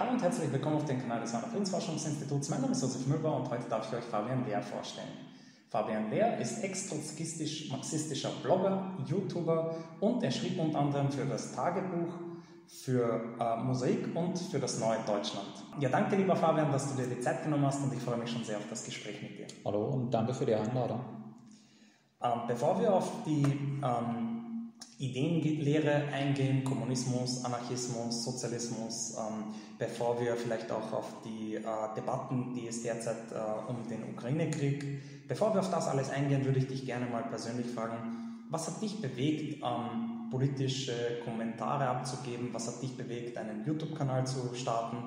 hallo und herzlich willkommen auf dem Kanal des Wiener Friedensforschungsinstituts. Mein Name ist Josef Müller und heute darf ich euch Fabian Lehr vorstellen. Fabian Lehr ist ex-marxistischer Blogger, YouTuber und er schrieb unter anderem für das Tagebuch, für äh, Mosaik und für das Neue Deutschland. Ja, danke lieber Fabian, dass du dir die Zeit genommen hast und ich freue mich schon sehr auf das Gespräch mit dir. Hallo und danke für die Einladung. Ähm, bevor wir auf die ähm, Ideenlehre eingehen, Kommunismus, Anarchismus, Sozialismus, ähm, bevor wir vielleicht auch auf die äh, Debatten, die es derzeit äh, um den Ukraine-Krieg, bevor wir auf das alles eingehen, würde ich dich gerne mal persönlich fragen, was hat dich bewegt, ähm, politische Kommentare abzugeben? Was hat dich bewegt, einen YouTube-Kanal zu starten,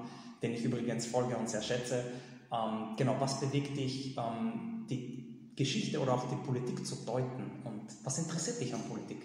den ich übrigens folge und sehr schätze? Ähm, genau, was bewegt dich, ähm, die Geschichte oder auch die Politik zu deuten? Und was interessiert dich an Politik?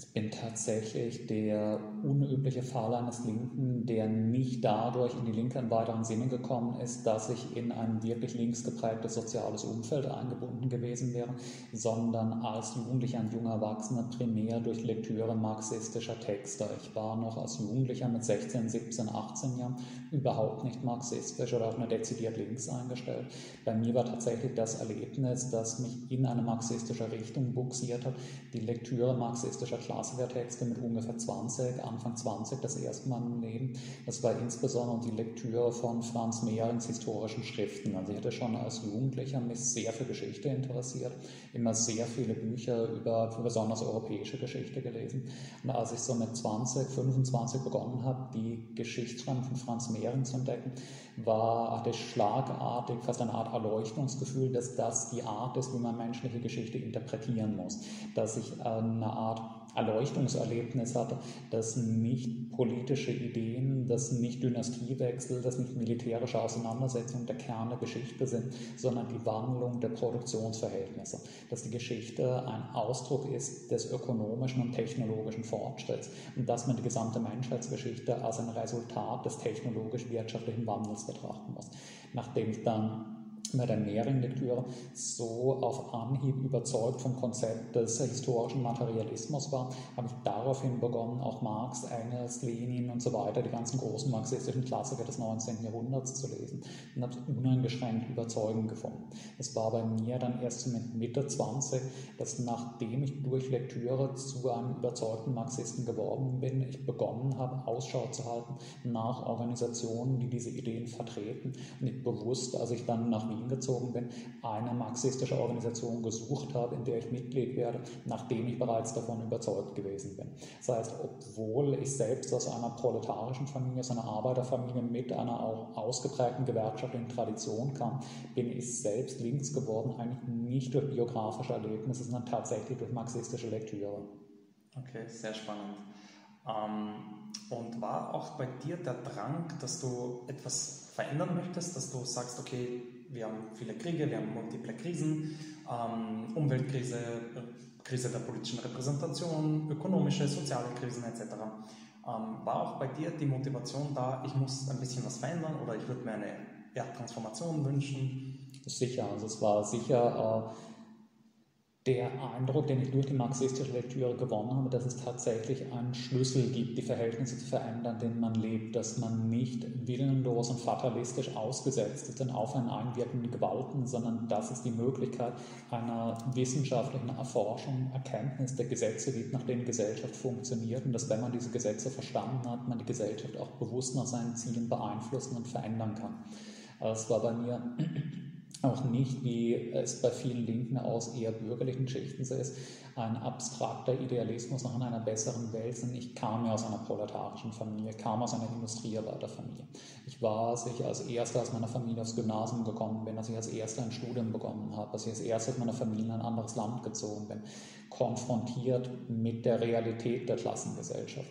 Ich bin tatsächlich der unübliche Fall eines Linken, der nicht dadurch in die Linke im weiteren Sinne gekommen ist, dass ich in ein wirklich links geprägtes soziales Umfeld eingebunden gewesen wäre, sondern als Jugendlicher und junger Erwachsener primär durch Lektüre marxistischer Texte. Ich war noch als Jugendlicher mit 16, 17, 18 Jahren überhaupt nicht marxistisch oder auch nur dezidiert links eingestellt. Bei mir war tatsächlich das Erlebnis, das mich in eine marxistische Richtung buxiert hat, die Lektüre marxistischer Klassenlehrtexte mit ungefähr 20, Anfang 20 das erste Mal im Leben. Das war insbesondere die Lektüre von Franz Mehrings historischen Schriften. Also ich hatte schon als Jugendlicher mich sehr für Geschichte interessiert, immer sehr viele Bücher über besonders europäische Geschichte gelesen. Und als ich so mit 20, 25 begonnen habe, die Geschichtsschreiben von Franz Mehring zu entdecken, war, hatte ich schlagartig fast eine Art Erleuchtungsgefühl, dass das die Art ist, wie man menschliche Geschichte interpretieren muss. Dass ich eine Art Erleuchtungserlebnis hatte, dass nicht politische Ideen, dass nicht Dynastiewechsel, dass nicht militärische Auseinandersetzungen der Kern der Geschichte sind, sondern die Wandlung der Produktionsverhältnisse. Dass die Geschichte ein Ausdruck ist des ökonomischen und technologischen Fortschritts und dass man die gesamte Menschheitsgeschichte als ein Resultat des technologisch-wirtschaftlichen Wandels betrachten muss. Nachdem ich dann bei der Mehring-Lektüre so auf Anhieb überzeugt vom Konzept des historischen Materialismus war, habe ich daraufhin begonnen, auch Marx, Engels, Lenin und so weiter, die ganzen großen marxistischen Klassiker des 19. Jahrhunderts zu lesen und habe es uneingeschränkt überzeugend gefunden. Es war bei mir dann erst mit Mitte 20, dass nachdem ich durch Lektüre zu einem überzeugten Marxisten geworden bin, ich begonnen habe, Ausschau zu halten nach Organisationen, die diese Ideen vertreten und ich bewusst, als ich dann nach Wien Berlin gezogen bin, eine marxistische Organisation gesucht habe, in der ich Mitglied werde, nachdem ich bereits davon überzeugt gewesen bin. Das heißt, obwohl ich selbst aus einer proletarischen Familie, aus einer Arbeiterfamilie mit einer auch ausgeprägten gewerkschaftlichen Tradition kam, bin ich selbst links geworden, eigentlich nicht durch biografische Erlebnisse, sondern tatsächlich durch marxistische Lektüre. Okay, sehr spannend. Ähm, und war auch bei dir der Drang, dass du etwas verändern möchtest, dass du sagst, okay, wir haben viele Kriege, wir haben multiple Krisen, ähm, Umweltkrise, äh, Krise der politischen Repräsentation, ökonomische, soziale Krisen etc. Ähm, war auch bei dir die Motivation da, ich muss ein bisschen was verändern oder ich würde mir eine ja, Transformation wünschen? Sicher, also es war sicher äh, der Eindruck, den ich durch die marxistische Lektüre gewonnen habe, dass es tatsächlich einen Schlüssel gibt, die Verhältnisse zu verändern, denen man lebt, dass man nicht willenlos und fatalistisch ausgesetzt ist in auf einen einwirkenden Gewalten, sondern dass es die Möglichkeit einer wissenschaftlichen Erforschung, Erkenntnis der Gesetze gibt, nach denen Gesellschaft funktioniert und dass, wenn man diese Gesetze verstanden hat, man die Gesellschaft auch bewusst nach seinen Zielen beeinflussen und verändern kann. Es war bei mir auch nicht, wie es bei vielen Linken aus eher bürgerlichen Schichten so ist, ein abstrakter Idealismus nach einer besseren Welt, sondern ich kam ja aus einer proletarischen Familie, kam aus einer Industriearbeiterfamilie. Ich war, als ich als Erster aus meiner Familie aufs Gymnasium gekommen bin, als ich als Erster ein Studium begonnen habe, als ich als Erster aus meiner Familie in ein anderes Land gezogen bin, konfrontiert mit der Realität der Klassengesellschaft.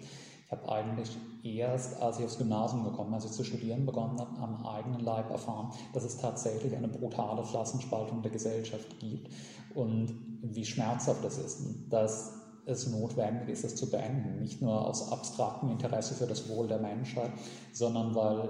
Ich habe eigentlich erst, als ich aufs Gymnasium gekommen, als ich zu studieren begonnen habe, am eigenen Leib erfahren, dass es tatsächlich eine brutale Klassenspaltung der Gesellschaft gibt und wie schmerzhaft das ist, dass es notwendig ist, es zu beenden. Nicht nur aus abstraktem Interesse für das Wohl der Menschheit, sondern weil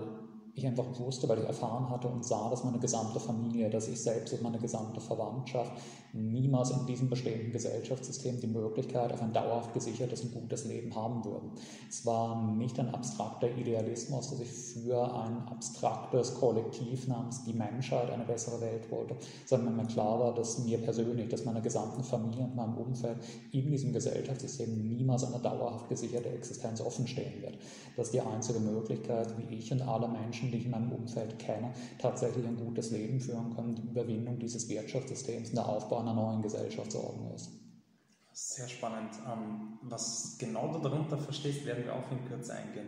ich einfach wusste, weil ich erfahren hatte und sah, dass meine gesamte Familie, dass ich selbst und meine gesamte Verwandtschaft niemals in diesem bestehenden Gesellschaftssystem die Möglichkeit auf ein dauerhaft gesichertes und gutes Leben haben würden. Es war nicht ein abstrakter Idealismus, dass ich für ein abstraktes Kollektiv namens die Menschheit eine bessere Welt wollte, sondern mir klar war, dass mir persönlich, dass meiner gesamten Familie und meinem Umfeld in diesem Gesellschaftssystem niemals eine dauerhaft gesicherte Existenz offenstehen wird. Das ist die einzige Möglichkeit, wie ich und alle Menschen, die ich in meinem Umfeld kenne, tatsächlich ein gutes Leben führen können, die Überwindung dieses Wirtschaftssystems und der Aufbau einer neuen Gesellschaftsordnung ist. Sehr spannend. Ähm, was genau du darunter verstehst, werden wir auch in Kürze eingehen.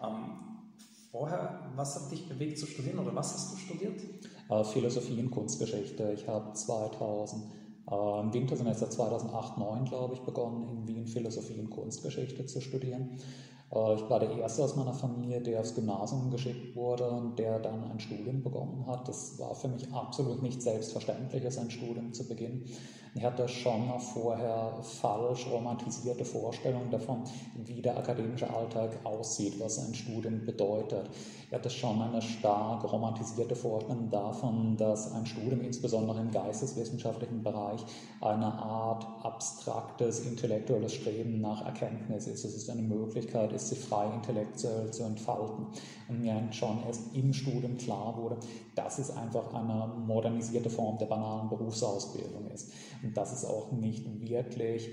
Ähm, vorher, was hat dich bewegt zu studieren oder was hast du studiert? Äh, Philosophie und Kunstgeschichte. Ich habe 2000 äh, im Wintersemester 2008-2009, glaube ich, begonnen, in Wien Philosophie und Kunstgeschichte zu studieren. Äh, ich war der Erste aus meiner Familie, der aufs Gymnasium geschickt wurde und der dann ein Studium begonnen hat. Das war für mich absolut nicht selbstverständlich, ein Studium zu beginnen. Ich hatte schon vorher falsch romantisierte Vorstellungen davon, wie der akademische Alltag aussieht, was ein Studium bedeutet. Ich hatte schon eine stark romantisierte Vorstellung davon, dass ein Studium insbesondere im geisteswissenschaftlichen Bereich eine Art abstraktes intellektuelles Streben nach Erkenntnis ist. Es ist eine Möglichkeit, sich frei intellektuell zu entfalten. Und mir schon erst im Studium klar wurde, dass es einfach eine modernisierte Form der banalen Berufsausbildung ist und dass es auch nicht wirklich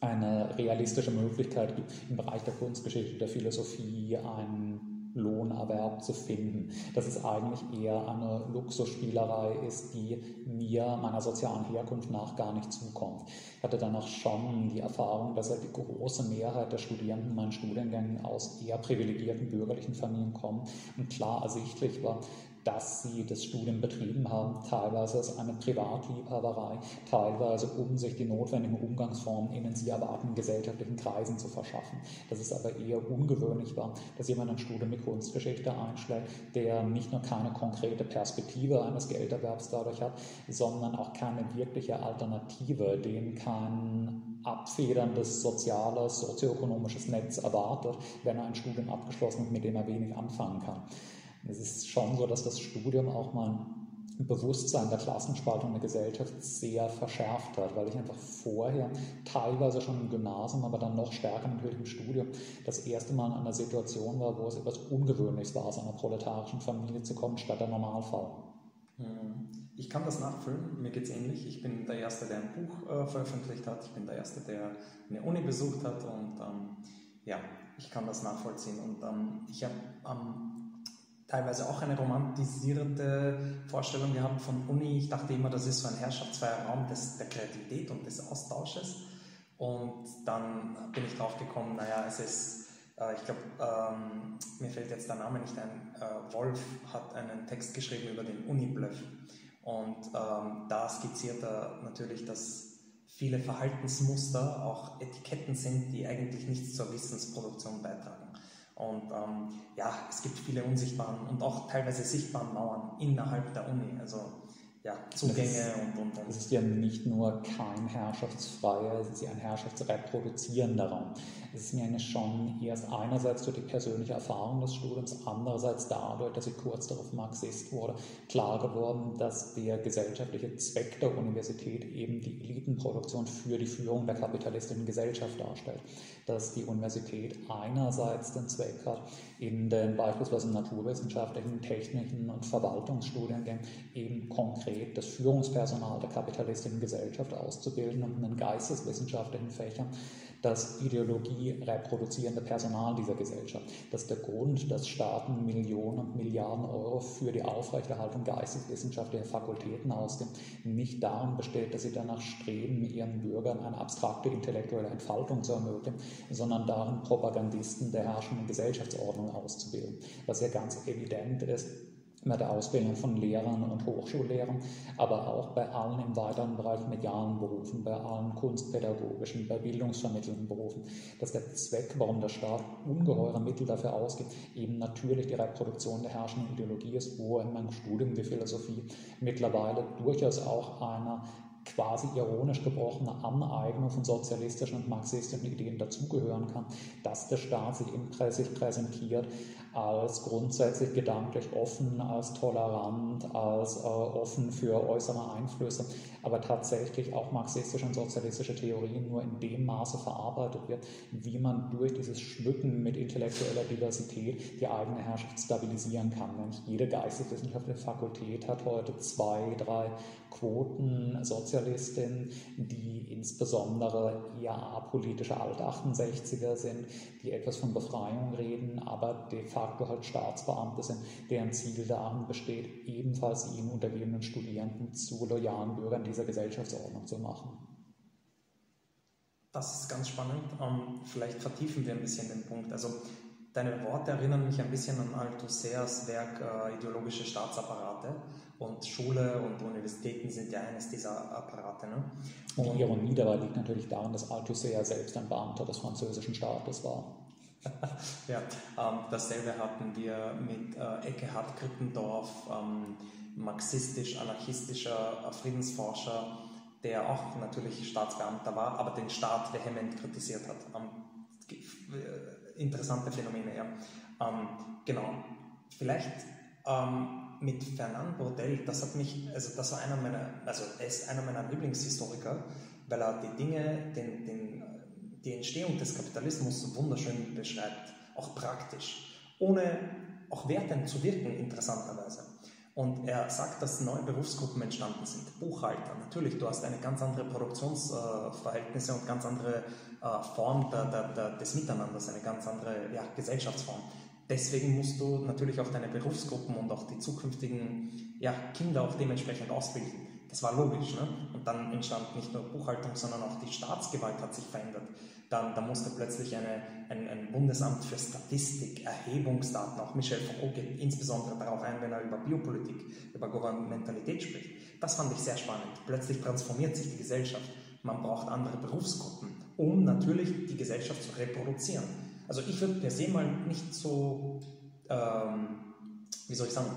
eine realistische Möglichkeit gibt, im Bereich der Kunstgeschichte, der Philosophie einen Lohnerwerb zu finden. Dass es eigentlich eher eine Luxusspielerei ist, die mir meiner sozialen Herkunft nach gar nicht zukommt. Ich hatte danach schon die Erfahrung, dass die große Mehrheit der Studierenden in meinen Studiengängen aus eher privilegierten bürgerlichen Familien kommen und klar ersichtlich war, dass sie das Studium betrieben haben, teilweise als eine Privatliebhaberei, teilweise um sich die notwendigen Umgangsformen in den sie erwartenden gesellschaftlichen Kreisen zu verschaffen. Dass es aber eher ungewöhnlich war, dass jemand ein Studium mit Kunstgeschichte einschlägt, der nicht nur keine konkrete Perspektive eines Gelderwerbs dadurch hat, sondern auch keine wirkliche Alternative, den kein abfederndes soziales, sozioökonomisches Netz erwartet, wenn er ein Studium abgeschlossen hat, mit dem er wenig anfangen kann. Es ist schon so, dass das Studium auch mal ein Bewusstsein der Klassenspaltung der Gesellschaft sehr verschärft hat, weil ich einfach vorher teilweise schon im Gymnasium, aber dann noch stärker natürlich im Studium das erste Mal in einer Situation war, wo es etwas Ungewöhnliches war, aus einer proletarischen Familie zu kommen, statt der Normalfall. Hm. Ich kann das nachfüllen, mir geht es ähnlich. Ich bin der Erste, der ein Buch äh, veröffentlicht hat. Ich bin der Erste, der eine Uni besucht hat und ähm, ja, ich kann das nachvollziehen. Und ähm, ich habe ähm, teilweise auch eine romantisierte Vorstellung gehabt von Uni. Ich dachte immer, das ist so ein herrschaftsfreier Raum des, der Kreativität und des Austausches. Und dann bin ich drauf gekommen, naja, es ist, äh, ich glaube, ähm, mir fällt jetzt der Name nicht ein, äh, Wolf hat einen Text geschrieben über den Uni-Bluff. Und ähm, da skizziert er natürlich, dass viele Verhaltensmuster auch Etiketten sind, die eigentlich nichts zur Wissensproduktion beitragen. Und ähm, ja, es gibt viele unsichtbaren und auch teilweise sichtbaren Mauern innerhalb der Uni. Also ja, Zugänge ist, und, und, und. Es ist ja nicht nur kein herrschaftsfreier, es ist ja ein herrschaftsreproduzierender Raum. Es ist mir eigentlich schon erst einerseits durch die persönliche Erfahrung des Studiums, andererseits dadurch, dass ich kurz darauf Marxist wurde, klar geworden, dass der gesellschaftliche Zweck der Universität eben die Elitenproduktion für die Führung der kapitalistischen Gesellschaft darstellt. Dass die Universität einerseits den Zweck hat, in den beispielsweise naturwissenschaftlichen, technischen und Verwaltungsstudiengängen eben konkret das Führungspersonal der kapitalistischen Gesellschaft auszubilden und in den geisteswissenschaftlichen Fächern das Ideologie reproduzierende Personal dieser Gesellschaft. Das ist der Grund, dass Staaten Millionen und Milliarden Euro für die Aufrechterhaltung geisteswissenschaftlicher Fakultäten ausgeben. Nicht darin besteht, dass sie danach streben, ihren Bürgern eine abstrakte intellektuelle Entfaltung zu ermöglichen, sondern darin, Propagandisten der herrschenden Gesellschaftsordnung auszubilden. Was ja ganz evident ist, bei der Ausbildung von Lehrern und Hochschullehrern, aber auch bei allen im weiteren Bereich medialen Berufen, bei allen kunstpädagogischen, bei bildungsvermittelnden Berufen, dass der Zweck, warum der Staat ungeheure Mittel dafür ausgibt, eben natürlich die Reproduktion der herrschenden Ideologie ist, wo in meinem Studium die Philosophie mittlerweile durchaus auch einer quasi ironisch gebrochene Aneignung von sozialistischen und marxistischen Ideen dazugehören kann, dass der Staat sich sich präsentiert als grundsätzlich gedanklich offen, als tolerant, als äh, offen für äußere Einflüsse, aber tatsächlich auch marxistische und sozialistische Theorien nur in dem Maße verarbeitet wird, wie man durch dieses Schmücken mit intellektueller Diversität die eigene Herrschaft stabilisieren kann. Nämlich jede geisteswissenschaftliche Fakultät hat heute zwei, drei Quoten-Sozialistinnen, die insbesondere eher apolitische Alt-68er sind, die etwas von Befreiung reden, aber de facto halt Staatsbeamte sind, deren Ziel darin besteht, ebenfalls ihnen untergebenen Studierenden zu loyalen Bürgern dieser Gesellschaftsordnung zu machen. Das ist ganz spannend. Ähm, vielleicht vertiefen wir ein bisschen den Punkt. Also deine Worte erinnern mich ein bisschen an Althusser's Werk äh, Ideologische Staatsapparate. Und Schule und Universitäten sind ja eines dieser Apparate. Ne? Und die Ironie dabei liegt natürlich darin, dass Althusser selbst ein Beamter des französischen Staates war. Ja, ähm, dasselbe hatten wir mit äh, Eckehard Krippendorf, ähm, marxistisch-anarchistischer äh, Friedensforscher, der auch natürlich Staatsbeamter war, aber den Staat vehement kritisiert hat. Ähm, äh, interessante Phänomene, ja. Ähm, genau. Vielleicht ähm, mit Fernand Braudel, das hat mich, also das war einer meiner, also er ist einer meiner Lieblingshistoriker, weil er die Dinge, den, den, die Entstehung des Kapitalismus wunderschön beschreibt, auch praktisch, ohne auch wertend zu wirken, interessanterweise. Und er sagt, dass neue Berufsgruppen entstanden sind. Buchhalter, natürlich, du hast eine ganz andere Produktionsverhältnisse und ganz andere äh, Form der, der, der, des Miteinanders, eine ganz andere ja, Gesellschaftsform. Deswegen musst du natürlich auch deine Berufsgruppen und auch die zukünftigen ja, Kinder auch dementsprechend ausbilden. Das war logisch. Ne? Und dann entstand nicht nur Buchhaltung, sondern auch die Staatsgewalt hat sich verändert. Dann, dann musste plötzlich eine, ein, ein Bundesamt für Statistik, Erhebungsdaten, auch Michel Foucault geht insbesondere darauf ein, wenn er über Biopolitik, über Gouvernementalität spricht. Das fand ich sehr spannend. Plötzlich transformiert sich die Gesellschaft. Man braucht andere Berufsgruppen, um natürlich die Gesellschaft zu reproduzieren. Also ich würde per se mal nicht so, ähm, wie soll ich sagen,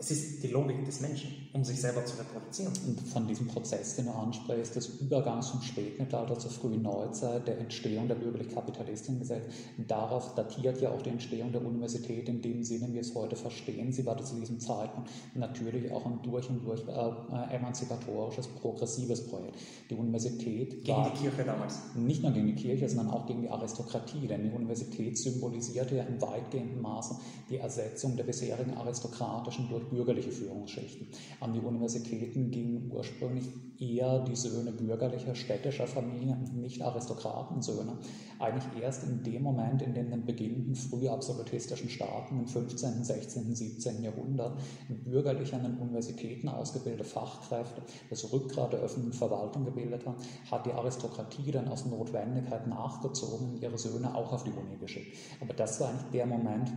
es ist die Logik des Menschen, um sich selber zu reproduzieren. Und von diesem Prozess, den du ansprichst, des Übergangs vom Spätmittelalter zur frühen Neuzeit, der Entstehung der bürgerlich-kapitalistischen Gesellschaft, darauf datiert ja auch die Entstehung der Universität in dem Sinne, wie wir es heute verstehen. Sie war zu diesem Zeitpunkt natürlich auch ein durch und durch äh, emanzipatorisches, progressives Projekt. Die Universität gegen war die Kirche damals. Nicht nur gegen die Kirche, sondern auch gegen die Aristokratie, denn die Universität symbolisierte ja in weitgehendem Maße die Ersetzung der bisherigen aristokratischen durch bürgerliche Führungsschichten. An die Universitäten gingen ursprünglich eher die Söhne bürgerlicher, städtischer Familien, nicht Aristokratensöhne. Eigentlich erst in dem Moment, in dem den beginnenden früh absolutistischen Staaten im 15., 16., 17. Jahrhundert bürgerlich an den Universitäten ausgebildete Fachkräfte das Rückgrat der öffentlichen Verwaltung gebildet haben, hat die Aristokratie dann aus Notwendigkeit nachgezogen und ihre Söhne auch auf die Uni geschickt. Aber das war eigentlich der Moment,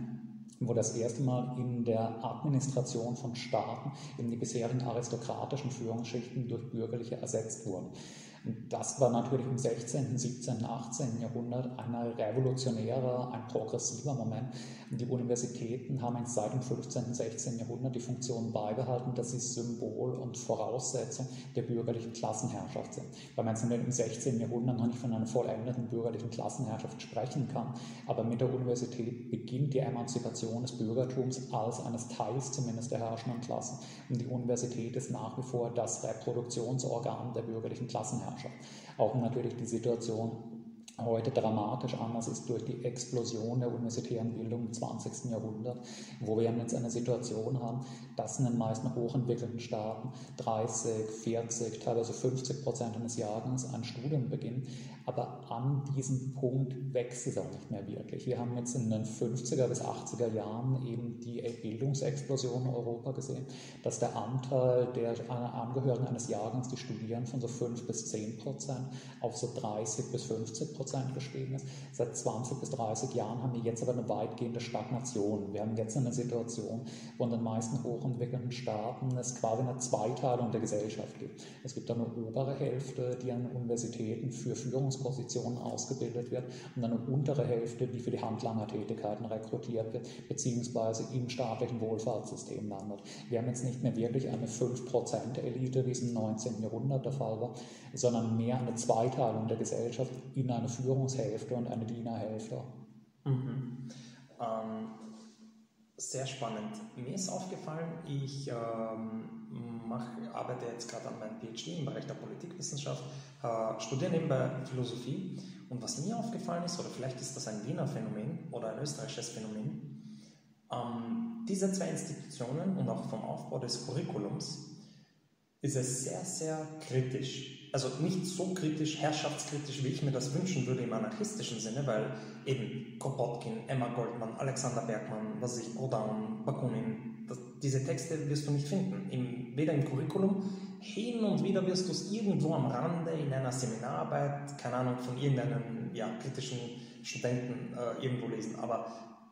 wo das erste Mal in der Administration von Staaten in die bisherigen aristokratischen Führungsschichten durch bürgerliche ersetzt wurden. Das war natürlich im 16., 17., 18. Jahrhundert ein revolutionärer, ein progressiver Moment. Die Universitäten haben seit dem 15., 16. Jahrhundert die Funktion beibehalten, dass sie Symbol und Voraussetzung der bürgerlichen Klassenherrschaft sind. Weil man im 16. Jahrhundert noch nicht von einer vollendeten bürgerlichen Klassenherrschaft sprechen kann. Aber mit der Universität beginnt die Emanzipation des Bürgertums als eines Teils zumindest der herrschenden Klassen. Und die Universität ist nach wie vor das Reproduktionsorgan der bürgerlichen Klassenherrschaft. Herrschaft. Auch natürlich die Situation heute dramatisch anders ist durch die Explosion der universitären Bildung im 20. Jahrhundert, wo wir jetzt eine Situation haben, dass in den meisten hochentwickelten Staaten 30, 40, teilweise 50 Prozent eines Jahrgangs ein Studium beginnen, aber an diesem Punkt wächst es auch nicht mehr wirklich. Wir haben jetzt in den 50er bis 80er Jahren eben die Bildungsexplosion in Europa gesehen, dass der Anteil der Angehörigen eines Jahrgangs, die studieren, von so 5 bis 10 Prozent auf so 30 bis 50 Prozent gestiegen ist. Seit 20 bis 30 Jahren haben wir jetzt aber eine weitgehende Stagnation. Wir haben jetzt eine Situation, wo in den meisten hochentwickelten Staaten es quasi eine Zweiteilung der Gesellschaft gibt. Es gibt eine obere Hälfte, die an Universitäten für Führungs Führungspositionen ausgebildet wird und eine untere Hälfte, die für die Handlangertätigkeiten rekrutiert wird, beziehungsweise im staatlichen Wohlfahrtssystem landet. Wir haben jetzt nicht mehr wirklich eine 5%-Elite, wie es im 19. Jahrhundert der Fall war, sondern mehr eine Zweiteilung der Gesellschaft in eine Führungshälfte und eine Dienerhälfte. Mhm. Ähm, sehr spannend. Mir ist aufgefallen, ich ähm, mach, arbeite jetzt gerade an meinem PhD im Bereich der Politikwissenschaft, äh, studiere nebenbei Philosophie. Und was mir aufgefallen ist, oder vielleicht ist das ein Wiener Phänomen oder ein österreichisches Phänomen, ähm, diese zwei Institutionen und auch vom Aufbau des Curriculums ist es sehr, sehr kritisch. Also nicht so kritisch, herrschaftskritisch, wie ich mir das wünschen würde im anarchistischen Sinne, weil eben Kropotkin, Emma Goldman, Alexander Bergmann, was weiß ich, Prodaun, Bakunin, das, diese Texte wirst du nicht finden, Im, weder im Curriculum, hin und wieder wirst du es irgendwo am Rande in einer Seminararbeit, keine Ahnung, von irgendeinem ja, kritischen Studenten äh, irgendwo lesen, aber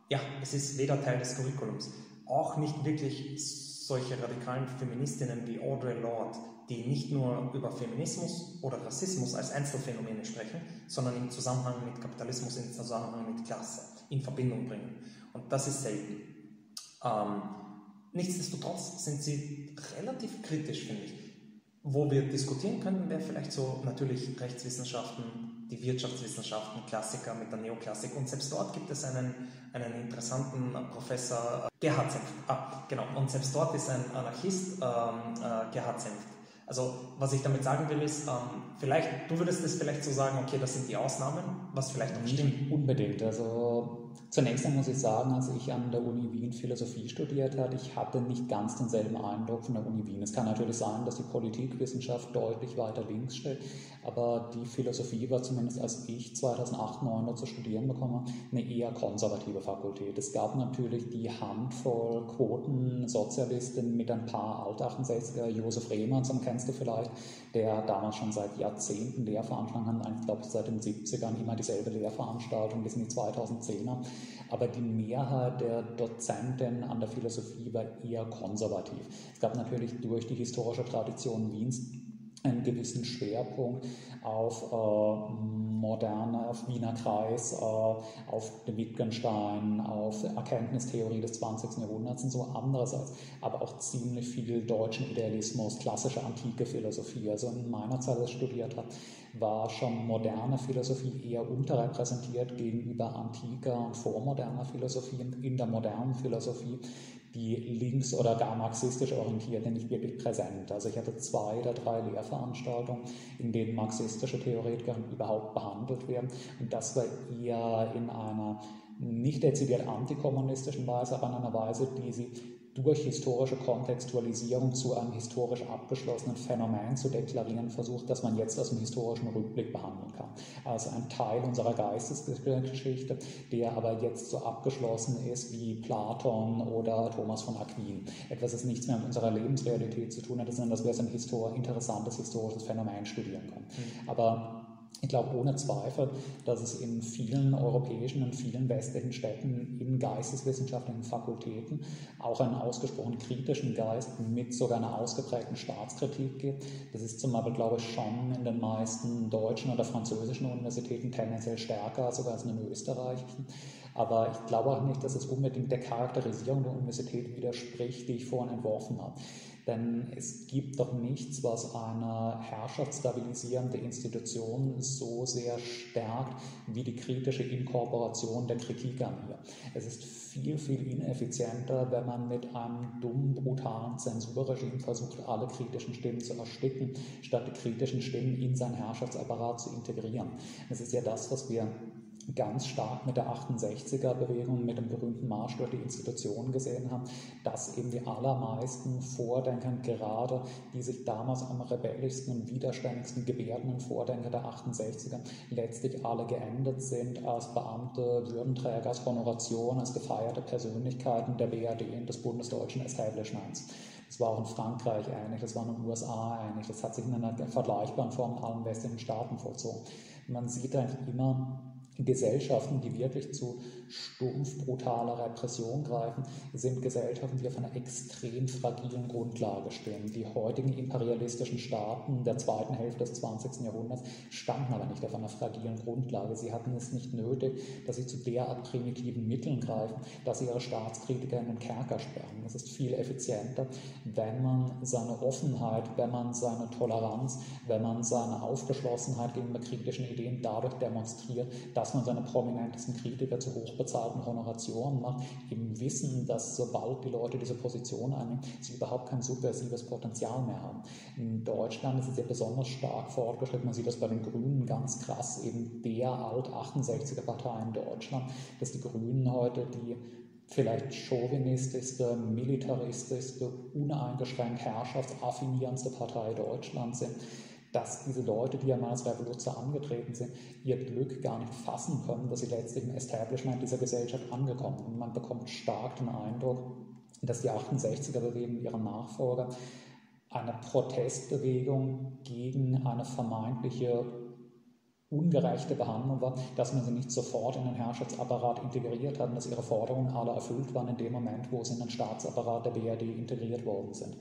ja, es ist weder Teil des Curriculums, auch nicht wirklich solche radikalen Feministinnen wie Audre Lorde, die nicht nur über Feminismus oder Rassismus als Einzelfänomene sprechen, sondern im Zusammenhang mit Kapitalismus, im Zusammenhang mit Klasse in Verbindung bringen. Und das ist selten. Ähm, nichtsdestotrotz sind sie relativ kritisch, finde ich. Wo wir diskutieren könnten, wäre vielleicht so natürlich Rechtswissenschaften, die Wirtschaftswissenschaften, Klassiker mit der Neoklassik. Und selbst dort gibt es einen, einen interessanten Professor, äh, Gerhard Senft. Ah, genau. Und selbst dort ist ein Anarchist, ähm, äh, Gerhard Senft also was ich damit sagen will ist, ähm, vielleicht, du würdest es vielleicht so sagen, okay, das sind die Ausnahmen, was vielleicht auch stimmt. Unbedingt. Also Zunächst einmal muss ich sagen, als ich an der Uni Wien Philosophie studiert habe, ich hatte nicht ganz denselben Eindruck von der Uni Wien. Es kann natürlich sein, dass die Politikwissenschaft deutlich weiter links steht, aber die Philosophie war zumindest als ich 2008, 2009 zu studieren bekommen, eine eher konservative Fakultät. Es gab natürlich die Handvoll Quoten-Sozialisten mit ein paar Alt-68er, Josef Rehmann, zum kennst du vielleicht, der damals schon seit Jahrzehnten Lehrveranstaltungen hat, ich glaube seit den 70ern immer dieselbe Lehrveranstaltung bis in die 2010er. Aber die Mehrheit der Dozenten an der Philosophie war eher konservativ. Es gab natürlich durch die historische Tradition Wiens einen gewissen Schwerpunkt auf äh, moderne, auf Wiener Kreis, äh, auf den Wittgenstein, auf Erkenntnistheorie des 20. Jahrhunderts und so andererseits, aber auch ziemlich viel deutschen Idealismus, klassische antike Philosophie. Also in meiner Zeit, als ich studiert habe, war schon moderne Philosophie eher unterrepräsentiert gegenüber antiker und vormoderner Philosophie. In der modernen Philosophie die links- oder gar marxistisch orientierte nicht wirklich präsent. Also ich hatte zwei oder drei Lehrveranstaltungen, in denen marxistische Theoretiker überhaupt behandelt werden. Und das war eher in einer nicht dezidiert antikommunistischen Weise, aber in einer Weise, die sie durch historische Kontextualisierung zu einem historisch abgeschlossenen Phänomen zu deklarieren versucht, das man jetzt aus dem historischen Rückblick behandeln kann. Also ein Teil unserer Geistesgeschichte, der aber jetzt so abgeschlossen ist wie Platon oder Thomas von Aquin. Etwas, das nichts mehr mit unserer Lebensrealität zu tun hat, sondern dass wir so ein Histor interessantes historisches Phänomen studieren können. Mhm. Aber ich glaube ohne Zweifel, dass es in vielen europäischen und vielen westlichen Städten in geisteswissenschaftlichen Fakultäten auch einen ausgesprochen kritischen Geist mit sogar einer ausgeprägten Staatskritik gibt. Das ist zum Beispiel, glaube ich, schon in den meisten deutschen oder französischen Universitäten tendenziell stärker sogar als in den österreichischen. Aber ich glaube auch nicht, dass es unbedingt der Charakterisierung der Universität widerspricht, die ich vorhin entworfen habe. Denn es gibt doch nichts, was eine herrschaftsstabilisierende Institution so sehr stärkt wie die kritische Inkorporation der Kritik an ihr. Es ist viel, viel ineffizienter, wenn man mit einem dummen, brutalen Zensurregime versucht, alle kritischen Stimmen zu ersticken, statt die kritischen Stimmen in sein Herrschaftsapparat zu integrieren. Das ist ja das, was wir ganz stark mit der 68er-Bewegung, mit dem berühmten Marsch durch die Institutionen gesehen haben, dass eben die allermeisten Vordenker, gerade die sich damals am rebellischsten und widerständigsten gebärdenden Vordenker der 68er, letztlich alle geendet sind als Beamte, Würdenträger, als Honoration, als gefeierte Persönlichkeiten der BRD und des bundesdeutschen Establishments. Das war auch in Frankreich ähnlich, das war in den USA ähnlich, das hat sich in einer vergleichbaren Form in allen westlichen Staaten vollzogen. Man sieht eigentlich immer, Gesellschaften, die wirklich zu stumpf brutaler Repression greifen, sind Gesellschaften, die auf einer extrem fragilen Grundlage stehen. Die heutigen imperialistischen Staaten der zweiten Hälfte des 20. Jahrhunderts standen aber nicht auf einer fragilen Grundlage. Sie hatten es nicht nötig, dass sie zu derart primitiven Mitteln greifen, dass sie ihre Staatskritiker in den Kerker sperren. Es ist viel effizienter, wenn man seine Offenheit, wenn man seine Toleranz, wenn man seine Aufgeschlossenheit gegenüber kritischen Ideen dadurch demonstriert, dass man seine prominentesten Kritiker zu hoch hochbezahlten Honorationen macht, eben wissen, dass sobald die Leute diese Position einnehmen, sie überhaupt kein subversives Potenzial mehr haben. In Deutschland ist es ja besonders stark fortgeschritten, man sieht das bei den Grünen ganz krass, eben der Alt-68er Partei in Deutschland, dass die Grünen heute die vielleicht chauvinistischste, militaristischste, uneingeschränkt herrschaftsaffinierendste Partei Deutschlands sind, dass diese Leute, die als Revoluzer angetreten sind, ihr Glück gar nicht fassen können, dass sie letztlich im Establishment dieser Gesellschaft angekommen sind. Und man bekommt stark den Eindruck, dass die 68er-Bewegung ihrer Nachfolger eine Protestbewegung gegen eine vermeintliche ungerechte Behandlung war, dass man sie nicht sofort in den Herrschaftsapparat integriert hat und dass ihre Forderungen alle erfüllt waren in dem Moment, wo sie in den Staatsapparat der BRD integriert worden sind.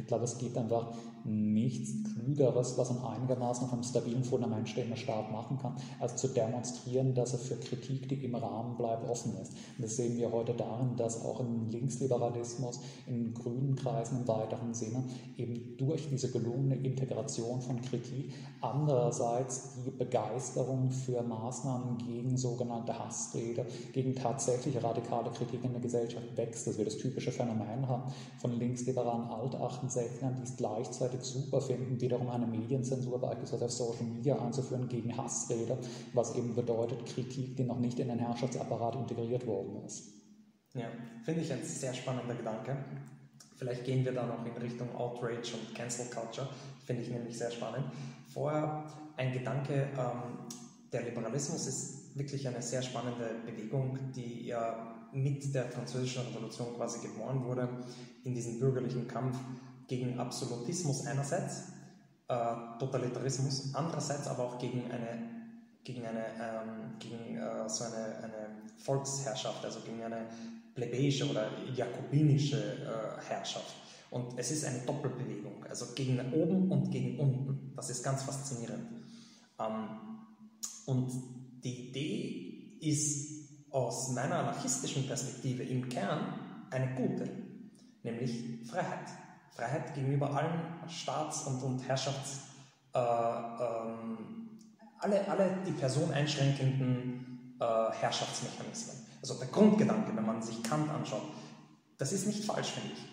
Ich glaube, es gibt einfach nichts Klügeres, was ein einigermaßen auf einem stabilen Fundament stehender Staat machen kann, als zu demonstrieren, dass er für Kritik, die im Rahmen bleibt, offen ist. Und das sehen wir heute darin, dass auch im Linksliberalismus, in grünen Kreisen im weiteren Sinne, eben durch diese gelungene Integration von Kritik andererseits die Begeisterung für Maßnahmen gegen sogenannte Hassrede, gegen tatsächlich radikale Kritik in der Gesellschaft wächst, dass wir das typische Phänomen haben von linksliberalen Alt-68ern, die es gleichzeitig gleichzeitig super finden, wiederum eine Medienzensur beispielsweise auf Social Media einzuführen gegen Hassrede, was eben bedeutet Kritik, die noch nicht in den Herrschaftsapparat integriert worden ist. Ja, finde ich ein sehr spannender Gedanke. Vielleicht gehen wir da noch in Richtung Outrage und Cancel Culture. Finde ich nämlich sehr spannend. Vorher ein Gedanke, ähm, der Liberalismus ist wirklich eine sehr spannende Bewegung, die ja mit der Französischen Revolution quasi geboren wurde, in diesem bürgerlichen Kampf gegen Absolutismus einerseits, äh, Totalitarismus andererseits, aber auch gegen eine, gegen eine, ähm, gegen, äh, so eine, eine Volksherrschaft, also gegen eine plebejische oder jakobinische äh, Herrschaft. Und es ist eine Doppelbewegung, also gegen oben und gegen unten. Das ist ganz faszinierend. Ähm, und die Idee ist aus meiner anarchistischen Perspektive im Kern eine gute, nämlich Freiheit. Freiheit gegenüber allen Staats- und, und Herrschafts-, äh, ähm, alle, alle die Person einschränkenden äh, Herrschaftsmechanismen. Also der Grundgedanke, wenn man sich Kant anschaut, das ist nicht falsch, finde ich.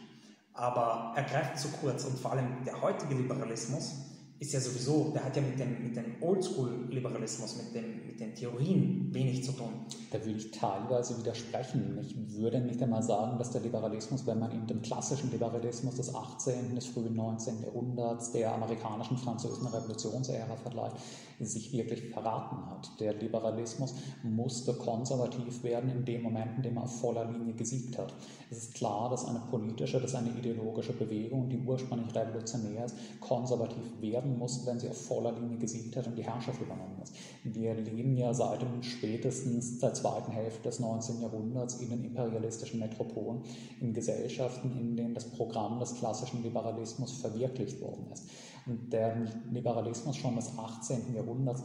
Aber er greift zu kurz und vor allem der heutige Liberalismus ist ja sowieso, der hat ja mit dem, mit dem Oldschool-Liberalismus, mit, mit den Theorien wenig zu tun. Da würde ich teilweise widersprechen. Ich würde nicht einmal sagen, dass der Liberalismus, wenn man ihm den klassischen Liberalismus des 18., des frühen 19. Jahrhunderts, der amerikanischen französischen Revolutionsära vergleicht, sich wirklich verraten hat. Der Liberalismus musste konservativ werden in dem Moment, in dem er auf voller Linie gesiegt hat. Es ist klar, dass eine politische, dass eine ideologische Bewegung, die ursprünglich revolutionär ist, konservativ werden muss, wenn sie auf voller Linie gesiegt hat und die Herrschaft übernommen ist. Wir leben ja seit dem spätestens der zweiten Hälfte des 19. Jahrhunderts in den imperialistischen Metropolen, in Gesellschaften, in denen das Programm des klassischen Liberalismus verwirklicht worden ist. Und der Liberalismus schon des 18. Jahrhunderts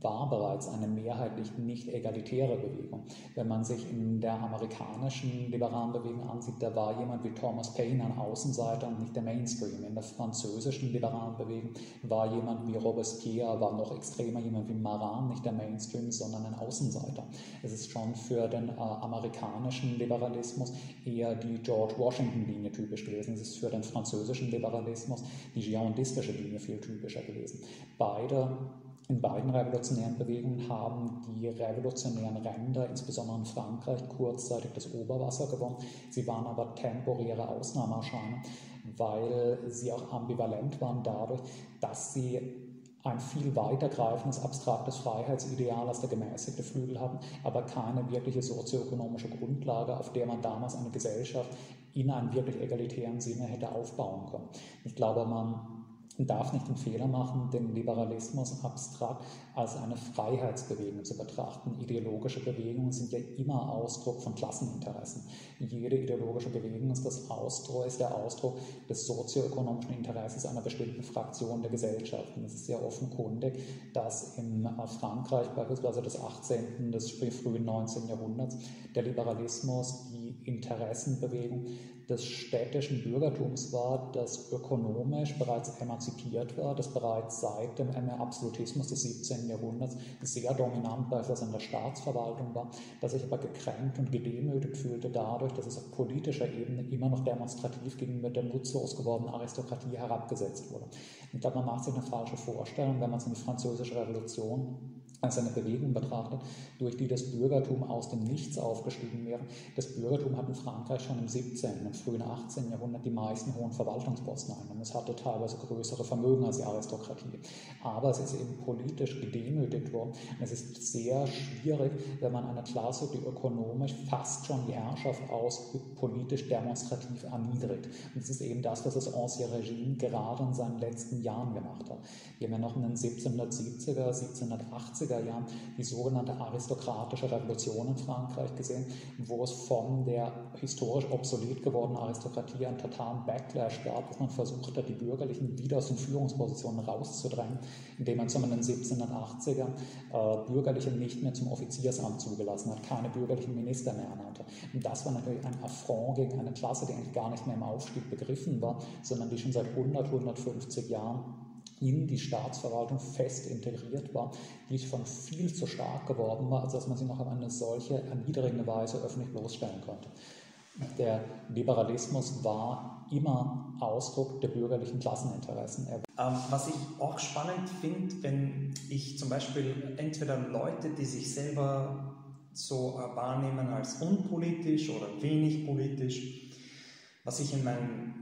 war bereits eine mehrheitlich nicht egalitäre Bewegung. Wenn man sich in der amerikanischen liberalen Bewegung ansieht, da war jemand wie Thomas Paine ein Außenseiter und nicht der Mainstream. In der französischen liberalen Bewegung war jemand wie Robespierre, war noch extremer jemand wie Marat, nicht der Mainstream, sondern ein Außenseiter. Es ist schon für den äh, amerikanischen Liberalismus eher die George Washington-Linie typisch gewesen. Es ist für den französischen Liberalismus die girontistische Linie viel typischer gewesen. Beide in beiden revolutionären Bewegungen haben die revolutionären Ränder, insbesondere in Frankreich, kurzzeitig das Oberwasser gewonnen. Sie waren aber temporäre Ausnahmeerscheinungen, weil sie auch ambivalent waren dadurch, dass sie ein viel weitergreifendes abstraktes Freiheitsideal als der gemäßigte Flügel hatten, aber keine wirkliche sozioökonomische Grundlage, auf der man damals eine Gesellschaft in einem wirklich egalitären Sinne hätte aufbauen können. Ich glaube, man man darf nicht den Fehler machen, den Liberalismus abstrakt als eine Freiheitsbewegung zu betrachten. Ideologische Bewegungen sind ja immer Ausdruck von Klasseninteressen. Jede ideologische Bewegung ist, das Ausdruck, ist der Ausdruck des sozioökonomischen Interesses einer bestimmten Fraktion der Gesellschaft. Und es ist sehr offenkundig, dass in Frankreich beispielsweise des 18., des frühen 19. Jahrhunderts der Liberalismus die Interessenbewegung des städtischen Bürgertums war, das ökonomisch bereits emanzipiert war, das bereits seit dem Absolutismus des 17. Jahrhunderts sehr dominant beispielsweise in der Staatsverwaltung war, das sich aber gekränkt und gedemütigt fühlte dadurch, dass es auf politischer Ebene immer noch demonstrativ gegenüber der nutzlos gewordenen Aristokratie herabgesetzt wurde. Ich glaube, man macht sich eine falsche Vorstellung, wenn man es in die französische Revolution als eine Bewegung betrachtet, durch die das Bürgertum aus dem Nichts aufgestiegen wäre. Das Bürgertum hat in Frankreich schon im 17., im frühen 18. Jahrhundert die meisten hohen Verwaltungsposten eingenommen. Es hatte teilweise größere Vermögen als die Aristokratie. Aber es ist eben politisch gedemütigt worden. Und es ist sehr schwierig, wenn man eine Klasse, die ökonomisch fast schon die Herrschaft ausübt, politisch demonstrativ erniedrigt. Und das ist eben das, was das Ancien Regime gerade in seinen letzten Jahren gemacht hat. Wir haben ja noch in den 1770er, 1780er 70er Jahren die sogenannte aristokratische Revolution in Frankreich gesehen, wo es von der historisch obsolet gewordenen Aristokratie einen totalen Backlash gab, wo man versucht hat, die Bürgerlichen wieder aus den Führungspositionen rauszudrängen, indem man zum in den 1780er äh, Bürgerliche nicht mehr zum Offiziersamt zugelassen hat, keine bürgerlichen Minister mehr ernannte. Und das war natürlich ein Affront gegen eine Klasse, die eigentlich gar nicht mehr im Aufstieg begriffen war, sondern die schon seit 100, 150 Jahren in die Staatsverwaltung fest integriert war, die schon viel zu stark geworden war, als dass man sie noch auf eine solche erniedrigende Weise öffentlich bloßstellen konnte. Der Liberalismus war immer Ausdruck der bürgerlichen Klasseninteressen. Ähm, was ich auch spannend finde, wenn ich zum Beispiel entweder Leute, die sich selber so äh, wahrnehmen als unpolitisch oder wenig politisch, was ich in meinem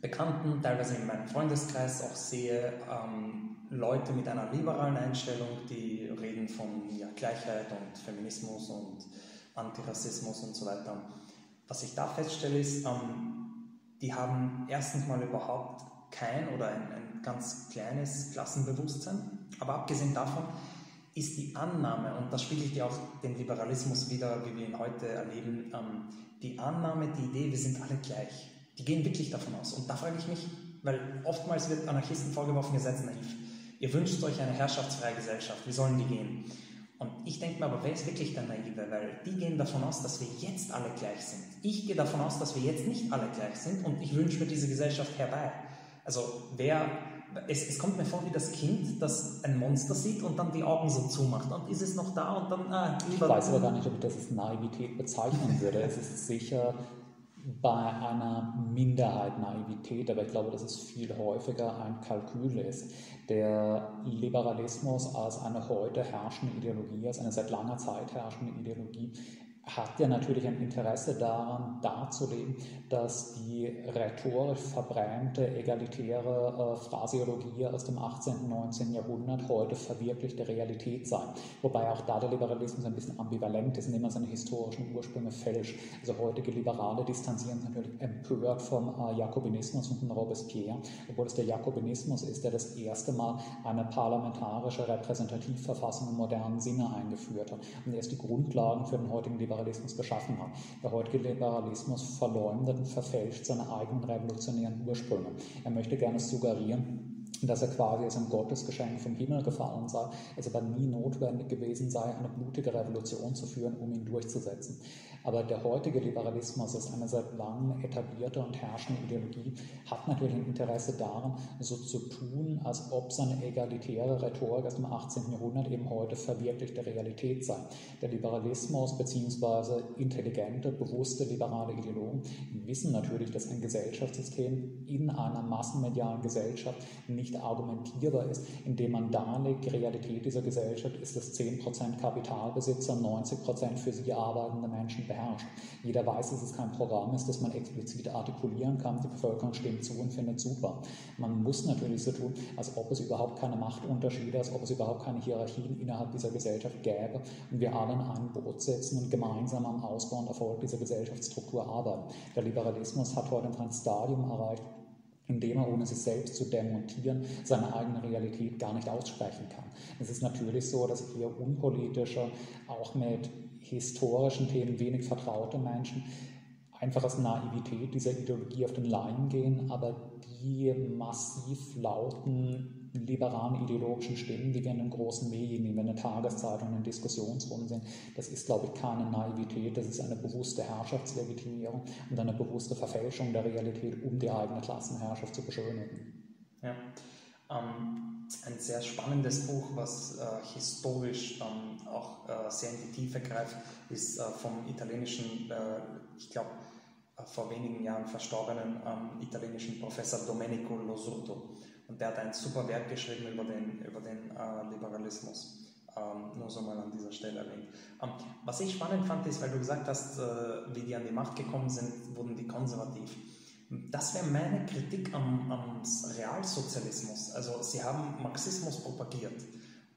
Bekannten, teilweise in meinem Freundeskreis auch sehe, ähm, Leute mit einer liberalen Einstellung, die reden von ja, Gleichheit und Feminismus und Antirassismus und so weiter. Was ich da feststelle ist, ähm, die haben erstens mal überhaupt kein oder ein, ein ganz kleines Klassenbewusstsein, aber abgesehen davon ist die Annahme, und das spiegelt ja auch den Liberalismus wieder, wie wir ihn heute erleben, ähm, die Annahme, die Idee, wir sind alle gleich die gehen wirklich davon aus. Und da frage ich mich, weil oftmals wird Anarchisten vorgeworfen, ihr seid naiv. Ihr wünscht euch eine herrschaftsfreie Gesellschaft. Wie sollen die gehen? Und ich denke mir aber, wer ist wirklich der Naive? Weil die gehen davon aus, dass wir jetzt alle gleich sind. Ich gehe davon aus, dass wir jetzt nicht alle gleich sind und ich wünsche mir diese Gesellschaft herbei. Also wer, es, es, kommt mir vor wie das Kind, das ein Monster sieht und dann die Augen so zumacht. Und ist es noch da und dann, ah. Ich weiß aber gar nicht, ob ich das als Naivität bezeichnen würde. es ist sicher bei einer Minderheit Naivität, aber ich glaube, dass es viel häufiger ein Kalkül ist. Der Liberalismus als eine heute herrschende Ideologie, als eine seit langer Zeit herrschende Ideologie, hat ja natürlich ein Interesse daran, darzulegen, dass die rhetorisch verbrämte, egalitäre äh, Phraseologie aus dem 18. und 19. Jahrhundert heute verwirklichte Realität sei. Wobei auch da der Liberalismus ein bisschen ambivalent ist, indem man seine historischen Ursprünge fälscht. Also heutige Liberale distanzieren sich natürlich empört vom äh, Jakobinismus und von Robespierre, obwohl es der Jakobinismus ist, der das erste Mal eine parlamentarische Repräsentativverfassung im modernen Sinne eingeführt hat. Und er ist die Grundlagen für den heutigen Liberalismus Liberalismus geschaffen hat. Der heutige Liberalismus verleumdet und verfälscht seine eigenen revolutionären Ursprünge. Er möchte gerne suggerieren, dass er quasi als ein Gottesgeschenk vom Himmel gefallen sei, es aber nie notwendig gewesen sei, eine blutige Revolution zu führen, um ihn durchzusetzen. Aber der heutige Liberalismus als eine seit langem etablierte und herrschende Ideologie hat natürlich ein Interesse daran, so zu tun, als ob seine egalitäre Rhetorik aus dem 18. Jahrhundert eben heute verwirklichte Realität sei. Der Liberalismus bzw. intelligente, bewusste liberale Ideologen wissen natürlich, dass ein Gesellschaftssystem in einer massenmedialen Gesellschaft nicht argumentierbar ist, indem man darlegt, die Realität dieser Gesellschaft ist, dass 10% Kapitalbesitzer, 90% für sie arbeitende Menschen beherrscht. Jeder weiß, dass es kein Programm ist, das man explizit artikulieren kann. Die Bevölkerung stimmt zu und findet super. Man muss natürlich so tun, als ob es überhaupt keine Machtunterschiede, als ob es überhaupt keine Hierarchien innerhalb dieser Gesellschaft gäbe und wir alle in ein Boot setzen und gemeinsam am Ausbau und Erfolg dieser Gesellschaftsstruktur arbeiten. Der Liberalismus hat heute ein Stadium erreicht, indem er, ohne sich selbst zu demontieren, seine eigene Realität gar nicht aussprechen kann. Es ist natürlich so, dass eher unpolitische, auch mit historischen Themen wenig vertraute Menschen einfach aus Naivität dieser Ideologie auf den Leim gehen, aber die massiv lauten liberalen ideologischen Stimmen, die wir in den großen Medien, in den Tageszeitungen, in Diskussionsrunden sehen, das ist, glaube ich, keine Naivität, das ist eine bewusste Herrschaftslegitimierung und eine bewusste Verfälschung der Realität, um die eigene Klassenherrschaft zu beschönigen. Ja. Ähm, ein sehr spannendes Buch, was äh, historisch dann auch äh, sehr in die Tiefe greift, ist äh, vom italienischen, äh, ich glaube, äh, vor wenigen Jahren verstorbenen ähm, italienischen Professor Domenico Losurdo. Und der hat ein super Werk geschrieben über den, über den äh, Liberalismus. Ähm, nur so mal an dieser Stelle erwähnt. Ähm, was ich spannend fand, ist, weil du gesagt hast, wie die an die Macht gekommen sind, wurden die konservativ. Das wäre meine Kritik am, am, Realsozialismus. Also sie haben Marxismus propagiert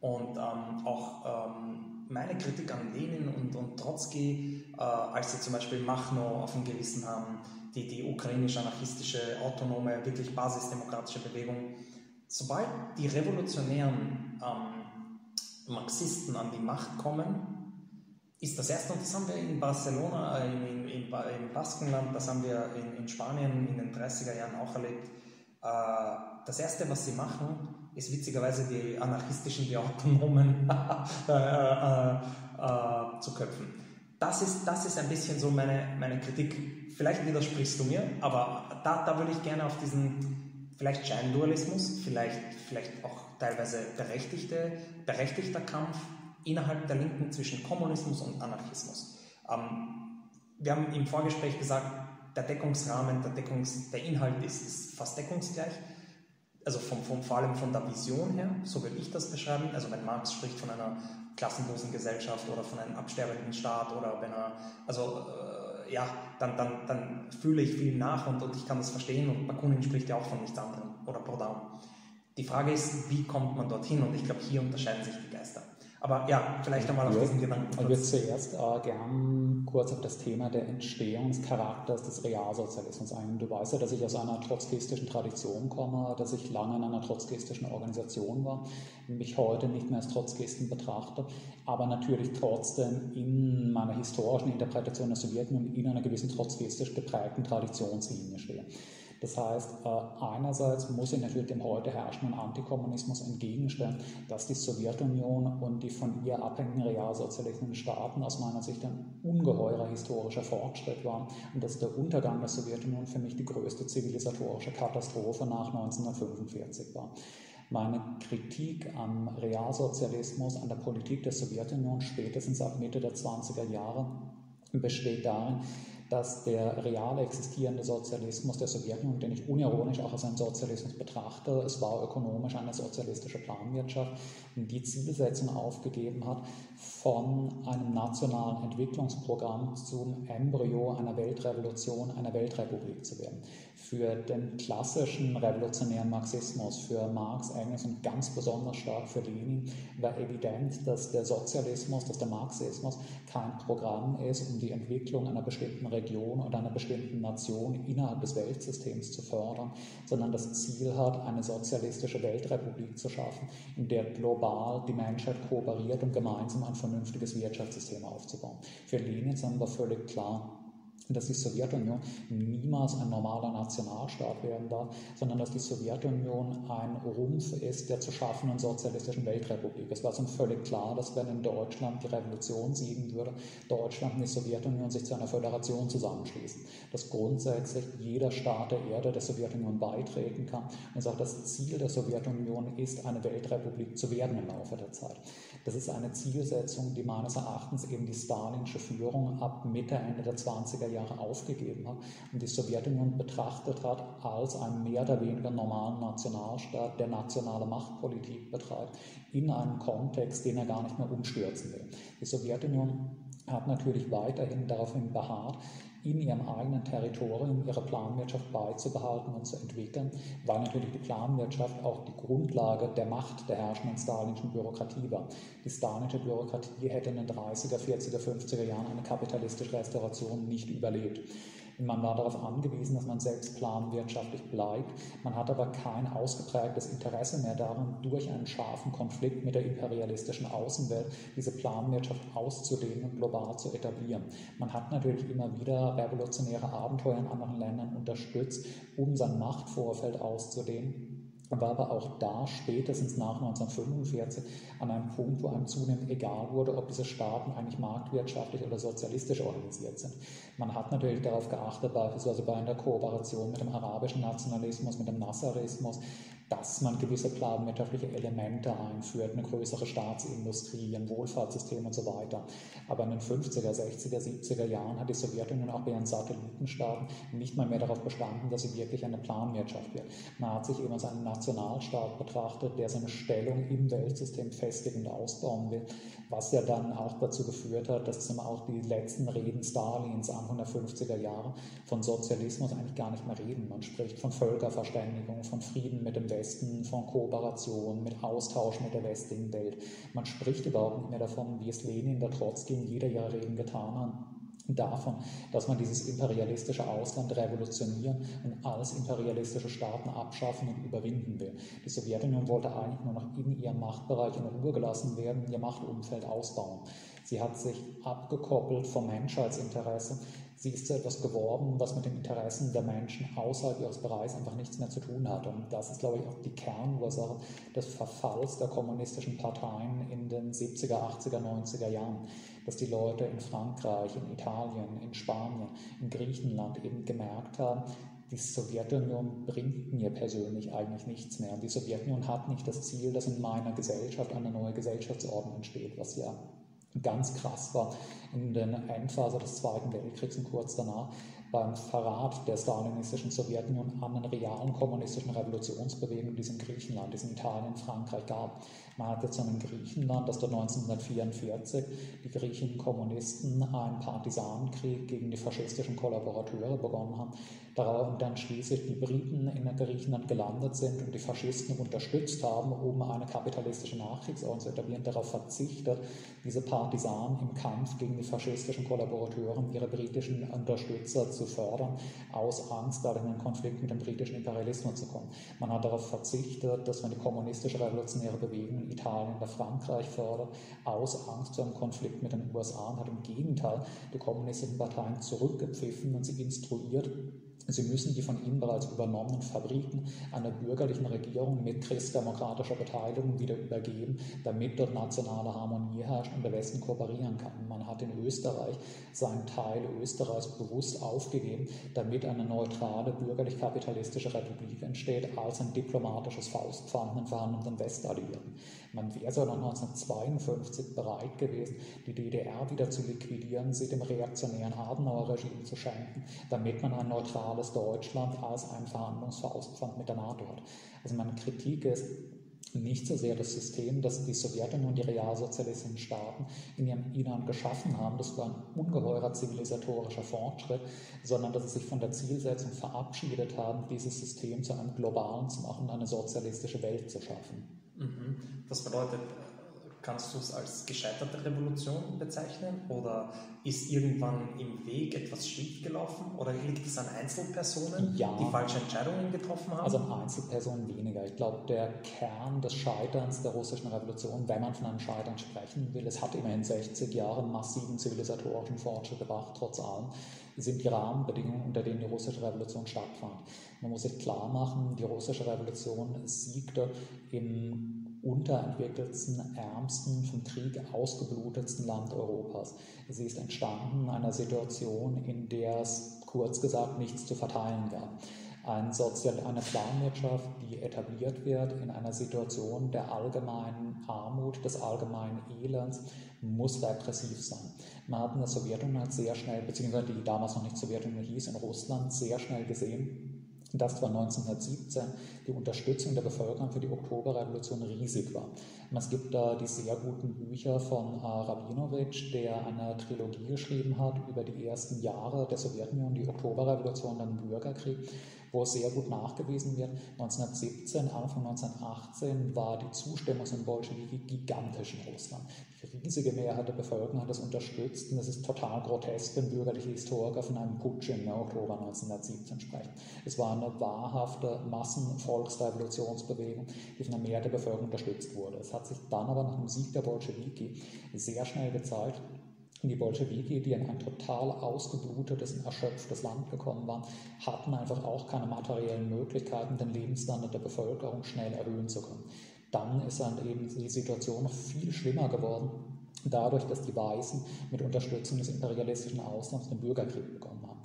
und ähm, auch ähm, meine Kritik an Lenin und, und Trotzki, äh, als sie zum Beispiel Machno auf dem Gewissen haben, die, die ukrainisch-anarchistische, autonome, wirklich basisdemokratische Bewegung. Sobald die revolutionären ähm, Marxisten an die Macht kommen, ist das erste, und das haben wir in Barcelona, äh, in, in, im Baskenland, das haben wir in, in, Spanien in den 30er Jahren auch erlebt. Äh, das erste, was sie machen, ist witzigerweise die anarchistischen, die autonomen äh, äh, äh, zu köpfen. Das ist, das ist ein bisschen so meine, meine Kritik. Vielleicht widersprichst du mir, aber da, da würde ich gerne auf diesen vielleicht Scheindualismus, vielleicht, vielleicht auch teilweise berechtigte, berechtigter Kampf innerhalb der Linken zwischen Kommunismus und Anarchismus. Ähm, wir haben im Vorgespräch gesagt, der Deckungsrahmen, der, Deckungs-, der Inhalt ist, ist fast deckungsgleich, also vom, vom, vor allem von der Vision her, so würde ich das beschreiben. Also wenn Marx spricht von einer klassenlosen Gesellschaft oder von einem absterbenden Staat oder wenn er, also äh, ja, dann, dann, dann fühle ich viel nach und, und ich kann das verstehen und Bakunin spricht ja auch von nichts anderem oder Proudhon. Die Frage ist, wie kommt man dorthin? Und ich glaube, hier unterscheiden sich die. Aber ja, vielleicht einmal auf ja, diesen Gedanken. Ich würde zuerst äh, gern kurz auf das Thema der Entstehungscharakters des Realsozialismus eingehen. Du weißt ja, dass ich aus einer trotzkistischen Tradition komme, dass ich lange in einer trotzkistischen Organisation war, mich heute nicht mehr als Trotzkisten betrachte, aber natürlich trotzdem in meiner historischen Interpretation der Sowjetunion in einer gewissen trotzkistisch geprägten Traditionslinie stehe. Das heißt, äh, einerseits muss ich natürlich dem heute herrschenden Antikommunismus entgegenstellen, dass die Sowjetunion und die von ihr abhängigen realsozialistischen Staaten aus meiner Sicht ein ungeheurer historischer Fortschritt waren und dass der Untergang der Sowjetunion für mich die größte zivilisatorische Katastrophe nach 1945 war. Meine Kritik am Realsozialismus, an der Politik der Sowjetunion spätestens ab Mitte der 20er Jahre besteht darin, dass der real existierende Sozialismus der Sowjetunion, den ich unironisch auch als einen Sozialismus betrachte, es war ökonomisch eine sozialistische Planwirtschaft, die Zielsetzung aufgegeben hat, von einem nationalen Entwicklungsprogramm zum Embryo einer Weltrevolution, einer Weltrepublik zu werden. Für den klassischen revolutionären Marxismus, für Marx, Engels und ganz besonders stark für Lenin war evident, dass der Sozialismus, dass der Marxismus kein Programm ist, um die Entwicklung einer bestimmten Region oder einer bestimmten Nation innerhalb des Weltsystems zu fördern, sondern das Ziel hat, eine sozialistische Weltrepublik zu schaffen, in der global die Menschheit kooperiert, um gemeinsam ein vernünftiges Wirtschaftssystem aufzubauen. Für Lenin ist aber völlig klar, dass die Sowjetunion niemals ein normaler Nationalstaat werden darf, sondern dass die Sowjetunion ein Rumpf ist der zu schaffenden sozialistischen Weltrepublik. Es war so völlig klar, dass wenn in Deutschland die Revolution siegen würde, Deutschland und die Sowjetunion sich zu einer Föderation zusammenschließen. Dass grundsätzlich jeder Staat der Erde der Sowjetunion beitreten kann und sagt, das Ziel der Sowjetunion ist, eine Weltrepublik zu werden im Laufe der Zeit. Das ist eine Zielsetzung, die meines Erachtens eben die stalinische Führung ab Mitte, Ende der 20er Jahre aufgegeben hat und die Sowjetunion betrachtet hat als einen mehr oder weniger normalen Nationalstaat, der nationale Machtpolitik betreibt, in einem Kontext, den er gar nicht mehr umstürzen will. Die Sowjetunion hat natürlich weiterhin daraufhin beharrt, in ihrem eigenen Territorium ihre Planwirtschaft beizubehalten und zu entwickeln, weil natürlich die Planwirtschaft auch die Grundlage der Macht der herrschenden stalinischen Bürokratie war. Die stalinische Bürokratie hätte in den 30er, 40er, 50er Jahren eine kapitalistische Restauration nicht überlebt. Man war darauf angewiesen, dass man selbst planwirtschaftlich bleibt. Man hat aber kein ausgeprägtes Interesse mehr daran, durch einen scharfen Konflikt mit der imperialistischen Außenwelt diese Planwirtschaft auszudehnen und global zu etablieren. Man hat natürlich immer wieder revolutionäre Abenteuer in anderen Ländern unterstützt, um sein Machtvorfeld auszudehnen war aber auch da spätestens nach 1945 an einem Punkt, wo einem zunehmend egal wurde, ob diese Staaten eigentlich marktwirtschaftlich oder sozialistisch organisiert sind. Man hat natürlich darauf geachtet, beispielsweise bei einer Kooperation mit dem arabischen Nationalismus, mit dem Nasserismus, dass man gewisse planwirtschaftliche Elemente einführt, eine größere Staatsindustrie, ein Wohlfahrtssystem und so weiter. Aber in den 50er, 60er, 70er Jahren hat die Sowjetunion auch bei ihren Satellitenstaaten nicht mal mehr darauf bestanden, dass sie wirklich eine Planwirtschaft wird. Man hat sich eben als einen Nationalstaat betrachtet, der seine Stellung im Weltsystem festigen und ausbauen will, was ja dann auch dazu geführt hat, dass zum auch die letzten Reden Stalins Anfang der 50er Jahre von Sozialismus eigentlich gar nicht mehr reden. Man spricht von Völkerverständigung, von Frieden mit dem Westen von Kooperation, mit Austausch mit der westlichen Welt. Man spricht überhaupt nicht mehr davon, wie es Lenin der Trotzki in jeder ihrer Reden getan hat, davon, dass man dieses imperialistische Ausland revolutionieren und alles imperialistische Staaten abschaffen und überwinden will. Die Sowjetunion wollte eigentlich nur noch in ihrem Machtbereich in Ruhe gelassen werden, ihr Machtumfeld ausbauen. Sie hat sich abgekoppelt vom Menschheitsinteresse. Sie ist zu etwas geworden, was mit den Interessen der Menschen außerhalb ihres Bereichs einfach nichts mehr zu tun hat. Und das ist, glaube ich, auch die Kernursache des Verfalls der kommunistischen Parteien in den 70er, 80er, 90er Jahren. Dass die Leute in Frankreich, in Italien, in Spanien, in Griechenland eben gemerkt haben, die Sowjetunion bringt mir persönlich eigentlich nichts mehr. Und die Sowjetunion hat nicht das Ziel, dass in meiner Gesellschaft eine neue Gesellschaftsordnung entsteht, was ja ganz krass war in der Endphase des Zweiten Weltkriegs und kurz danach beim Verrat der stalinistischen Sowjetunion an den realen kommunistischen Revolutionsbewegungen, die es in Griechenland, die es in Italien, Frankreich gab. Man hatte jetzt in Griechenland, dass dort 1944 die griechischen Kommunisten einen Partisanenkrieg gegen die faschistischen Kollaborateure begonnen haben, darauf dann schließlich die Briten in Griechenland gelandet sind und die Faschisten unterstützt haben, um eine kapitalistische Nachkriegsordnung zu etablieren, darauf verzichtet, diese Partisanen im Kampf gegen die faschistischen Kollaborateure ihre britischen Unterstützer zu fördern, aus Angst, da in einen Konflikt mit dem britischen Imperialismus zu kommen. Man hat darauf verzichtet, dass man die kommunistische revolutionäre Bewegung in Italien oder Frankreich fördert, aus Angst vor einem Konflikt mit den USA und hat im Gegenteil die kommunistischen Parteien zurückgepfiffen und sie instruiert, Sie müssen die von Ihnen bereits übernommenen Fabriken einer bürgerlichen Regierung mit christdemokratischer Beteiligung wieder übergeben, damit dort nationale Harmonie herrscht und der Westen kooperieren kann. Man hat in Österreich seinen Teil Österreichs bewusst aufgegeben, damit eine neutrale bürgerlich-kapitalistische Republik entsteht, als ein diplomatisches Faustpfand in verhandelnden Westalliierten. Man wäre sogar 1952 bereit gewesen, die DDR wieder zu liquidieren, sie dem reaktionären Adenauer-Regime zu schenken, damit man ein neutrales Deutschland als ein Verhandlungsfaustpfand mit der NATO hat. Also meine Kritik ist, nicht so sehr das System, das die Sowjetunion und die realsozialistischen Staaten in ihrem Innern geschaffen haben, das war ein ungeheurer zivilisatorischer Fortschritt, sondern dass sie sich von der Zielsetzung verabschiedet haben, dieses System zu einem globalen zu machen, eine sozialistische Welt zu schaffen. Mhm. Das bedeutet, kannst du es als gescheiterte Revolution bezeichnen oder ist irgendwann im Weg etwas schiefgelaufen oder liegt es an Einzelpersonen, ja. die falsche Entscheidungen getroffen haben? Also an Einzelpersonen weniger. Ich glaube, der Kern des Scheiterns der russischen Revolution, wenn man von einem Scheitern sprechen will, es hat immerhin 60 Jahre massiven zivilisatorischen Fortschritt gebracht, trotz allem, sind die Rahmenbedingungen, unter denen die russische Revolution stattfand. Man muss sich klar machen, die russische Revolution siegte im unterentwickelten, ärmsten, vom Krieg ausgeblutetsten Land Europas. Sie ist entstanden in einer Situation, in der es kurz gesagt nichts zu verteilen gab. Ein Sozial eine Planwirtschaft, die etabliert wird in einer Situation der allgemeinen Armut, des allgemeinen Elends, muss repressiv sein. Man hat in der Sowjetunion sehr schnell, beziehungsweise die damals noch nicht Sowjetunion hieß, in Russland sehr schnell gesehen, dass zwar 1917 die Unterstützung der Bevölkerung für die Oktoberrevolution riesig war. Es gibt da die sehr guten Bücher von Rabinowitsch, der eine Trilogie geschrieben hat über die ersten Jahre der Sowjetunion, die Oktoberrevolution, dann Bürgerkrieg wo sehr gut nachgewiesen wird. 1917, Anfang 1918 war die Zustimmung zum Bolschewiki gigantisch in Russland. Die riesige Mehrheit der Bevölkerung hat das unterstützt und es ist total grotesk, wenn bürgerliche Historiker von einem Putsch im Oktober 1917 sprechen. Es war eine wahrhafte Massenvolksrevolutionsbewegung, die von der Mehrheit der Bevölkerung unterstützt wurde. Es hat sich dann aber nach dem Sieg der Bolschewiki sehr schnell gezeigt, die Bolschewiki, die in ein total ausgeblutetes und erschöpftes Land gekommen waren, hatten einfach auch keine materiellen Möglichkeiten, den Lebensstandard der Bevölkerung schnell erhöhen zu können. Dann ist dann eben die Situation noch viel schlimmer geworden, dadurch, dass die Weißen mit Unterstützung des imperialistischen Auslands den Bürgerkrieg begonnen haben.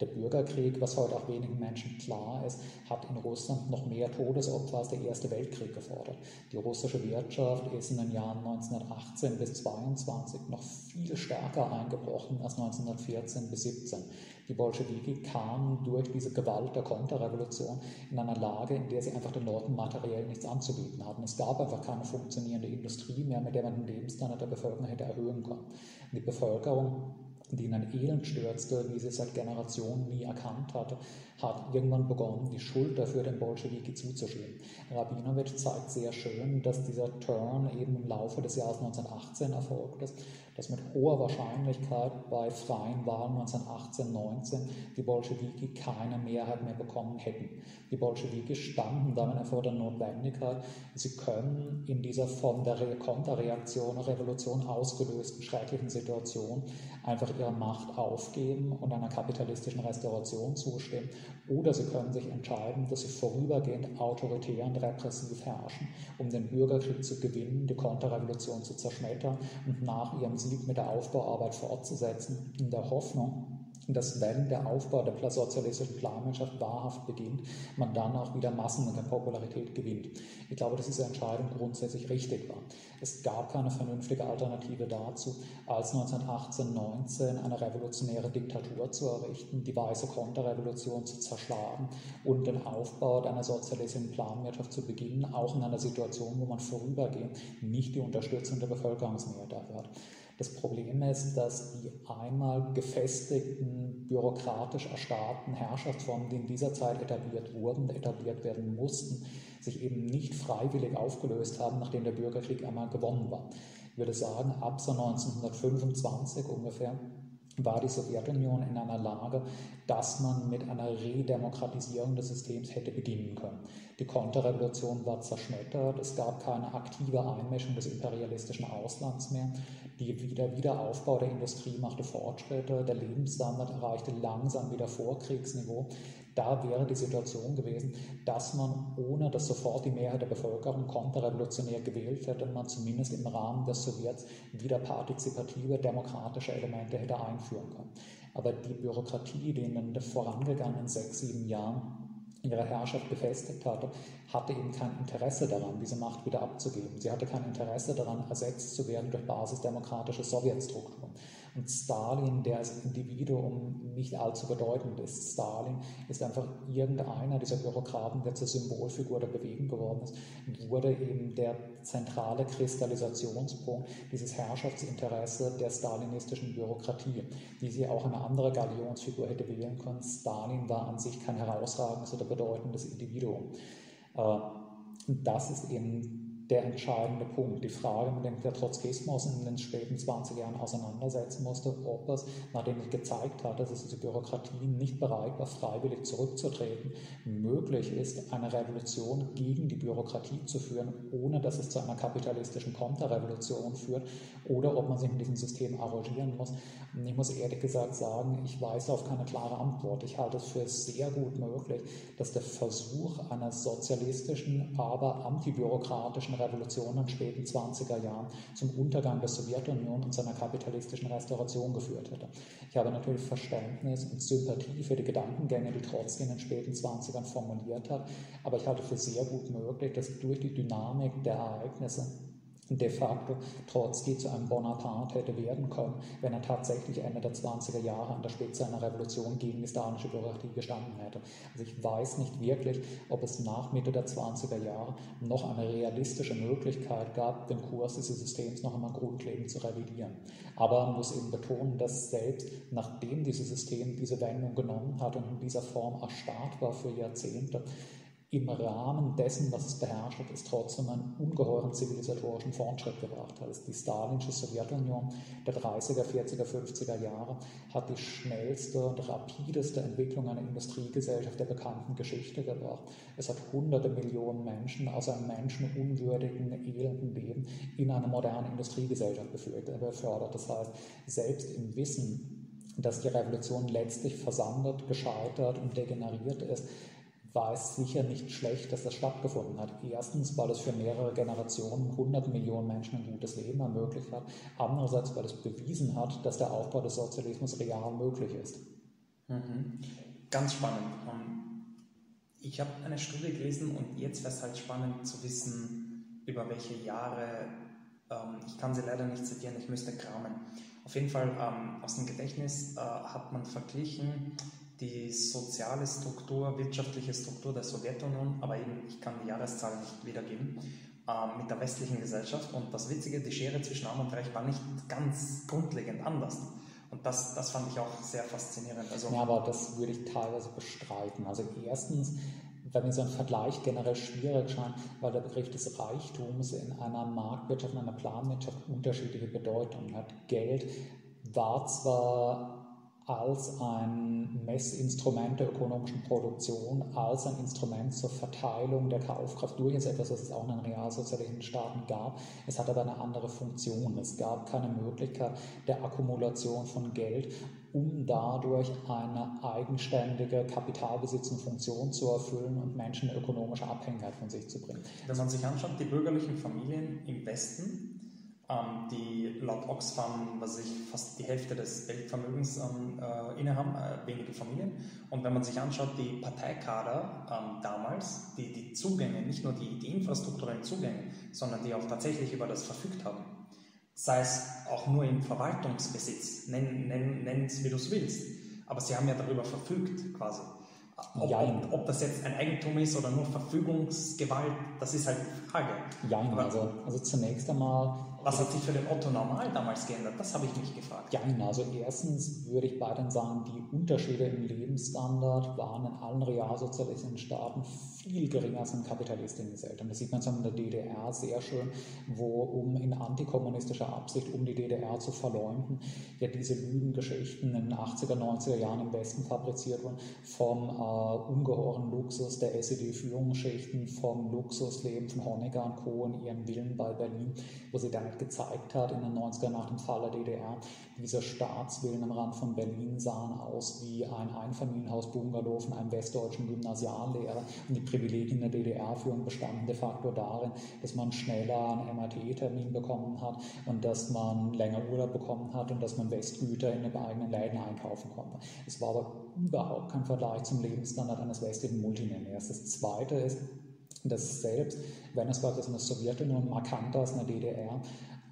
Der Bürgerkrieg, was heute auch wenigen Menschen klar ist, hat in Russland noch mehr Todesopfer als der Erste Weltkrieg gefordert. Die russische Wirtschaft ist in den Jahren 1918 bis 1922 noch viel stärker eingebrochen als 1914 bis 17. Die Bolschewiki kamen durch diese Gewalt der Konterrevolution in einer Lage, in der sie einfach den Leuten materiell nichts anzubieten hatten. Es gab einfach keine funktionierende Industrie mehr, mit der man den Lebensstandard der Bevölkerung hätte erhöhen können. Die Bevölkerung die in ein Elend stürzte, wie sie seit Generationen nie erkannt hatte, hat irgendwann begonnen, die Schuld dafür den Bolschewiki zuzuschieben. Rabinowitsch zeigt sehr schön, dass dieser Turn eben im Laufe des Jahres 1918 erfolgt ist, dass mit hoher Wahrscheinlichkeit bei freien Wahlen 1918-19 die Bolschewiki keine Mehrheit mehr bekommen hätten. Die Bolschewiki standen damit vor der Notwendigkeit, sie können in dieser von der Konterreaktion, Revolution ausgelösten schrecklichen Situation einfach ihre Macht aufgeben und einer kapitalistischen Restauration zustimmen oder sie können sich entscheiden, dass sie vorübergehend autoritär und repressiv herrschen, um den Bürgerkrieg zu gewinnen, die Konterrevolution zu zerschmettern und nach ihrem Sieg mit der Aufbauarbeit fortzusetzen, in der Hoffnung, dass wenn der Aufbau der sozialistischen Planwirtschaft wahrhaft beginnt, man dann auch wieder Massen und Popularität gewinnt. Ich glaube, dass diese Entscheidung grundsätzlich richtig war. Es gab keine vernünftige Alternative dazu, als 1918, 19 eine revolutionäre Diktatur zu errichten, die weiße Konterrevolution zu zerschlagen und den Aufbau einer sozialistischen Planwirtschaft zu beginnen, auch in einer Situation, wo man vorübergehend nicht die Unterstützung der Bevölkerungsmehrheit hat. Das Problem ist, dass die einmal gefestigten, bürokratisch erstarrten Herrschaftsformen, die in dieser Zeit etabliert wurden, etabliert werden mussten, sich eben nicht freiwillig aufgelöst haben, nachdem der Bürgerkrieg einmal gewonnen war. Ich würde sagen, ab so 1925 ungefähr war die Sowjetunion in einer Lage, dass man mit einer Redemokratisierung des Systems hätte beginnen können. Die Konterrevolution war zerschmettert, es gab keine aktive Einmischung des imperialistischen Auslands mehr, der Wiederaufbau der Industrie machte Fortschritte, der Lebensstandard erreichte langsam wieder Vorkriegsniveau. Da wäre die Situation gewesen, dass man, ohne dass sofort die Mehrheit der Bevölkerung konterrevolutionär gewählt hätte, man zumindest im Rahmen des Sowjets wieder partizipative, demokratische Elemente hätte einführen können. Aber die Bürokratie, die in den vorangegangenen sechs, sieben Jahren ihre Herrschaft befestigt hatte, hatte eben kein Interesse daran, diese Macht wieder abzugeben. Sie hatte kein Interesse daran, ersetzt zu werden durch basisdemokratische Sowjetstrukturen. Und Stalin, der als Individuum nicht allzu bedeutend ist, Stalin ist einfach irgendeiner dieser Bürokraten, der zur Symbolfigur der Bewegung geworden ist, wurde eben der zentrale Kristallisationspunkt dieses Herrschaftsinteresse der stalinistischen Bürokratie, wie sie auch eine andere Galionsfigur hätte wählen können. Stalin war an sich kein herausragendes oder bedeutendes Individuum. Äh, das ist eben der entscheidende Punkt. Die Frage, mit dem der Trotzkismus in den späten 20 Jahren auseinandersetzen musste, ob es, nachdem sich gezeigt hat, dass es diese Bürokratie nicht bereit war, freiwillig zurückzutreten, möglich ist, eine Revolution gegen die Bürokratie zu führen, ohne dass es zu einer kapitalistischen Konterrevolution führt, oder ob man sich mit diesem System arrangieren muss. Und ich muss ehrlich gesagt sagen, ich weiß auf keine klare Antwort. Ich halte es für sehr gut möglich, dass der Versuch einer sozialistischen, aber antibürokratischen Revolution in den späten 20er Jahren zum Untergang der Sowjetunion und seiner kapitalistischen Restauration geführt hätte. Ich habe natürlich Verständnis und Sympathie für die Gedankengänge, die Trotzki in den späten 20ern formuliert hat, aber ich halte für sehr gut möglich, dass durch die Dynamik der Ereignisse de facto Trotzki zu einem Bonaparte hätte werden können, wenn er tatsächlich Ende der 20er Jahre an der Spitze einer Revolution gegen die stalinische Bürokratie gestanden hätte. Also ich weiß nicht wirklich, ob es nach Mitte der 20er Jahre noch eine realistische Möglichkeit gab, den Kurs dieses Systems noch einmal grundlegend zu revidieren. Aber man muss eben betonen, dass selbst nachdem dieses System diese Wendung genommen hat und in dieser Form erstarrt war für Jahrzehnte, im Rahmen dessen, was es beherrscht hat, es trotzdem einen ungeheuren zivilisatorischen Fortschritt gebracht hat. Also die Stalinische Sowjetunion der 30er, 40er, 50er Jahre hat die schnellste und rapideste Entwicklung einer Industriegesellschaft der bekannten Geschichte gebracht. Es hat hunderte Millionen Menschen aus einem menschenunwürdigen, elenden Leben in eine moderne Industriegesellschaft befördert. Das heißt, selbst im Wissen, dass die Revolution letztlich versandet, gescheitert und degeneriert ist, war es sicher nicht schlecht, dass das stattgefunden hat. Erstens, weil es für mehrere Generationen, 100 Millionen Menschen ein gutes Leben ermöglicht hat. Andererseits, weil es bewiesen hat, dass der Aufbau des Sozialismus real möglich ist. Mhm. Ganz spannend. Ähm, ich habe eine Studie gelesen und jetzt wäre es halt spannend zu wissen, über welche Jahre, ähm, ich kann sie leider nicht zitieren, ich müsste kramen. Auf jeden Fall ähm, aus dem Gedächtnis äh, hat man verglichen, die soziale Struktur, wirtschaftliche Struktur der Sowjetunion, aber eben, ich kann die Jahreszahl nicht wiedergeben, äh, mit der westlichen Gesellschaft. Und das Witzige, die Schere zwischen Arm und Reich war nicht ganz grundlegend anders. Und das, das fand ich auch sehr faszinierend. Also, ja, aber das würde ich teilweise bestreiten. Also erstens, weil mir so ein Vergleich generell schwierig scheint, weil der Begriff des Reichtums in einer Marktwirtschaft, in einer Planwirtschaft unterschiedliche Bedeutungen hat. Geld war zwar als ein Messinstrument der ökonomischen Produktion, als ein Instrument zur Verteilung der Kaufkraft durch. Das ist etwas, was es auch in den realsozialistischen Staaten gab. Es hat aber eine andere Funktion. Es gab keine Möglichkeit der Akkumulation von Geld, um dadurch eine eigenständige Kapitalbesitz und Funktion zu erfüllen und Menschen ökonomische Abhängigkeit von sich zu bringen. Wenn man sich anschaut, die bürgerlichen Familien im Westen, ähm, die laut Oxfam, was ich fast die Hälfte des Weltvermögens ähm, äh, innehaben, äh, wenige Familien. Und wenn man sich anschaut, die Parteikader ähm, damals, die, die Zugänge, nicht nur die, die infrastrukturellen Zugänge, sondern die auch tatsächlich über das verfügt haben, sei es auch nur im Verwaltungsbesitz, nenn, nenn, nenn es wie du es willst, aber sie haben ja darüber verfügt quasi. Ob, ob, ob, das jetzt ein Eigentum ist oder nur Verfügungsgewalt, das ist halt die Frage. Ja, also, also zunächst einmal was hat sich für den Otto normal damals geändert? Das habe ich mich gefragt. Ja. Also erstens würde ich beiden sagen, die Unterschiede im Lebensstandard waren in allen realsozialistischen Staaten viel geringer als in kapitalistischen Gesellschaften. Das sieht man so in der DDR sehr schön, wo um in antikommunistischer Absicht, um die DDR zu verleumden, ja diese Lügengeschichten in den 80er, 90er Jahren im Westen fabriziert wurden, vom äh, ungeheuren Luxus der SED-Führungsschichten, vom Luxusleben von Honecker und Co. in ihren Villen bei Berlin, wo sie dann gezeigt hat in den 90er nach dem Fall der DDR. Diese Staatsvillen am Rand von Berlin sahen aus wie ein Einfamilienhaus-Bungalow von einem westdeutschen Gymnasiallehrer. Und die Privilegien der DDR-Führung bestanden de facto darin, dass man schneller einen MRT-Termin bekommen hat und dass man länger Urlaub bekommen hat und dass man Westgüter in den eigenen Läden einkaufen konnte. Es war aber überhaupt kein Vergleich zum Lebensstandard eines westlichen Multimillionärs. Das Zweite ist, dass selbst wenn es beispielsweise in der Sowjetunion markanter als in der DDR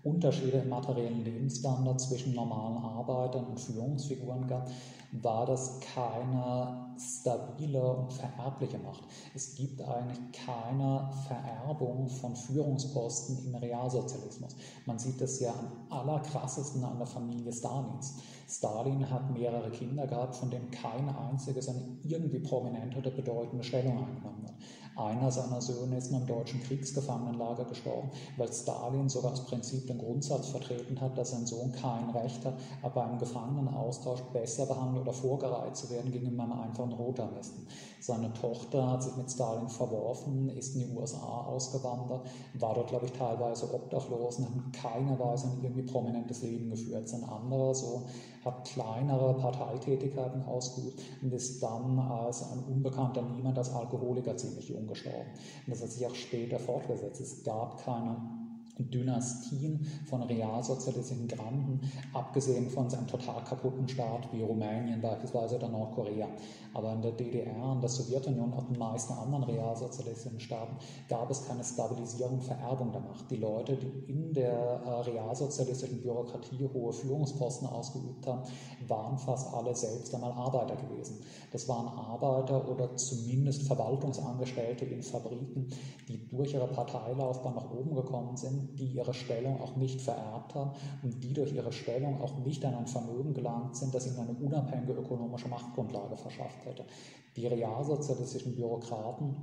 Unterschiede im materiellen Lebensstandard zwischen normalen Arbeitern und Führungsfiguren gab, war das keine stabile und vererbliche Macht. Es gibt eigentlich keine Vererbung von Führungsposten im Realsozialismus. Man sieht das ja am allerkrassesten an der Familie Stalins. Stalin hat mehrere Kinder gehabt, von denen kein einziges eine irgendwie prominente oder bedeutende Stellung eingenommen hat. Einer seiner Söhne ist in einem deutschen Kriegsgefangenenlager gestorben, weil Stalin sogar aus Prinzip den Grundsatz vertreten hat, dass sein Sohn kein Recht hat, aber beim Gefangenenaustausch besser behandelt oder vorgereiht zu werden gegenüber einem einfachen Rotarmisten. Seine Tochter hat sich mit Stalin verworfen, ist in die USA ausgewandert, war dort, glaube ich, teilweise obdachlos und hat in keiner Weise ein irgendwie prominentes Leben geführt. Sein anderer Sohn hat kleinere Parteitätigkeiten ausgeübt und ist dann als ein unbekannter Niemand als Alkoholiker ziemlich jung gestorben. Und das hat sich auch später fortgesetzt. Es gab keine Dynastien von realsozialistischen Granden, abgesehen von einem total kaputten Staat wie Rumänien beispielsweise oder Nordkorea. Aber in der DDR, und der Sowjetunion und den meisten anderen realsozialistischen Staaten gab es keine Stabilisierung, Vererbung der Macht. Die Leute, die in der äh, realsozialistischen Bürokratie hohe Führungsposten ausgeübt haben, waren fast alle selbst einmal Arbeiter gewesen. Das waren Arbeiter oder zumindest Verwaltungsangestellte in Fabriken, die durch ihre Parteilaufbahn nach oben gekommen sind, die ihre Stellung auch nicht vererbt haben und die durch ihre Stellung auch nicht an ein Vermögen gelangt sind, das ihnen eine unabhängige ökonomische Machtgrundlage verschafft hätte. Die realsozialistischen Bürokraten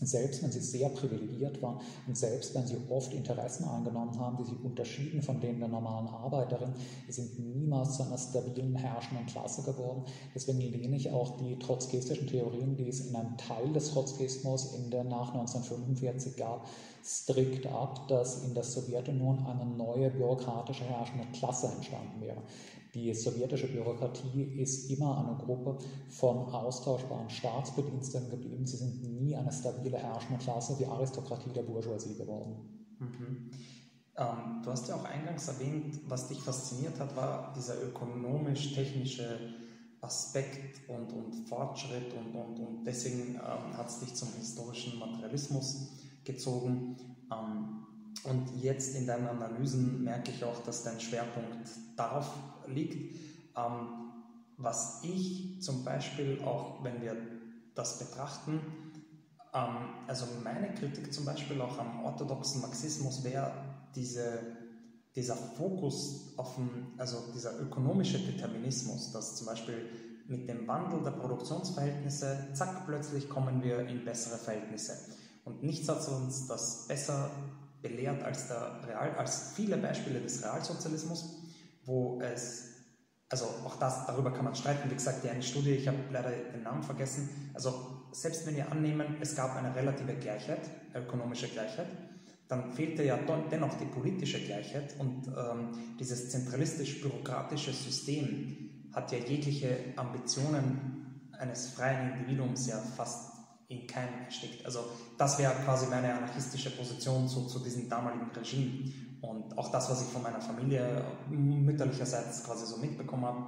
selbst wenn sie sehr privilegiert waren und selbst wenn sie oft Interessen eingenommen haben, die sich unterschieden von denen der normalen Arbeiterin, sind niemals zu einer stabilen herrschenden Klasse geworden. Deswegen lehne ich auch die trotzkistischen Theorien, die es in einem Teil des Trotzkismus in der nach 1945 gab, strikt ab, dass in der Sowjetunion eine neue bürokratische herrschende Klasse entstanden wäre. Die sowjetische Bürokratie ist immer eine Gruppe von austauschbaren Staatsbediensteten geblieben. Sie sind nie eine stabile herrschende Klasse, die Aristokratie der Bourgeoisie geworden. Mhm. Ähm, du hast ja auch eingangs erwähnt, was dich fasziniert hat, war dieser ökonomisch-technische Aspekt und, und Fortschritt und, und, und deswegen ähm, hat es dich zum historischen Materialismus gezogen. Ähm, und jetzt in deinen Analysen merke ich auch, dass dein Schwerpunkt darauf liegt. Ähm, was ich zum Beispiel auch, wenn wir das betrachten, ähm, also meine Kritik zum Beispiel auch am orthodoxen Marxismus wäre diese, dieser Fokus auf den, also dieser ökonomische Determinismus, dass zum Beispiel mit dem Wandel der Produktionsverhältnisse, zack, plötzlich kommen wir in bessere Verhältnisse. Und nichts hat uns das besser belehrt als, der Real, als viele Beispiele des Realsozialismus, wo es, also auch das, darüber kann man streiten, wie gesagt, die eine Studie, ich habe leider den Namen vergessen, also selbst wenn wir annehmen, es gab eine relative Gleichheit, ökonomische Gleichheit, dann fehlte ja dennoch die politische Gleichheit. Und ähm, dieses zentralistisch-bürokratische System hat ja jegliche Ambitionen eines freien Individuums ja fast in keinem erstickt. Also das wäre quasi meine anarchistische Position zu, zu diesem damaligen Regime. Und auch das, was ich von meiner Familie mütterlicherseits quasi so mitbekommen habe,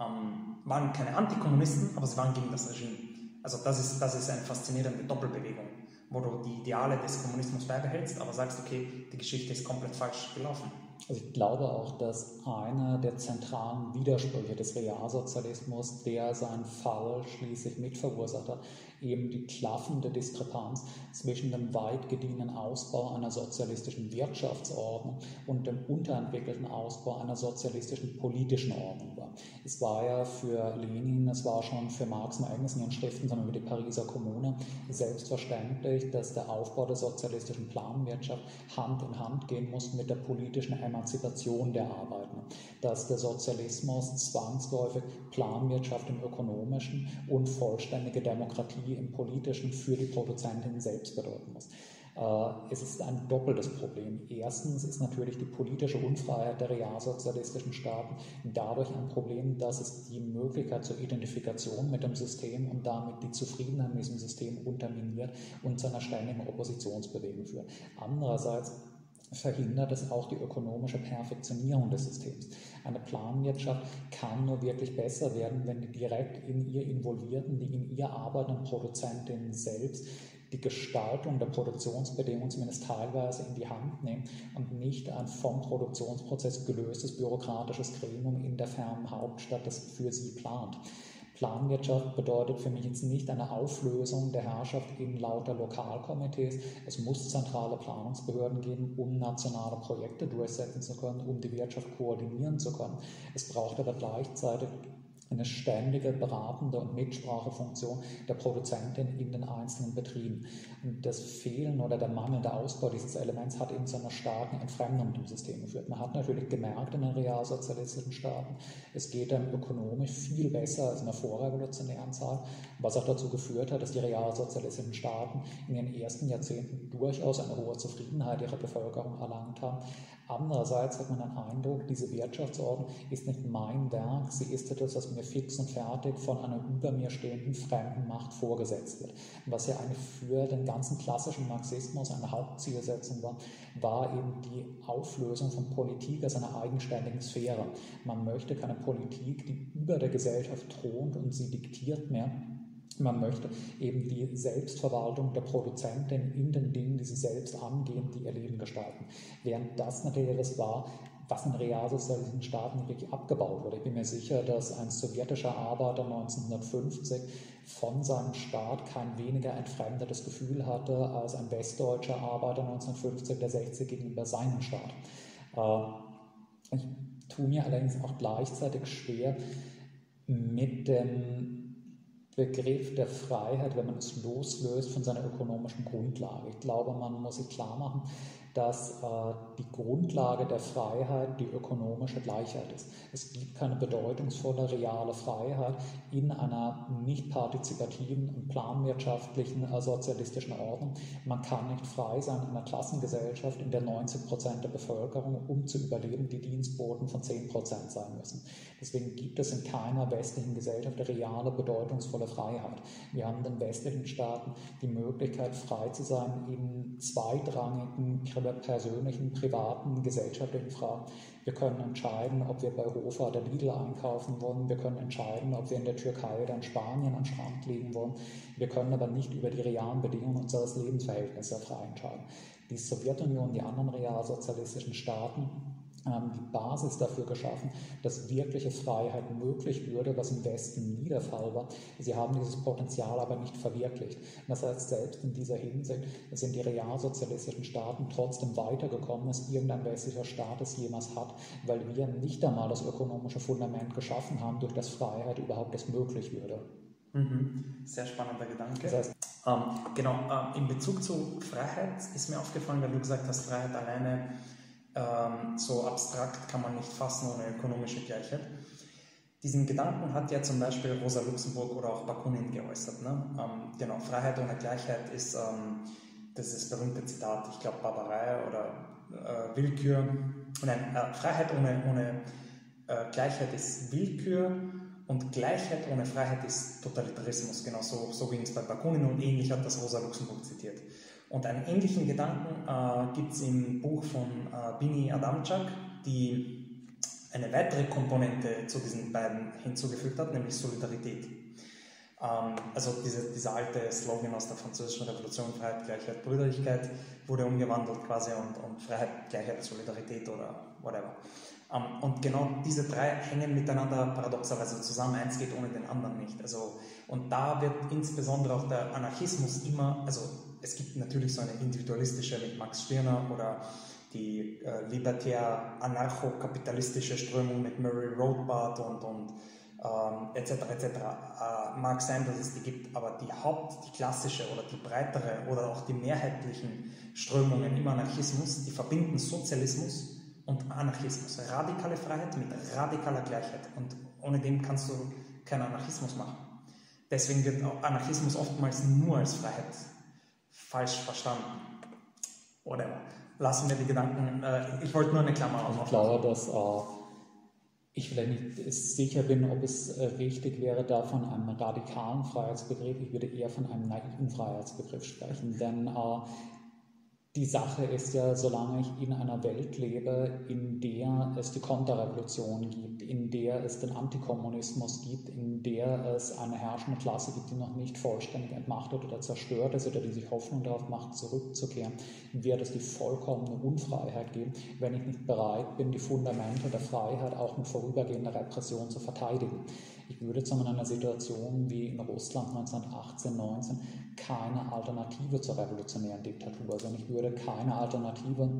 ähm, waren keine Antikommunisten, aber sie waren gegen das Regime. Also das ist, das ist eine faszinierende Doppelbewegung, wo du die Ideale des Kommunismus beibehältst, aber sagst, okay, die Geschichte ist komplett falsch gelaufen. Also ich glaube auch, dass einer der zentralen Widersprüche des Realsozialismus, der seinen Fall schließlich mitverursacht hat, eben die klaffende Diskrepanz zwischen dem weit gediehenen Ausbau einer sozialistischen Wirtschaftsordnung und dem unterentwickelten Ausbau einer sozialistischen politischen Ordnung war. Es war ja für Lenin, es war schon für Marx und Engels in ihren Schriften, sondern über die Pariser Kommune selbstverständlich, dass der Aufbau der sozialistischen Planwirtschaft Hand in Hand gehen muss mit der politischen Emanzipation der Arbeiter, dass der Sozialismus zwangsläufig Planwirtschaft im ökonomischen und vollständige Demokratie im politischen für die Produzentin selbst bedeuten muss. Äh, es ist ein doppeltes Problem. Erstens ist natürlich die politische Unfreiheit der realsozialistischen Staaten dadurch ein Problem, dass es die Möglichkeit zur Identifikation mit dem System und damit die Zufriedenheit mit diesem System unterminiert und zu einer ständigen Oppositionsbewegung führt. Andererseits verhindert es auch die ökonomische Perfektionierung des Systems. Eine Planwirtschaft kann nur wirklich besser werden, wenn die direkt in ihr involvierten, die in ihr arbeitenden Produzentinnen selbst die Gestaltung der Produktionsbedingungen zumindest teilweise in die Hand nehmen und nicht ein vom Produktionsprozess gelöstes bürokratisches Gremium in der fernen Hauptstadt, das für sie plant. Planwirtschaft bedeutet für mich jetzt nicht eine Auflösung der Herrschaft in lauter Lokalkomitees. Es muss zentrale Planungsbehörden geben, um nationale Projekte durchsetzen zu können, um die Wirtschaft koordinieren zu können. Es braucht aber gleichzeitig eine ständige beratende und Mitsprachefunktion der Produzentin in den einzelnen Betrieben. Und das Fehlen oder der mangelnde Ausbau dieses Elements hat eben zu einer starken Entfremdung im System geführt. Man hat natürlich gemerkt in den realsozialistischen Staaten, es geht dann ökonomisch viel besser als in der vorrevolutionären Zeit, was auch dazu geführt hat, dass die realsozialistischen Staaten in den ersten Jahrzehnten durchaus eine hohe Zufriedenheit ihrer Bevölkerung erlangt haben. Andererseits hat man den Eindruck, diese Wirtschaftsordnung ist nicht mein Werk, sie ist etwas, was mir fix und fertig von einer über mir stehenden fremden Macht vorgesetzt wird. Was ja eigentlich für den ganzen klassischen Marxismus eine Hauptzielsetzung war, war eben die Auflösung von Politik als einer eigenständigen Sphäre. Man möchte keine Politik, die über der Gesellschaft thront und sie diktiert mehr, man möchte eben die Selbstverwaltung der Produzentin in den Dingen, die sie selbst angehen, die ihr Leben gestalten. Während das natürlich das war, was in realsozialistischen Staaten wirklich abgebaut wurde. Ich bin mir sicher, dass ein sowjetischer Arbeiter 1950 von seinem Staat kein weniger entfremdetes Gefühl hatte als ein westdeutscher Arbeiter 1950 der 60 gegenüber seinem Staat. Äh, ich tue mir allerdings auch gleichzeitig schwer mit dem Begriff der Freiheit, wenn man es loslöst von seiner ökonomischen Grundlage. Ich glaube, man muss sich klar machen, dass äh, die Grundlage der Freiheit die ökonomische Gleichheit ist. Es gibt keine bedeutungsvolle reale Freiheit in einer nicht partizipativen und planwirtschaftlichen äh, sozialistischen Ordnung. Man kann nicht frei sein in einer Klassengesellschaft, in der 90 Prozent der Bevölkerung, um zu überleben, die Dienstboten von 10 Prozent sein müssen. Deswegen gibt es in keiner westlichen Gesellschaft reale, bedeutungsvolle Freiheit. Wir haben den westlichen Staaten die Möglichkeit, frei zu sein in zweitrangigen persönlichen, privaten, gesellschaftlichen Fragen. Wir können entscheiden, ob wir bei Hofer oder Lidl einkaufen wollen. Wir können entscheiden, ob wir in der Türkei oder in Spanien am Strand liegen wollen. Wir können aber nicht über die realen Bedingungen unseres Lebensverhältnisses frei entscheiden. Die Sowjetunion, die anderen realsozialistischen Staaten die Basis dafür geschaffen, dass wirkliche Freiheit möglich würde, was im Westen nie der Fall war. Sie haben dieses Potenzial aber nicht verwirklicht. Das heißt, selbst in dieser Hinsicht sind die realsozialistischen Staaten trotzdem weitergekommen, als irgendein westlicher Staat es jemals hat, weil wir nicht einmal das ökonomische Fundament geschaffen haben, durch das Freiheit überhaupt erst möglich würde. Mhm. Sehr spannender Gedanke. Das heißt, ähm, genau, äh, in Bezug zu Freiheit ist mir aufgefallen, weil du gesagt hast, Freiheit alleine ähm, so abstrakt kann man nicht fassen ohne ökonomische Gleichheit. Diesen Gedanken hat ja zum Beispiel Rosa Luxemburg oder auch Bakunin geäußert. Ne? Ähm, genau, Freiheit ohne Gleichheit ist ähm, das, ist das berühmte Zitat, ich glaube Barbarei oder äh, Willkür. Nein, äh, Freiheit ohne, ohne äh, Gleichheit ist Willkür und Gleichheit ohne Freiheit ist Totalitarismus. Genau so, so ging es bei Bakunin und ähnlich hat das Rosa Luxemburg zitiert. Und einen ähnlichen Gedanken äh, gibt es im Buch von äh, Bini Adamczak, die eine weitere Komponente zu diesen beiden hinzugefügt hat, nämlich Solidarität. Ähm, also diese, dieser alte Slogan aus der französischen Revolution, Freiheit, Gleichheit, Brüderlichkeit, wurde umgewandelt quasi und, und Freiheit, Gleichheit, Solidarität oder whatever. Ähm, und genau diese drei hängen miteinander paradoxerweise zusammen. Eins geht ohne den anderen nicht. Also, und da wird insbesondere auch der Anarchismus immer, also es gibt natürlich so eine individualistische mit Max Stirner oder die äh, libertär-anarcho-kapitalistische Strömung mit Murray Rothbard und, und ähm, etc. etc. Äh, mag sein, dass es die gibt, aber die Haupt-, die klassische oder die breitere oder auch die mehrheitlichen Strömungen im Anarchismus, die verbinden Sozialismus und Anarchismus. Radikale Freiheit mit radikaler Gleichheit. Und ohne dem kannst du keinen Anarchismus machen. Deswegen wird Anarchismus oftmals nur als Freiheit falsch verstanden. Oder lassen wir die Gedanken, äh, ich wollte nur eine Klammer aufmachen. Ich glaube, dass äh, ich vielleicht nicht sicher bin, ob es äh, richtig wäre, da von einem radikalen Freiheitsbegriff, ich würde eher von einem naiven Freiheitsbegriff sprechen, denn äh, die Sache ist ja, solange ich in einer Welt lebe, in der es die Konterrevolution gibt, in der es den Antikommunismus gibt, in der es eine herrschende Klasse gibt, die noch nicht vollständig entmachtet oder zerstört ist oder die sich Hoffnung darauf macht, zurückzukehren, wird es die vollkommene Unfreiheit geben, wenn ich nicht bereit bin, die Fundamente der Freiheit auch mit vorübergehender Repression zu verteidigen. Ich würde zu einer Situation wie in Russland 1918, 19 keine Alternative zur revolutionären Diktatur, sondern ich würde keine Alternative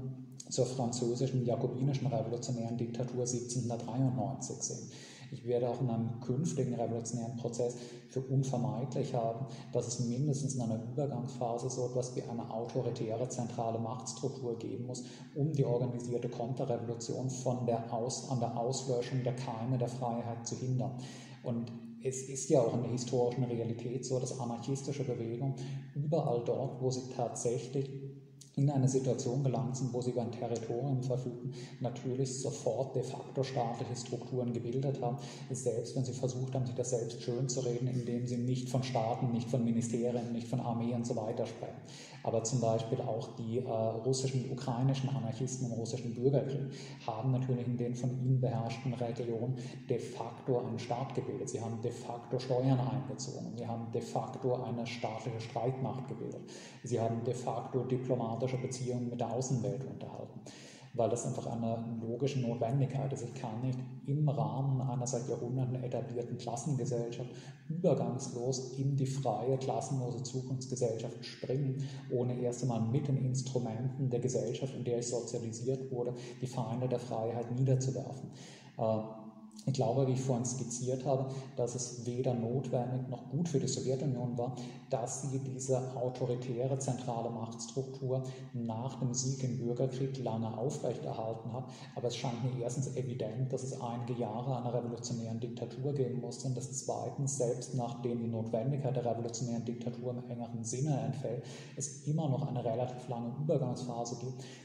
zur französischen jakobinischen revolutionären Diktatur 1793 sehen. Ich werde auch in einem künftigen revolutionären Prozess für unvermeidlich haben, dass es mindestens in einer Übergangsphase so etwas wie eine autoritäre zentrale Machtstruktur geben muss, um die organisierte Konterrevolution von der Aus, an der Auslöschung der Keime der Freiheit zu hindern. Und es ist ja auch in der historischen Realität so, dass anarchistische Bewegungen überall dort, wo sie tatsächlich in eine Situation gelangt sind, wo sie über ein Territorium verfügen, natürlich sofort de facto staatliche Strukturen gebildet haben, selbst wenn sie versucht haben, sich das selbst schön zu reden, indem sie nicht von Staaten, nicht von Ministerien, nicht von Armeen und so weiter sprechen aber zum Beispiel auch die äh, russischen, ukrainischen Anarchisten im russischen Bürgerkrieg haben natürlich in den von ihnen beherrschten Regionen de facto einen Staat gebildet. Sie haben de facto Steuern eingezogen. Sie haben de facto eine staatliche Streitmacht gebildet. Sie haben de facto diplomatische Beziehungen mit der Außenwelt unterhalten weil das einfach eine logische Notwendigkeit ist. Ich kann nicht im Rahmen einer seit Jahrhunderten etablierten Klassengesellschaft übergangslos in die freie, klassenlose Zukunftsgesellschaft springen, ohne erst einmal mit den Instrumenten der Gesellschaft, in der ich sozialisiert wurde, die Feinde der Freiheit niederzuwerfen. Äh, ich glaube, wie ich vorhin skizziert habe, dass es weder notwendig noch gut für die Sowjetunion war, dass sie diese autoritäre zentrale Machtstruktur nach dem Sieg im Bürgerkrieg lange aufrechterhalten hat. Aber es scheint mir erstens evident, dass es einige Jahre einer revolutionären Diktatur geben musste und dass zweitens, selbst nachdem die Notwendigkeit der revolutionären Diktatur im engeren Sinne entfällt, es immer noch eine relativ lange Übergangsphase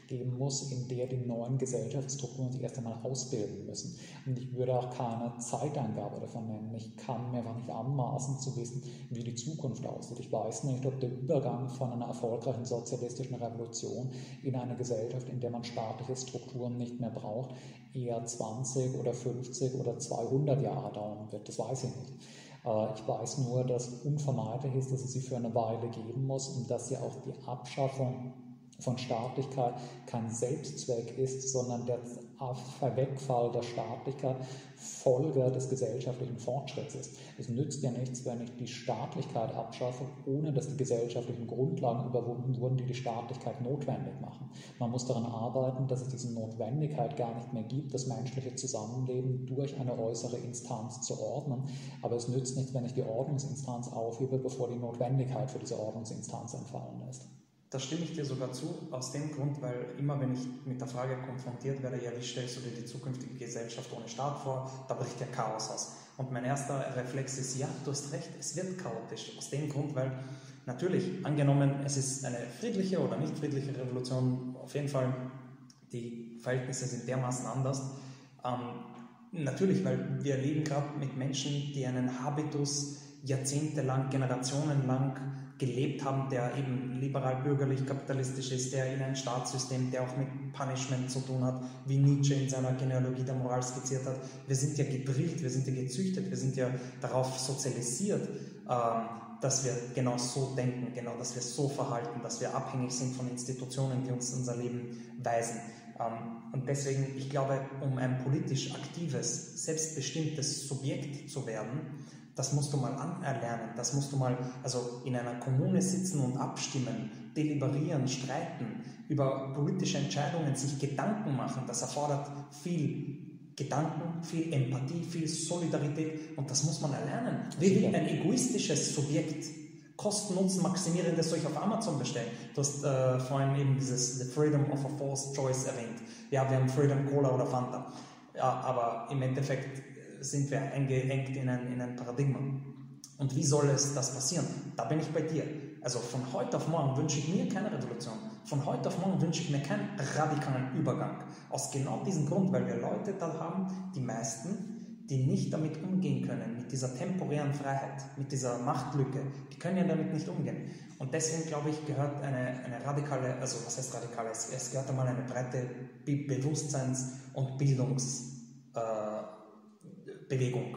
geben muss, in der die neuen Gesellschaftsstrukturen sich erst einmal ausbilden müssen. Und ich würde auch keine Zeitangabe davon nennen. Ich kann mir einfach nicht anmaßen zu wissen, wie die Zukunft aussieht. Ich weiß nicht, ob der Übergang von einer erfolgreichen sozialistischen Revolution in eine Gesellschaft, in der man staatliche Strukturen nicht mehr braucht, eher 20 oder 50 oder 200 Jahre dauern wird. Das weiß ich nicht. Äh, ich weiß nur, dass unvermeidlich ist, dass es sie für eine Weile geben muss und dass ja auch die Abschaffung von Staatlichkeit kein Selbstzweck ist, sondern der Wegfall der Staatlichkeit Folge des gesellschaftlichen Fortschritts ist. Es nützt ja nichts, wenn ich die Staatlichkeit abschaffe, ohne dass die gesellschaftlichen Grundlagen überwunden wurden, die die Staatlichkeit notwendig machen. Man muss daran arbeiten, dass es diese Notwendigkeit gar nicht mehr gibt, das menschliche Zusammenleben durch eine äußere Instanz zu ordnen. Aber es nützt nichts, wenn ich die Ordnungsinstanz aufhebe, bevor die Notwendigkeit für diese Ordnungsinstanz entfallen ist. Da stimme ich dir sogar zu, aus dem Grund, weil immer wenn ich mit der Frage konfrontiert werde, ja, wie stellst du dir die zukünftige Gesellschaft ohne Staat vor, da bricht ja Chaos aus. Und mein erster Reflex ist, ja, du hast recht, es wird chaotisch. Aus dem Grund, weil natürlich, angenommen, es ist eine friedliche oder nicht friedliche Revolution, auf jeden Fall, die Verhältnisse sind dermaßen anders. Ähm, natürlich, weil wir leben gerade mit Menschen, die einen Habitus jahrzehntelang, generationenlang gelebt haben, der eben liberal-bürgerlich-kapitalistisch ist, der in ein Staatssystem, der auch mit Punishment zu tun hat, wie Nietzsche in seiner Genealogie der Moral skizziert hat. Wir sind ja gedrillt, wir sind ja gezüchtet, wir sind ja darauf sozialisiert, ähm, dass wir genau so denken, genau, dass wir so verhalten, dass wir abhängig sind von Institutionen, die uns unser Leben weisen. Ähm, und deswegen, ich glaube, um ein politisch aktives, selbstbestimmtes Subjekt zu werden, das musst du mal anerlernen, das musst du mal also in einer Kommune sitzen und abstimmen, deliberieren, streiten, über politische Entscheidungen sich Gedanken machen. Das erfordert viel Gedanken, viel Empathie, viel Solidarität und das muss man erlernen. Wie ein egoistisches Subjekt Kosten-Nutzen maximierendes soll ich auf Amazon bestellen. Du hast äh, vorhin eben dieses The Freedom of a Forced Choice erwähnt. Ja, wir haben Freedom Cola oder Fanta. Ja, aber im Endeffekt sind wir eingeengt in ein, in ein Paradigma. Und wie soll es das passieren? Da bin ich bei dir. Also von heute auf morgen wünsche ich mir keine Revolution. Von heute auf morgen wünsche ich mir keinen radikalen Übergang. Aus genau diesem Grund, weil wir Leute da haben, die meisten, die nicht damit umgehen können, mit dieser temporären Freiheit, mit dieser Machtlücke. Die können ja damit nicht umgehen. Und deswegen, glaube ich, gehört eine, eine radikale, also was heißt radikale? Es, gehört einmal eine breite Bewusstseins- und Bildungs- äh, Bewegung.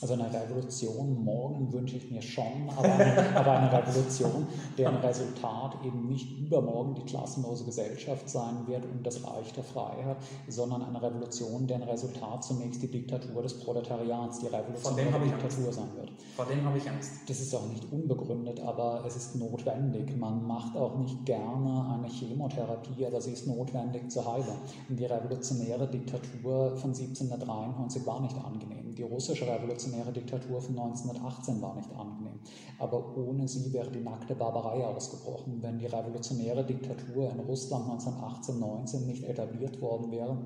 Also eine Revolution morgen wünsche ich mir schon, aber eine, aber eine, Revolution, deren Resultat eben nicht übermorgen die klassenlose Gesellschaft sein wird und das Reich der Freiheit, sondern eine Revolution, deren Resultat zunächst die Diktatur des Proletariats, die revolutionäre Diktatur Angst. sein wird. Vor dem habe ich Angst. Das ist auch nicht unbegründet, aber es ist notwendig. Man macht auch nicht gerne eine Chemotherapie, aber sie ist notwendig zur Heilung. Die revolutionäre Diktatur von 1793 war nicht angenehm. Die russische Revolution revolutionäre Diktatur von 1918 war nicht angenehm. Aber ohne sie wäre die nackte Barbarei ausgebrochen. Wenn die revolutionäre Diktatur in Russland 1918-19 nicht etabliert worden wäre,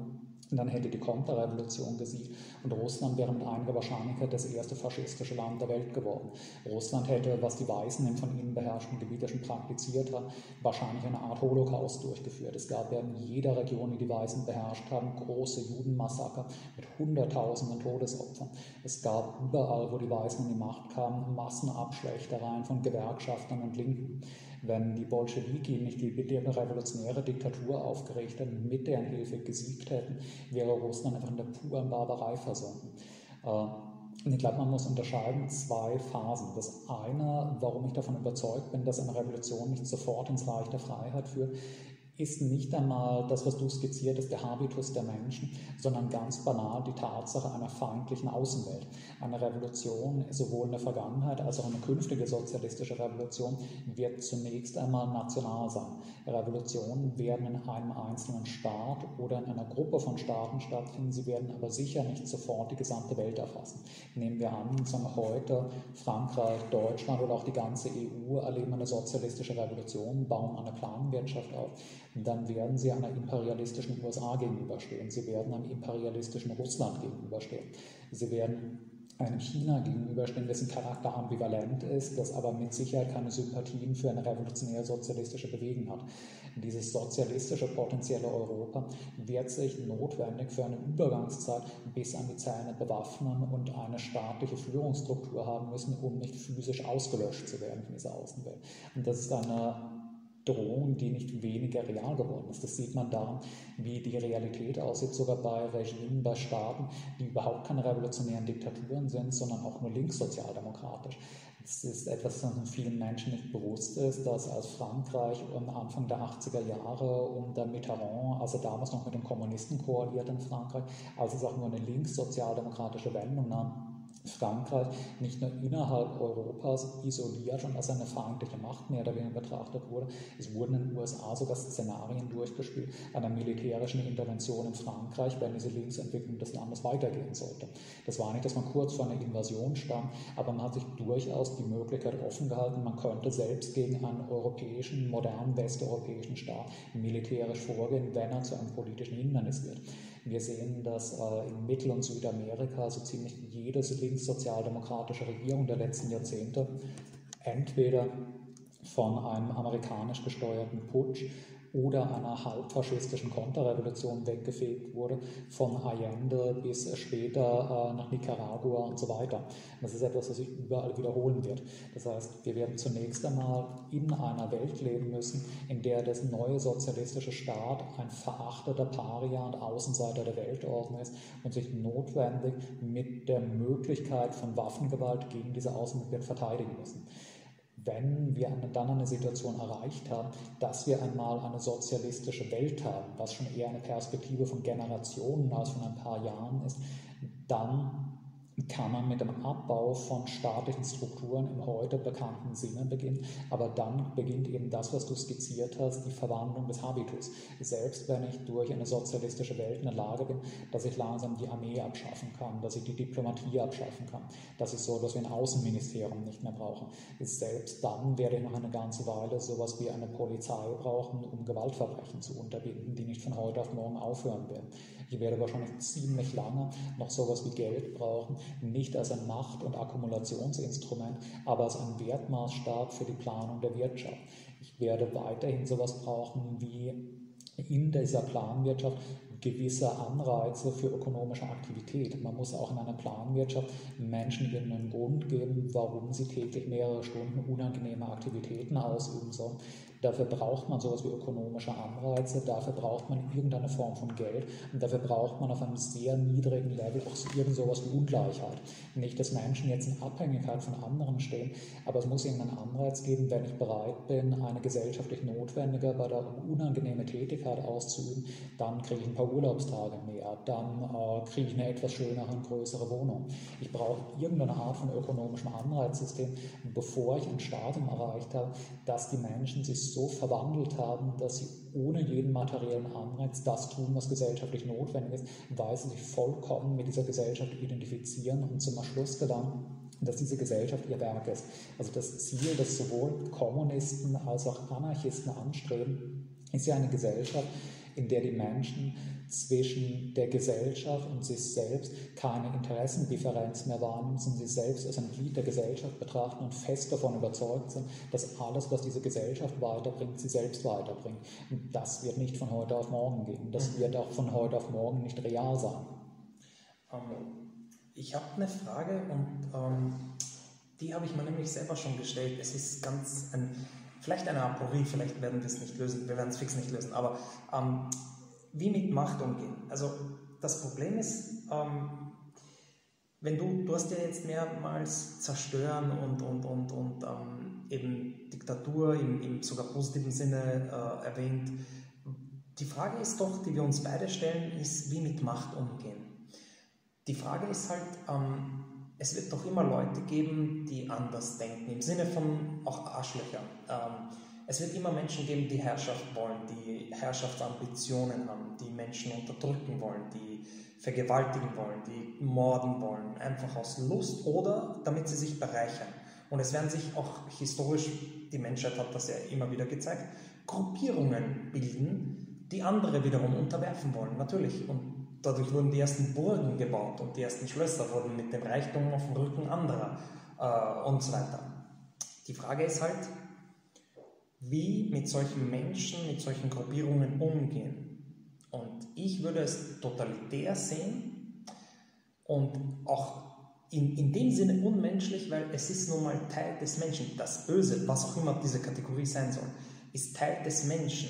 dann hätte die Konterrevolution gesiegt und Russland wäre mit einiger Wahrscheinlichkeit das erste faschistische Land der Welt geworden. Russland hätte, was die Weißen im von ihnen beherrschten Gebiete schon praktiziert haben, wahrscheinlich eine Art Holocaust durchgeführt. Es gab in jeder Region, die die Weißen beherrscht haben, große Judenmassaker mit Hunderttausenden Todesopfern. Es gab überall, wo die Weißen in die Macht kamen, Massenabschlechtereien von Gewerkschaftern und Linken wenn die Bolschewiki nicht die revolutionäre Diktatur aufgerichtet und mit deren Hilfe gesiegt hätten, wäre Russland einfach in der puren Barbarei versunken. Äh, ich glaube, man muss unterscheiden zwei Phasen. Das eine, warum ich davon überzeugt bin, dass eine Revolution nicht sofort ins Reich der Freiheit führt, ist nicht einmal das, was du skizziert hast, der Habitus der Menschen, sondern ganz banal die Tatsache einer feindlichen Außenwelt. Eine Revolution, sowohl in der Vergangenheit als auch eine künftige sozialistische Revolution, wird zunächst einmal national sein. Revolutionen werden in einem einzelnen Staat oder in einer Gruppe von Staaten stattfinden, sie werden aber sicher nicht sofort die gesamte Welt erfassen. Nehmen wir an, sagen heute Frankreich, Deutschland oder auch die ganze EU erleben eine sozialistische Revolution, bauen eine Planwirtschaft auf dann werden sie einer imperialistischen USA gegenüberstehen. Sie werden einem imperialistischen Russland gegenüberstehen. Sie werden einem China gegenüberstehen, dessen Charakter ambivalent ist, das aber mit Sicherheit keine Sympathien für eine revolutionäre sozialistische Bewegung hat. Dieses sozialistische potenzielle Europa wird sich notwendig für eine Übergangszeit bis an die Zähne bewaffnen und eine staatliche Führungsstruktur haben müssen, um nicht physisch ausgelöscht zu werden von dieser Außenwelt. Und das ist eine Drohung, die nicht weniger real geworden ist. Das sieht man daran, wie die Realität aussieht, sogar bei Regimen, bei Staaten, die überhaupt keine revolutionären Diktaturen sind, sondern auch nur linkssozialdemokratisch. Es ist etwas, das vielen Menschen nicht bewusst ist, dass als Frankreich Anfang der 80er Jahre unter Mitterrand, also damals noch mit den Kommunisten koaliert in Frankreich, als es auch nur eine linkssozialdemokratische Wendung nahm, Frankreich nicht nur innerhalb Europas isoliert und als eine feindliche Macht mehr oder weniger betrachtet wurde. Es wurden in den USA sogar Szenarien durchgespielt einer militärischen Intervention in Frankreich, wenn diese Linksentwicklung des Landes weitergehen sollte. Das war nicht, dass man kurz vor einer Invasion stand, aber man hat sich durchaus die Möglichkeit offen gehalten, man könnte selbst gegen einen europäischen, modernen westeuropäischen Staat militärisch vorgehen, wenn er zu einem politischen Hindernis wird. Wir sehen, dass äh, in Mittel- und Südamerika so ziemlich jede linkssozialdemokratische Regierung der letzten Jahrzehnte entweder von einem amerikanisch gesteuerten Putsch oder einer halbfaschistischen Konterrevolution weggefegt wurde, von Allende bis später äh, nach Nicaragua und so weiter. Das ist etwas, was sich überall wiederholen wird. Das heißt, wir werden zunächst einmal in einer Welt leben müssen, in der das neue sozialistische Staat ein verachteter Paria und Außenseiter der Weltordnung ist und sich notwendig mit der Möglichkeit von Waffengewalt gegen diese Außenwelt verteidigen müssen wenn wir dann eine Situation erreicht haben, dass wir einmal eine sozialistische Welt haben, was schon eher eine Perspektive von Generationen als von ein paar Jahren ist, dann kann man mit dem Abbau von staatlichen Strukturen im heute bekannten Sinne beginnen. Aber dann beginnt eben das, was du skizziert hast, die Verwandlung des Habitus. Selbst wenn ich durch eine sozialistische Welt in der Lage bin, dass ich langsam die Armee abschaffen kann, dass ich die Diplomatie abschaffen kann, dass ich so dass wir ein Außenministerium nicht mehr brauchen. Selbst dann werde ich noch eine ganze Weile sowas wie eine Polizei brauchen, um Gewaltverbrechen zu unterbinden, die nicht von heute auf morgen aufhören werden. Ich werde wahrscheinlich ziemlich lange noch sowas wie Geld brauchen, nicht als ein Macht- und Akkumulationsinstrument, aber als ein Wertmaßstab für die Planung der Wirtschaft. Ich werde weiterhin sowas brauchen wie in dieser Planwirtschaft gewisse Anreize für ökonomische Aktivität. Man muss auch in einer Planwirtschaft Menschen einen Grund geben, warum sie täglich mehrere Stunden unangenehme Aktivitäten ausüben sollen. Dafür braucht man sowas wie ökonomische Anreize, dafür braucht man irgendeine Form von Geld und dafür braucht man auf einem sehr niedrigen Level auch irgend sowas wie Ungleichheit. Nicht, dass Menschen jetzt in Abhängigkeit von anderen stehen, aber es muss irgendeinen Anreiz geben, wenn ich bereit bin, eine gesellschaftlich notwendige, bei der unangenehme Tätigkeit auszuüben, dann kriege ich ein paar Urlaubstage mehr, dann äh, kriege ich eine etwas schönere und größere Wohnung. Ich brauche irgendeine Art von ökonomischem Anreizsystem, bevor ich ein Stadium erreicht habe, dass die Menschen sich so verwandelt haben, dass sie ohne jeden materiellen Anreiz das tun, was gesellschaftlich notwendig ist, weil sie sich vollkommen mit dieser Gesellschaft identifizieren und zum Schluss gelangen, dass diese Gesellschaft ihr Werk ist. Also das Ziel, das sowohl Kommunisten als auch Anarchisten anstreben, ist ja eine Gesellschaft, in der die Menschen zwischen der Gesellschaft und sich selbst keine Interessendifferenz mehr wahrnehmen, sondern sie selbst als ein Glied der Gesellschaft betrachten und fest davon überzeugt sind, dass alles, was diese Gesellschaft weiterbringt, sie selbst weiterbringt. Und das wird nicht von heute auf morgen gehen. Das mhm. wird auch von heute auf morgen nicht real sein. Ähm, ich habe eine Frage und ähm, die habe ich mir nämlich selber schon gestellt. Es ist ganz ein, vielleicht eine Aporie, vielleicht werden wir es nicht lösen, wir werden es fix nicht lösen, aber ähm, wie mit Macht umgehen. Also das Problem ist, ähm, wenn du, du hast ja jetzt mehrmals zerstören und, und, und, und ähm, eben Diktatur im, im sogar positiven Sinne äh, erwähnt. die Frage ist doch, die wir uns beide stellen, ist, wie mit Macht umgehen. Die Frage ist halt, ähm, es wird doch immer Leute geben, die anders denken, im Sinne von auch Arschlöcher. Ähm, es wird immer Menschen geben, die Herrschaft wollen, die Herrschaftsambitionen haben, die Menschen unterdrücken wollen, die vergewaltigen wollen, die morden wollen, einfach aus Lust oder damit sie sich bereichern. Und es werden sich auch historisch, die Menschheit hat das ja immer wieder gezeigt, Gruppierungen bilden, die andere wiederum unterwerfen wollen, natürlich. Und dadurch wurden die ersten Burgen gebaut und die ersten Schlösser wurden mit dem Reichtum auf dem Rücken anderer äh, und so weiter. Die Frage ist halt, wie mit solchen Menschen, mit solchen Gruppierungen umgehen. Und ich würde es totalitär sehen und auch in, in dem Sinne unmenschlich, weil es ist nun mal Teil des Menschen. Das Böse, was auch immer diese Kategorie sein soll, ist Teil des Menschen.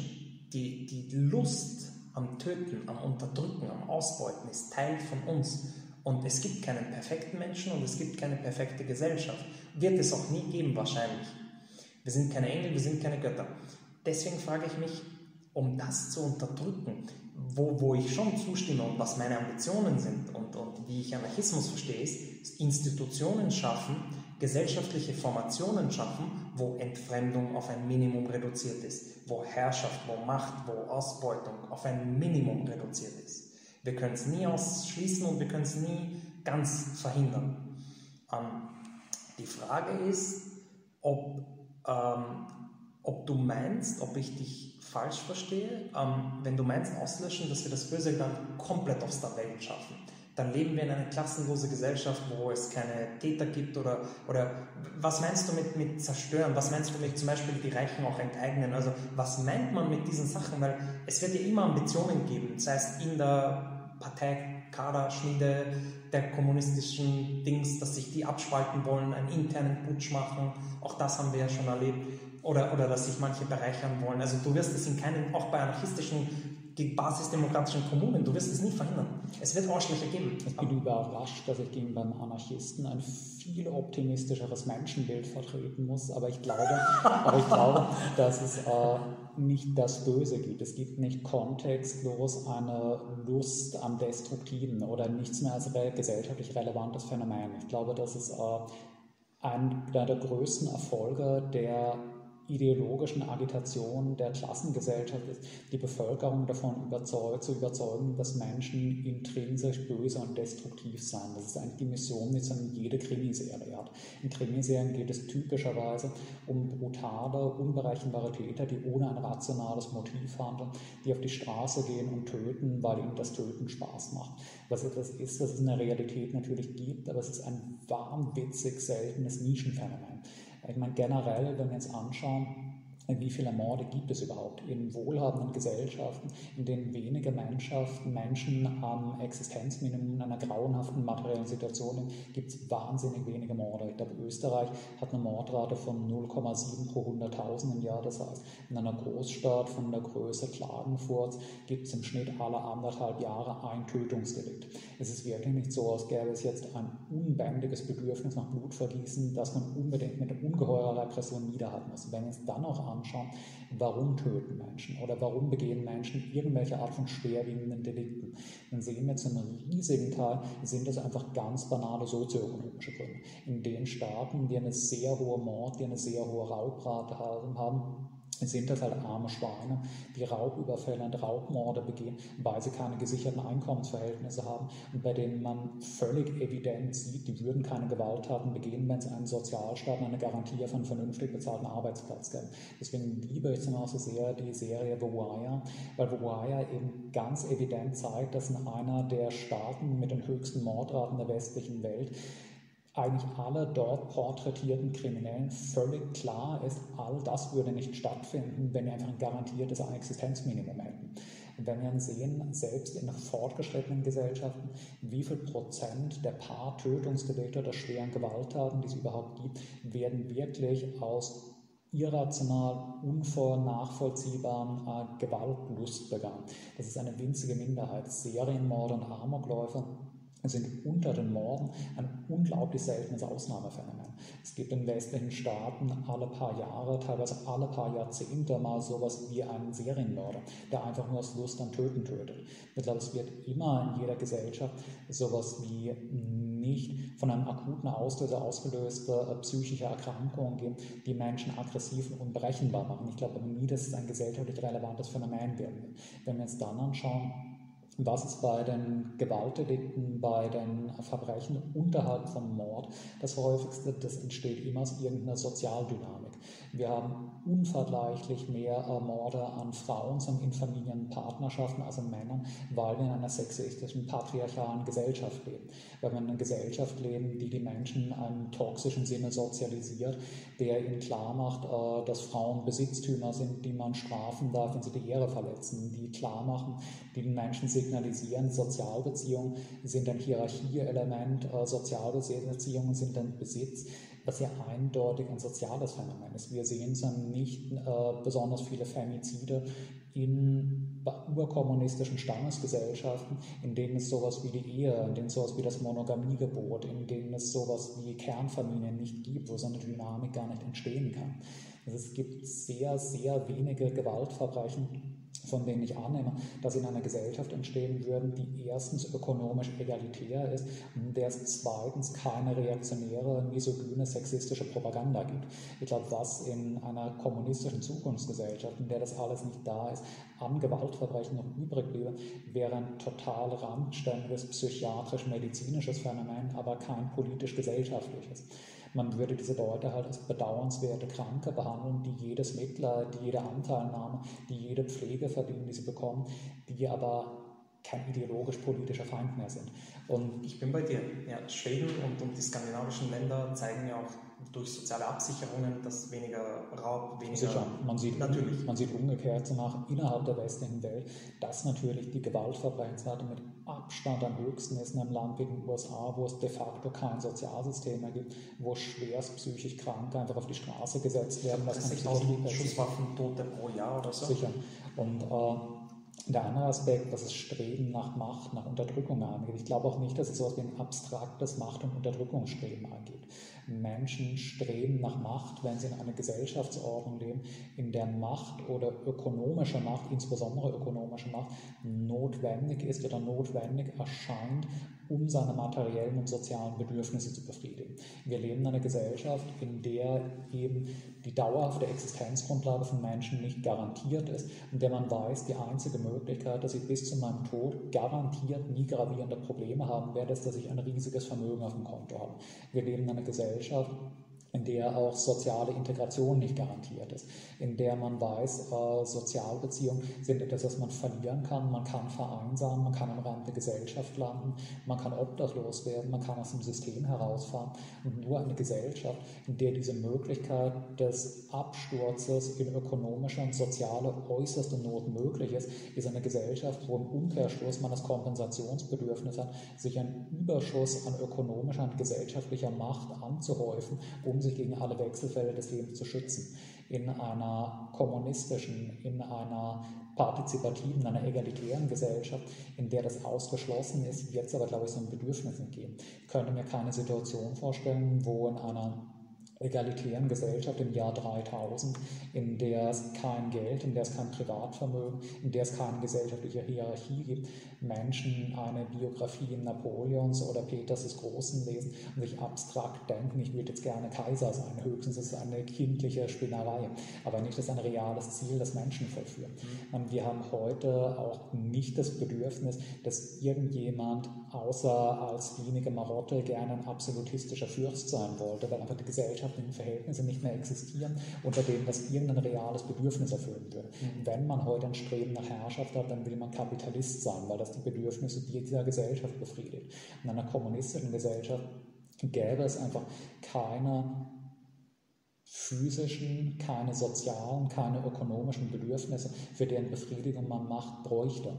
Die, die Lust am Töten, am Unterdrücken, am Ausbeuten ist Teil von uns. Und es gibt keinen perfekten Menschen und es gibt keine perfekte Gesellschaft. Wird es auch nie geben, wahrscheinlich. Wir sind keine Engel, wir sind keine Götter. Deswegen frage ich mich, um das zu unterdrücken, wo, wo ich schon zustimme und was meine Ambitionen sind und, und wie ich Anarchismus verstehe, ist Institutionen schaffen, gesellschaftliche Formationen schaffen, wo Entfremdung auf ein Minimum reduziert ist, wo Herrschaft, wo Macht, wo Ausbeutung auf ein Minimum reduziert ist. Wir können es nie ausschließen und wir können es nie ganz verhindern. Ähm, die Frage ist, ob ähm, ob du meinst, ob ich dich falsch verstehe, ähm, wenn du meinst auslöschen, dass wir das Böse dann komplett aus der Welt schaffen. Dann leben wir in einer klassenlose Gesellschaft, wo es keine Täter gibt oder, oder was meinst du mit, mit zerstören? Was meinst du mit zum Beispiel die Reichen auch enteignen? Also was meint man mit diesen Sachen? Weil es wird ja immer Ambitionen geben, sei es in der Partei, Kader, Schmiede der kommunistischen Dings, dass sich die abspalten wollen, einen internen Putsch machen. Auch das haben wir ja schon erlebt. Oder, oder dass sich manche bereichern wollen. Also du wirst es in keinen, auch bei anarchistischen basisdemokratischen Kommunen, du wirst es nie verhindern. Es wird Arschlöcher geben. Ich bin überrascht, dass ich gegen beim Anarchisten ein viel optimistischeres Menschenbild vertreten muss, aber ich glaube, aber ich glaube dass es äh, nicht das Böse gibt. Es gibt nicht kontextlos eine Lust am Destruktiven oder nichts mehr als re gesellschaftlich relevantes Phänomen. Ich glaube, dass es äh, einer der größten Erfolge der ideologischen Agitation der Klassengesellschaft ist, die Bevölkerung davon überzeug zu überzeugen, dass Menschen intrinsisch böse und destruktiv sind. Das ist eigentlich die Mission, die dann jede Krimiserie hat. In Krimiserien geht es typischerweise um brutale, unberechenbare Täter, die ohne ein rationales Motiv handeln, die auf die Straße gehen und töten, weil ihnen das Töten Spaß macht. Was etwas ist, was es in der Realität natürlich gibt, aber es ist ein wahnwitzig seltenes Nischenphänomen. Ich meine, generell, wenn wir uns anschauen, wie viele Morde gibt es überhaupt in wohlhabenden Gesellschaften, in denen wenige Menschen am Existenzminimum in einer grauenhaften materiellen Situation sind, gibt es wahnsinnig wenige Morde. Ich glaube, Österreich hat eine Mordrate von 0,7 pro 100.000 im Jahr. Das heißt, in einer Großstadt von der Größe Klagenfurt gibt es im Schnitt alle anderthalb Jahre ein Tötungsdelikt. Es ist wirklich nicht so, als gäbe es jetzt ein unbändiges Bedürfnis nach Blutvergießen, das man unbedingt mit ungeheurer Repression niederhalten muss. Wenn es dann auch anschauen, warum töten Menschen oder warum begehen Menschen irgendwelche Art von schwerwiegenden Delikten, dann sehen wir zum riesigen Teil, sind das einfach ganz banale sozioökonomische Gründe. In den Staaten, die eine sehr hohe Mord, die eine sehr hohe Raubrate haben, sind das halt arme Schweine, die Raubüberfälle und Raubmorde begehen, weil sie keine gesicherten Einkommensverhältnisse haben und bei denen man völlig evident sieht, die würden keine Gewalttaten begehen, wenn es einen Sozialstaat und eine Garantie von vernünftig bezahlten Arbeitsplatz gäbe. Deswegen liebe ich zum Beispiel sehr die Serie The Wire, weil The Wire eben ganz evident zeigt, dass in einer der Staaten mit den höchsten Mordraten der westlichen Welt eigentlich alle dort porträtierten Kriminellen völlig klar ist, all das würde nicht stattfinden, wenn wir einfach ein garantiertes Existenzminimum hätten. Wenn wir sehen, selbst in fortgeschrittenen Gesellschaften, wie viel Prozent der paar Tötungsdelikte oder schweren Gewalttaten, die es überhaupt gibt, werden wirklich aus irrational, unvornachvollziehbaren äh, Gewaltlust begangen. Das ist eine winzige Minderheit. Serienmorde und Amokläufer sind unter den Morden ein unglaublich seltenes Ausnahmephänomen. Es gibt in westlichen Staaten alle paar Jahre, teilweise alle paar Jahrzehnte mal sowas wie einen Serienmörder, der einfach nur aus Lust am Töten tötet. Ich glaube, es wird immer in jeder Gesellschaft sowas wie nicht von einem akuten Auslöser ausgelöste äh, psychische Erkrankungen geben, die Menschen aggressiv und unberechenbar machen. Ich glaube aber nie, dass es ein gesellschaftlich relevantes Phänomen werden wird. Wenn wir uns dann anschauen, was ist bei den Gewaltdelikten, bei den Verbrechen unterhalb von Mord das häufigste? Das entsteht immer aus irgendeiner Sozialdynamik. Wir haben unvergleichlich mehr äh, Morde an Frauen in Familienpartnerschaften als an Männern, weil wir in einer sexistischen, patriarchalen Gesellschaft leben. Weil wir in einer Gesellschaft leben, die die Menschen in einem toxischen Sinne sozialisiert, der ihnen klar macht, äh, dass Frauen Besitztümer sind, die man strafen darf, wenn sie die Ehre verletzen, die klar machen, die den Menschen signalisieren, Sozialbeziehungen sind ein Hierarchieelement, äh, Sozialbeziehungen sind ein Besitz was ja eindeutig ein soziales Phänomen ist. Wir sehen dann nicht äh, besonders viele Femizide in urkommunistischen Stammesgesellschaften, in denen es sowas wie die Ehe, in denen es sowas wie das Monogamiegebot, in denen es sowas wie Kernfamilien nicht gibt, wo so eine Dynamik gar nicht entstehen kann. Also es gibt sehr, sehr wenige Gewaltverbrechen, von denen ich annehme, dass sie in einer Gesellschaft entstehen würden, die erstens ökonomisch egalitär ist und der es zweitens keine reaktionäre, misogyne, sexistische Propaganda gibt. Ich glaube, was in einer kommunistischen Zukunftsgesellschaft, in der das alles nicht da ist, an Gewaltverbrechen noch übrig bliebe, wäre ein total randständiges psychiatrisch-medizinisches Phänomen, aber kein politisch-gesellschaftliches. Man würde diese Leute halt als bedauernswerte Kranke behandeln, die jedes Mitleid, die jede Anteilnahme, die jede Pflege verdienen, die sie bekommen, die aber kein ideologisch-politischer Feind mehr sind. Und ich bin bei dir. Ja, Schweden und, und die skandinavischen Länder zeigen ja auch durch soziale Absicherungen, dass weniger Raub, weniger. Sicher, man sieht, natürlich. man sieht umgekehrt nach innerhalb der westlichen Welt, dass natürlich die Gewaltverbrechensrate mit Abstand am höchsten ist in einem Land wie den USA, wo es de facto kein Sozialsystem mehr gibt, wo schwerst psychisch Kranke einfach auf die Straße gesetzt werden. Was 60.000 Schusswaffentote pro Jahr oder so. Sicher. Und äh, der andere Aspekt, das Streben nach Macht, nach Unterdrückung angeht. Ich glaube auch nicht, dass es so etwas wie ein abstraktes Macht- und Unterdrückungsstreben angeht. Menschen streben nach Macht, wenn sie in einer Gesellschaftsordnung leben, in der Macht oder ökonomische Macht, insbesondere ökonomische Macht, notwendig ist oder notwendig erscheint, um seine materiellen und sozialen Bedürfnisse zu befriedigen. Wir leben in einer Gesellschaft, in der eben die dauerhafte Existenzgrundlage von Menschen nicht garantiert ist, in der man weiß, die einzige Möglichkeit, dass ich bis zu meinem Tod garantiert nie gravierende Probleme haben werde, ist, dass ich ein riesiges Vermögen auf dem Konto habe. Wir leben in einer Gesellschaft, Gesellschaft in der auch soziale Integration nicht garantiert ist, in der man weiß, äh, Sozialbeziehungen sind etwas, was man verlieren kann, man kann vereinsamen, man kann am Rand der Gesellschaft landen, man kann obdachlos werden, man kann aus dem System herausfahren. Und nur eine Gesellschaft, in der diese Möglichkeit des Absturzes in ökonomische und soziale äußerste Not möglich ist, ist eine Gesellschaft, wo im Umkehrschluss man das Kompensationsbedürfnis hat, sich einen Überschuss an ökonomischer und gesellschaftlicher Macht anzuhäufen, um sich gegen alle Wechselfälle des Lebens zu schützen. In einer kommunistischen, in einer partizipativen, in einer egalitären Gesellschaft, in der das ausgeschlossen ist, wird es aber, glaube ich, so ein Bedürfnis geben. Ich könnte mir keine Situation vorstellen, wo in einer egalitären Gesellschaft im Jahr 3000, in der es kein Geld, in der es kein Privatvermögen, in der es keine gesellschaftliche Hierarchie gibt, Menschen eine Biografie Napoleons oder Peters des Großen lesen und sich abstrakt denken, ich würde jetzt gerne Kaiser sein. Höchstens ist es eine kindliche Spinnerei, aber nicht als ein reales Ziel, das Menschen vollführen. Mhm. Und wir haben heute auch nicht das Bedürfnis, dass irgendjemand außer als wenige Marotte gerne ein absolutistischer Fürst sein wollte, weil einfach die gesellschaftlichen Verhältnisse nicht mehr existieren, unter denen das irgendein reales Bedürfnis erfüllen würde. Mhm. Wenn man heute ein Streben nach Herrschaft hat, dann will man Kapitalist sein, weil das die Bedürfnisse dieser Gesellschaft befriedigt. In einer kommunistischen Gesellschaft gäbe es einfach keine physischen, keine sozialen, keine ökonomischen Bedürfnisse, für deren Befriedigung man Macht bräuchte.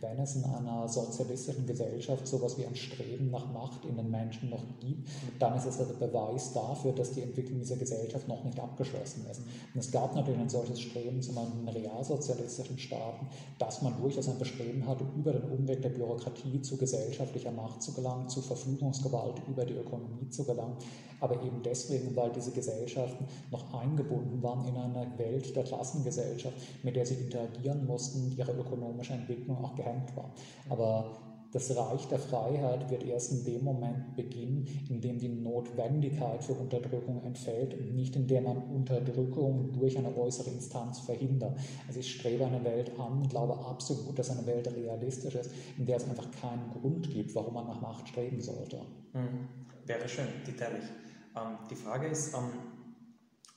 Wenn es in einer sozialistischen Gesellschaft sowas wie ein Streben nach Macht in den Menschen noch gibt, dann ist es der Beweis dafür, dass die Entwicklung dieser Gesellschaft noch nicht abgeschlossen ist. Und es gab natürlich ein solches Streben, zum Beispiel in realsozialistischen Staaten, dass man durchaus ein Bestreben hatte, über den Umweg der Bürokratie zu gesellschaftlicher Macht zu gelangen, zu Verfügungsgewalt über die Ökonomie zu gelangen aber eben deswegen, weil diese Gesellschaften noch eingebunden waren in eine Welt der Klassengesellschaft, mit der sie interagieren mussten, ihre ökonomische Entwicklung auch gehemmt war. Aber das Reich der Freiheit wird erst in dem Moment beginnen, in dem die Notwendigkeit für Unterdrückung entfällt und nicht in der man Unterdrückung durch eine äußere Instanz verhindert. Also ich strebe eine Welt an glaube absolut, dass eine Welt realistisch ist, in der es einfach keinen Grund gibt, warum man nach Macht streben sollte. Mhm. Wäre schön, detaillich. Ähm, die Frage ist, ähm,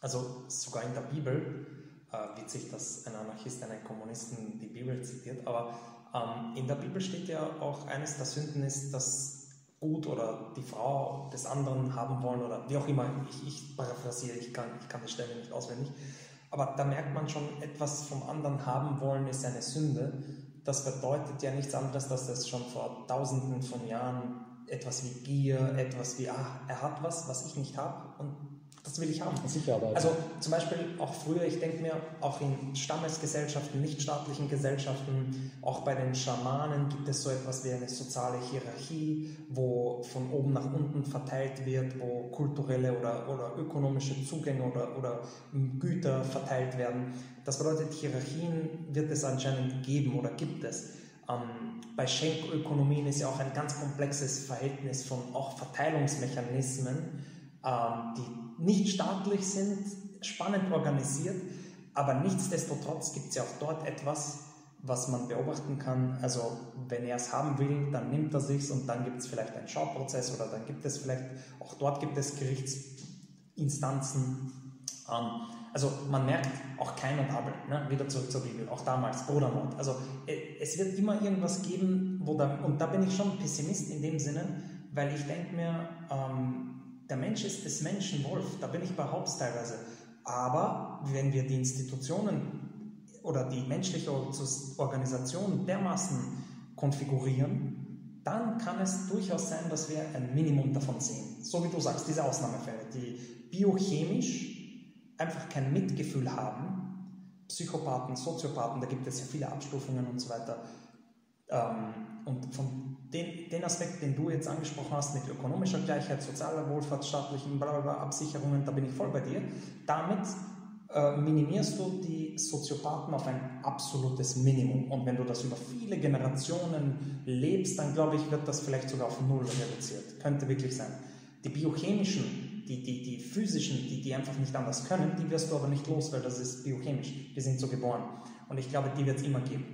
also sogar in der Bibel, äh, witzig, dass ein Anarchist einen Kommunisten die Bibel zitiert, aber ähm, in der Bibel steht ja auch, eines der Sünden ist, dass Gut oder die Frau des anderen haben wollen oder wie auch immer, ich, ich paraphrasiere, ich kann, ich kann die Stelle nicht auswendig, aber da merkt man schon, etwas vom anderen haben wollen ist eine Sünde. Das bedeutet ja nichts anderes, dass das schon vor tausenden von Jahren etwas wie Gier, etwas wie, ah, er hat was, was ich nicht habe und das will ich haben. Sicher, aber also zum Beispiel auch früher, ich denke mir, auch in Stammesgesellschaften, nichtstaatlichen Gesellschaften, auch bei den Schamanen gibt es so etwas wie eine soziale Hierarchie, wo von oben nach unten verteilt wird, wo kulturelle oder, oder ökonomische Zugänge oder, oder Güter verteilt werden. Das bedeutet, Hierarchien wird es anscheinend geben oder gibt es. Ähm, bei Schenkökonomien ist ja auch ein ganz komplexes Verhältnis von auch Verteilungsmechanismen, ähm, die nicht staatlich sind, spannend organisiert, aber nichtsdestotrotz gibt es ja auch dort etwas, was man beobachten kann. Also wenn er es haben will, dann nimmt er sich und dann gibt es vielleicht einen Schauprozess oder dann gibt es vielleicht, auch dort gibt es Gerichtsinstanzen. Ähm, also man merkt auch Kein und Abel, ne? wieder zurück zur Bibel, auch damals, Brudermord. Also äh, es wird immer irgendwas geben, wo da, und da bin ich schon Pessimist in dem Sinne, weil ich denke mir, ähm, der Mensch ist des Menschen Wolf, da bin ich bei Hobbes teilweise. Aber wenn wir die Institutionen oder die menschliche Organisation dermaßen konfigurieren, dann kann es durchaus sein, dass wir ein Minimum davon sehen. So wie du sagst, diese Ausnahmefälle, die biochemisch einfach kein Mitgefühl haben, Psychopathen, Soziopathen, da gibt es ja viele Abstufungen und so weiter. Ähm, und von den, den Aspekt, den du jetzt angesprochen hast, mit ökonomischer Gleichheit, sozialer Wohlfahrt, staatlichen Blablabla, Absicherungen, da bin ich voll bei dir. Damit äh, minimierst du die Soziopathen auf ein absolutes Minimum. Und wenn du das über viele Generationen lebst, dann glaube ich, wird das vielleicht sogar auf Null reduziert. Könnte wirklich sein. Die biochemischen die, die, die physischen, die, die einfach nicht anders können, die wirst du aber nicht los, weil das ist biochemisch. Wir sind so geboren. Und ich glaube, die wird es immer geben.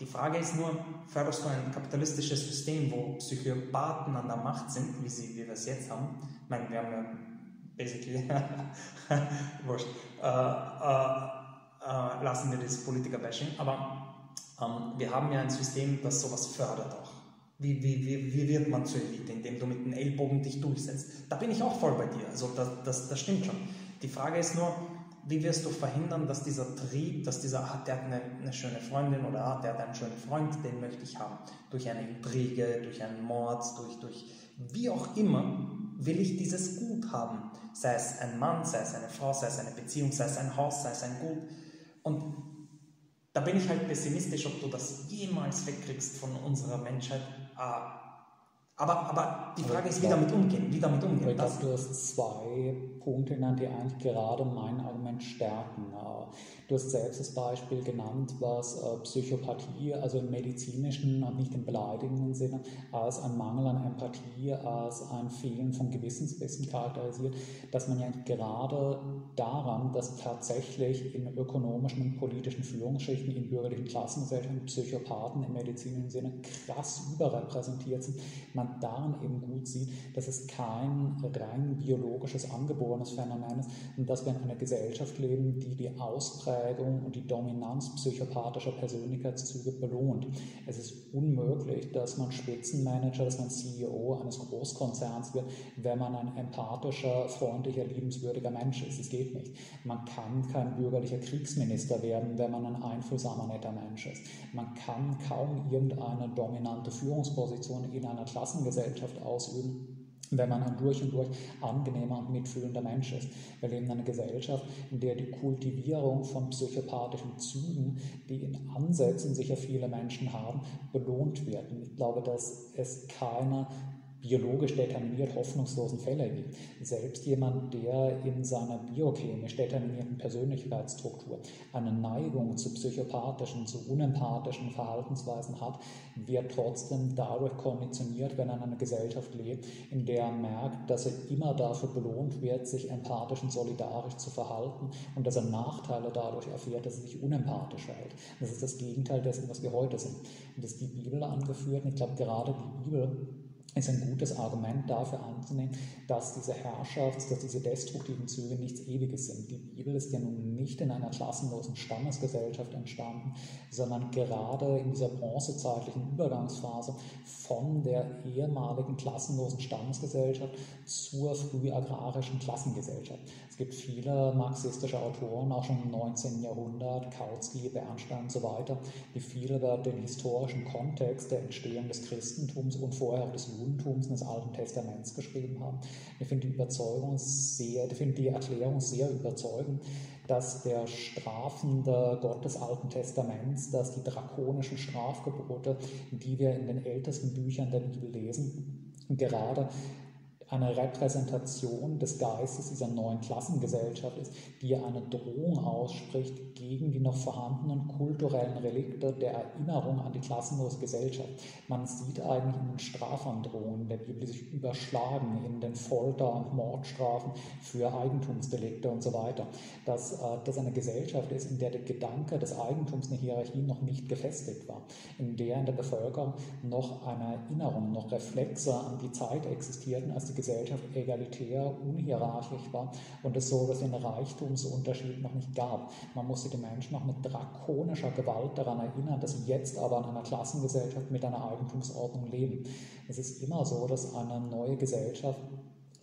Die Frage ist nur, förderst du ein kapitalistisches System, wo Psychopathen an der Macht sind, wie, sie, wie wir es jetzt haben? Ich meine, wir haben ja basically, wurscht, äh, äh, äh, lassen wir das Politiker-Bashing, aber ähm, wir haben ja ein System, das sowas fördert auch. Wie, wie, wie, wie wird man zur Elite, indem du mit den Ellbogen dich durchsetzt? Da bin ich auch voll bei dir. Also das, das, das stimmt schon. Die Frage ist nur, wie wirst du verhindern, dass dieser Trieb, dass dieser, ah, der hat eine, eine schöne Freundin oder ah, der hat einen schönen Freund, den möchte ich haben. Durch eine Intrige, durch einen Mord, durch, durch wie auch immer, will ich dieses Gut haben. Sei es ein Mann, sei es eine Frau, sei es eine Beziehung, sei es ein Haus, sei es ein Gut. Und da bin ich halt pessimistisch, ob du das jemals wegkriegst von unserer Menschheit. Ah, aber, aber die Frage ist, wie damit umgehen. Wie damit umgehen. Ich glaube, du hast zwei Punkte genannt, die eigentlich gerade mein Argument stärken. Du hast selbst das Beispiel genannt, was äh, Psychopathie, also im medizinischen und nicht im beleidigenden Sinne, als ein Mangel an Empathie, als ein Fehlen von Gewissensbissen charakterisiert, dass man ja gerade daran, dass tatsächlich in ökonomischen und politischen Führungsschichten, in bürgerlichen Klassengesellschaften Psychopathen im medizinischen Sinne krass überrepräsentiert sind, man man daran eben gut sieht, dass es kein rein biologisches, angeborenes Phänomen ist und dass wir in einer Gesellschaft leben, die die Ausprägung und die Dominanz psychopathischer Persönlichkeitszüge belohnt. Es ist unmöglich, dass man Spitzenmanager, dass man CEO eines Großkonzerns wird, wenn man ein empathischer, freundlicher, liebenswürdiger Mensch ist. Es geht nicht. Man kann kein bürgerlicher Kriegsminister werden, wenn man ein einfühlsamer, netter Mensch ist. Man kann kaum irgendeine dominante Führungsposition in einer Klassengesellschaft ausüben wenn man ein durch und durch angenehmer und mitfühlender Mensch ist. Wir leben in einer Gesellschaft, in der die Kultivierung von psychopathischen Zügen, die in Ansätzen sicher viele Menschen haben, belohnt wird. ich glaube, dass es keine biologisch determiniert hoffnungslosen Fälle gibt. Selbst jemand, der in seiner biochemisch determinierten Persönlichkeitsstruktur eine Neigung zu psychopathischen, zu unempathischen Verhaltensweisen hat, wird trotzdem dadurch konditioniert, wenn er in einer Gesellschaft lebt, in der er merkt, dass er immer dafür belohnt wird, sich empathisch und solidarisch zu verhalten und dass er Nachteile dadurch erfährt, dass er sich unempathisch verhält. Das ist das Gegenteil dessen, was wir heute sind. Und das ist die Bibel angeführt. Und ich glaube, gerade die Bibel ist ein gutes Argument dafür anzunehmen, dass diese Herrschafts-, dass diese destruktiven Züge nichts Ewiges sind. Die Bibel ist ja nun nicht in einer klassenlosen Stammesgesellschaft entstanden, sondern gerade in dieser bronzezeitlichen Übergangsphase von der ehemaligen klassenlosen Stammesgesellschaft zur frühagrarischen Klassengesellschaft. Gibt viele marxistische Autoren, auch schon im 19. Jahrhundert, Kautsky, Bernstein und so weiter, die viel über den historischen Kontext der Entstehung des Christentums und vorher auch des Judentums und des Alten Testaments geschrieben haben. Ich finde die Überzeugung sehr, ich finde die Erklärung sehr überzeugend, dass der strafende Gott des Alten Testaments, dass die drakonischen Strafgebote, die wir in den ältesten Büchern der Bibel lesen, gerade eine Repräsentation des Geistes dieser neuen Klassengesellschaft ist, die eine Drohung ausspricht gegen die noch vorhandenen kulturellen Relikte der Erinnerung an die klassenlose Gesellschaft. Man sieht eigentlich in den Strafandrohungen der Bibel, sich überschlagen in den Folter- und Mordstrafen für Eigentumsdelikte und so weiter, dass äh, das eine Gesellschaft ist, in der der Gedanke des Eigentums eine Hierarchie noch nicht gefestigt war, in der in der Bevölkerung noch eine Erinnerung, noch Reflexe an die Zeit existierten, als die Gesellschaft egalitär, unhierarchisch war und es so es den Reichtumsunterschied noch nicht gab. Man musste die Menschen noch mit drakonischer Gewalt daran erinnern, dass sie jetzt aber in einer Klassengesellschaft mit einer Eigentumsordnung leben. Es ist immer so, dass eine neue Gesellschaft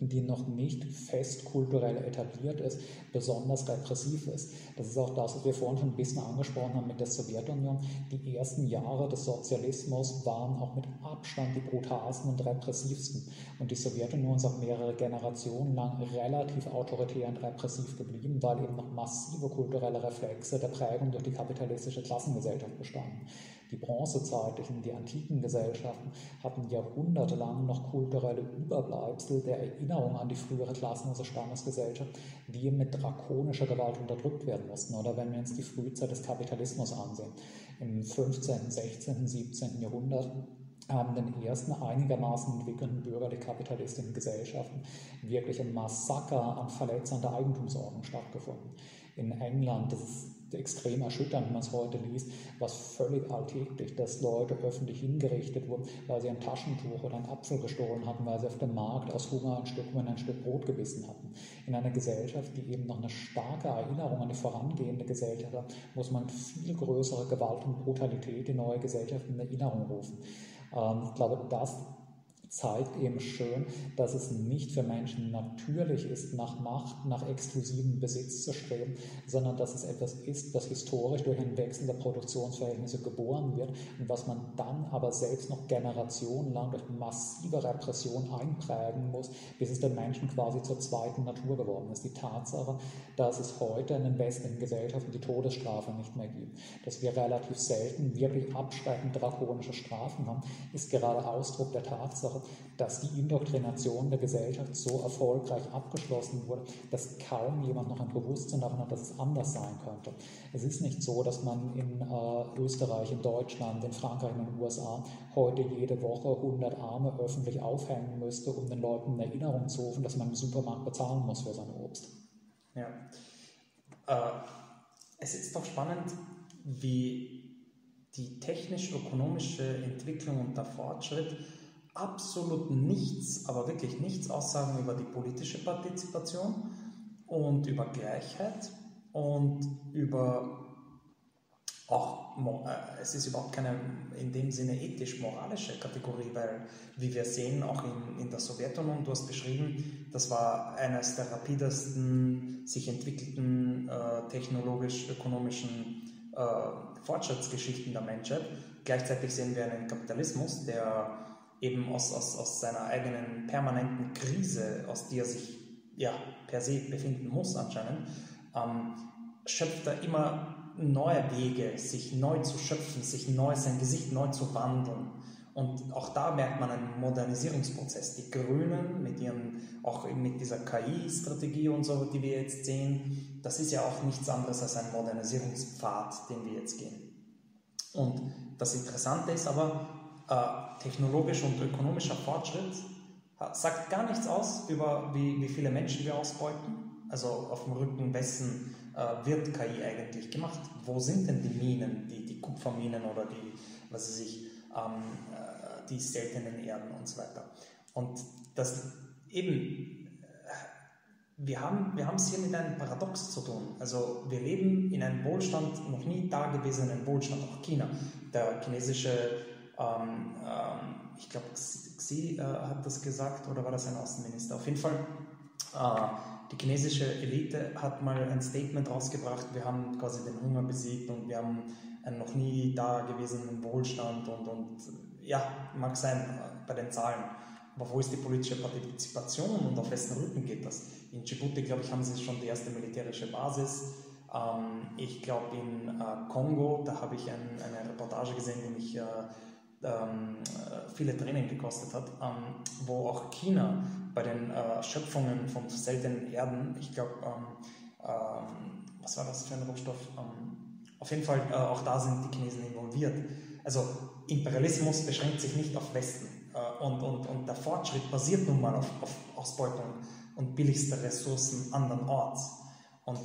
die noch nicht fest kulturell etabliert ist, besonders repressiv ist. Das ist auch das, was wir vorhin schon ein bisschen angesprochen haben mit der Sowjetunion. Die ersten Jahre des Sozialismus waren auch mit Abstand die brutalsten und repressivsten. Und die Sowjetunion ist auch mehrere Generationen lang relativ autoritär und repressiv geblieben, weil eben noch massive kulturelle Reflexe der Prägung durch die kapitalistische Klassengesellschaft bestanden. Die bronzezeitlichen, die antiken Gesellschaften hatten jahrhundertelang noch kulturelle Überbleibsel der Erinnerung an die frühere klassenlose Stammesgesellschaft, die mit drakonischer Gewalt unterdrückt werden mussten. Oder wenn wir uns die Frühzeit des Kapitalismus ansehen, im 15., 16., 17. Jahrhundert haben den ersten einigermaßen entwickelten bürgerlich-kapitalistischen Gesellschaften wirklich ein Massaker an Verletzern Eigentumsordnung stattgefunden. In England, das extrem erschütternd, wenn man es heute liest, was völlig alltäglich, dass Leute öffentlich hingerichtet wurden, weil sie ein Taschentuch oder einen Apfel gestohlen hatten, weil sie auf dem Markt aus Hunger ein Stück, ein Stück Brot gebissen hatten. In einer Gesellschaft, die eben noch eine starke Erinnerung an die vorangehende Gesellschaft hat, muss man viel größere Gewalt und Brutalität in neue Gesellschaften in Erinnerung rufen. Ähm, ich glaube, das zeigt eben schön, dass es nicht für Menschen natürlich ist, nach Macht, nach exklusivem Besitz zu streben, sondern dass es etwas ist, was historisch durch einen Wechsel der Produktionsverhältnisse geboren wird und was man dann aber selbst noch generationenlang durch massive Repression einprägen muss, bis es den Menschen quasi zur zweiten Natur geworden ist. Die Tatsache, dass es heute in den westlichen Gesellschaften die Todesstrafe nicht mehr gibt, dass wir relativ selten wirklich abschreckend drakonische Strafen haben, ist gerade Ausdruck der Tatsache, dass die Indoktrination der Gesellschaft so erfolgreich abgeschlossen wurde, dass kaum jemand noch ein Bewusstsein davon hat, dass es anders sein könnte. Es ist nicht so, dass man in äh, Österreich, in Deutschland, in Frankreich in den USA heute jede Woche 100 Arme öffentlich aufhängen müsste, um den Leuten in Erinnerung zu rufen, dass man im Supermarkt bezahlen muss für sein Obst. Ja. Äh, es ist doch spannend, wie die technisch-ökonomische Entwicklung und der Fortschritt absolut nichts, aber wirklich nichts aussagen über die politische Partizipation und über Gleichheit und über auch, äh, es ist überhaupt keine in dem Sinne ethisch-moralische Kategorie, weil, wie wir sehen, auch in, in der Sowjetunion, du hast beschrieben, das war eines der rapidesten sich entwickelten äh, technologisch-ökonomischen äh, Fortschrittsgeschichten der Menschheit. Gleichzeitig sehen wir einen Kapitalismus, der eben aus, aus, aus seiner eigenen permanenten Krise, aus der er sich ja, per se befinden muss anscheinend, ähm, schöpft er immer neue Wege, sich neu zu schöpfen, sich neu, sein Gesicht neu zu wandeln. Und auch da merkt man einen Modernisierungsprozess. Die Grünen mit ihren, auch mit dieser KI-Strategie und so, die wir jetzt sehen, das ist ja auch nichts anderes als ein Modernisierungspfad, den wir jetzt gehen. Und das Interessante ist aber, äh, technologischer und ökonomischer Fortschritt sagt gar nichts aus über, wie, wie viele Menschen wir ausbeuten. Also auf dem Rücken wessen äh, wird KI eigentlich gemacht? Wo sind denn die Minen, die, die Kupferminen oder die, was weiß ich, ähm, äh, die seltenen Erden und so weiter? Und das eben, äh, wir haben wir es hier mit einem Paradox zu tun. Also wir leben in einem Wohlstand, noch nie dagewesenen Wohlstand, auch China. Der chinesische, ähm, ähm, ich glaube, Xi äh, hat das gesagt, oder war das ein Außenminister? Auf jeden Fall, äh, die chinesische Elite hat mal ein Statement rausgebracht, wir haben quasi den Hunger besiegt und wir haben einen noch nie dagewesenen Wohlstand und, und ja, mag sein äh, bei den Zahlen. Aber wo ist die politische Partizipation und auf wessen Rücken geht das? In Djibouti, glaube ich, haben sie schon die erste militärische Basis. Ähm, ich glaube, in äh, Kongo, da habe ich ein, eine Reportage gesehen, die mich äh, viele Tränen gekostet hat, ähm, wo auch China bei den äh, Schöpfungen von seltenen Erden, ich glaube, ähm, ähm, was war das für ein Rohstoff? Ähm, auf jeden Fall, äh, auch da sind die Chinesen involviert. Also Imperialismus beschränkt sich nicht auf Westen äh, und, und, und der Fortschritt basiert nun mal auf, auf Ausbeutung und billigste Ressourcen andernorts. Und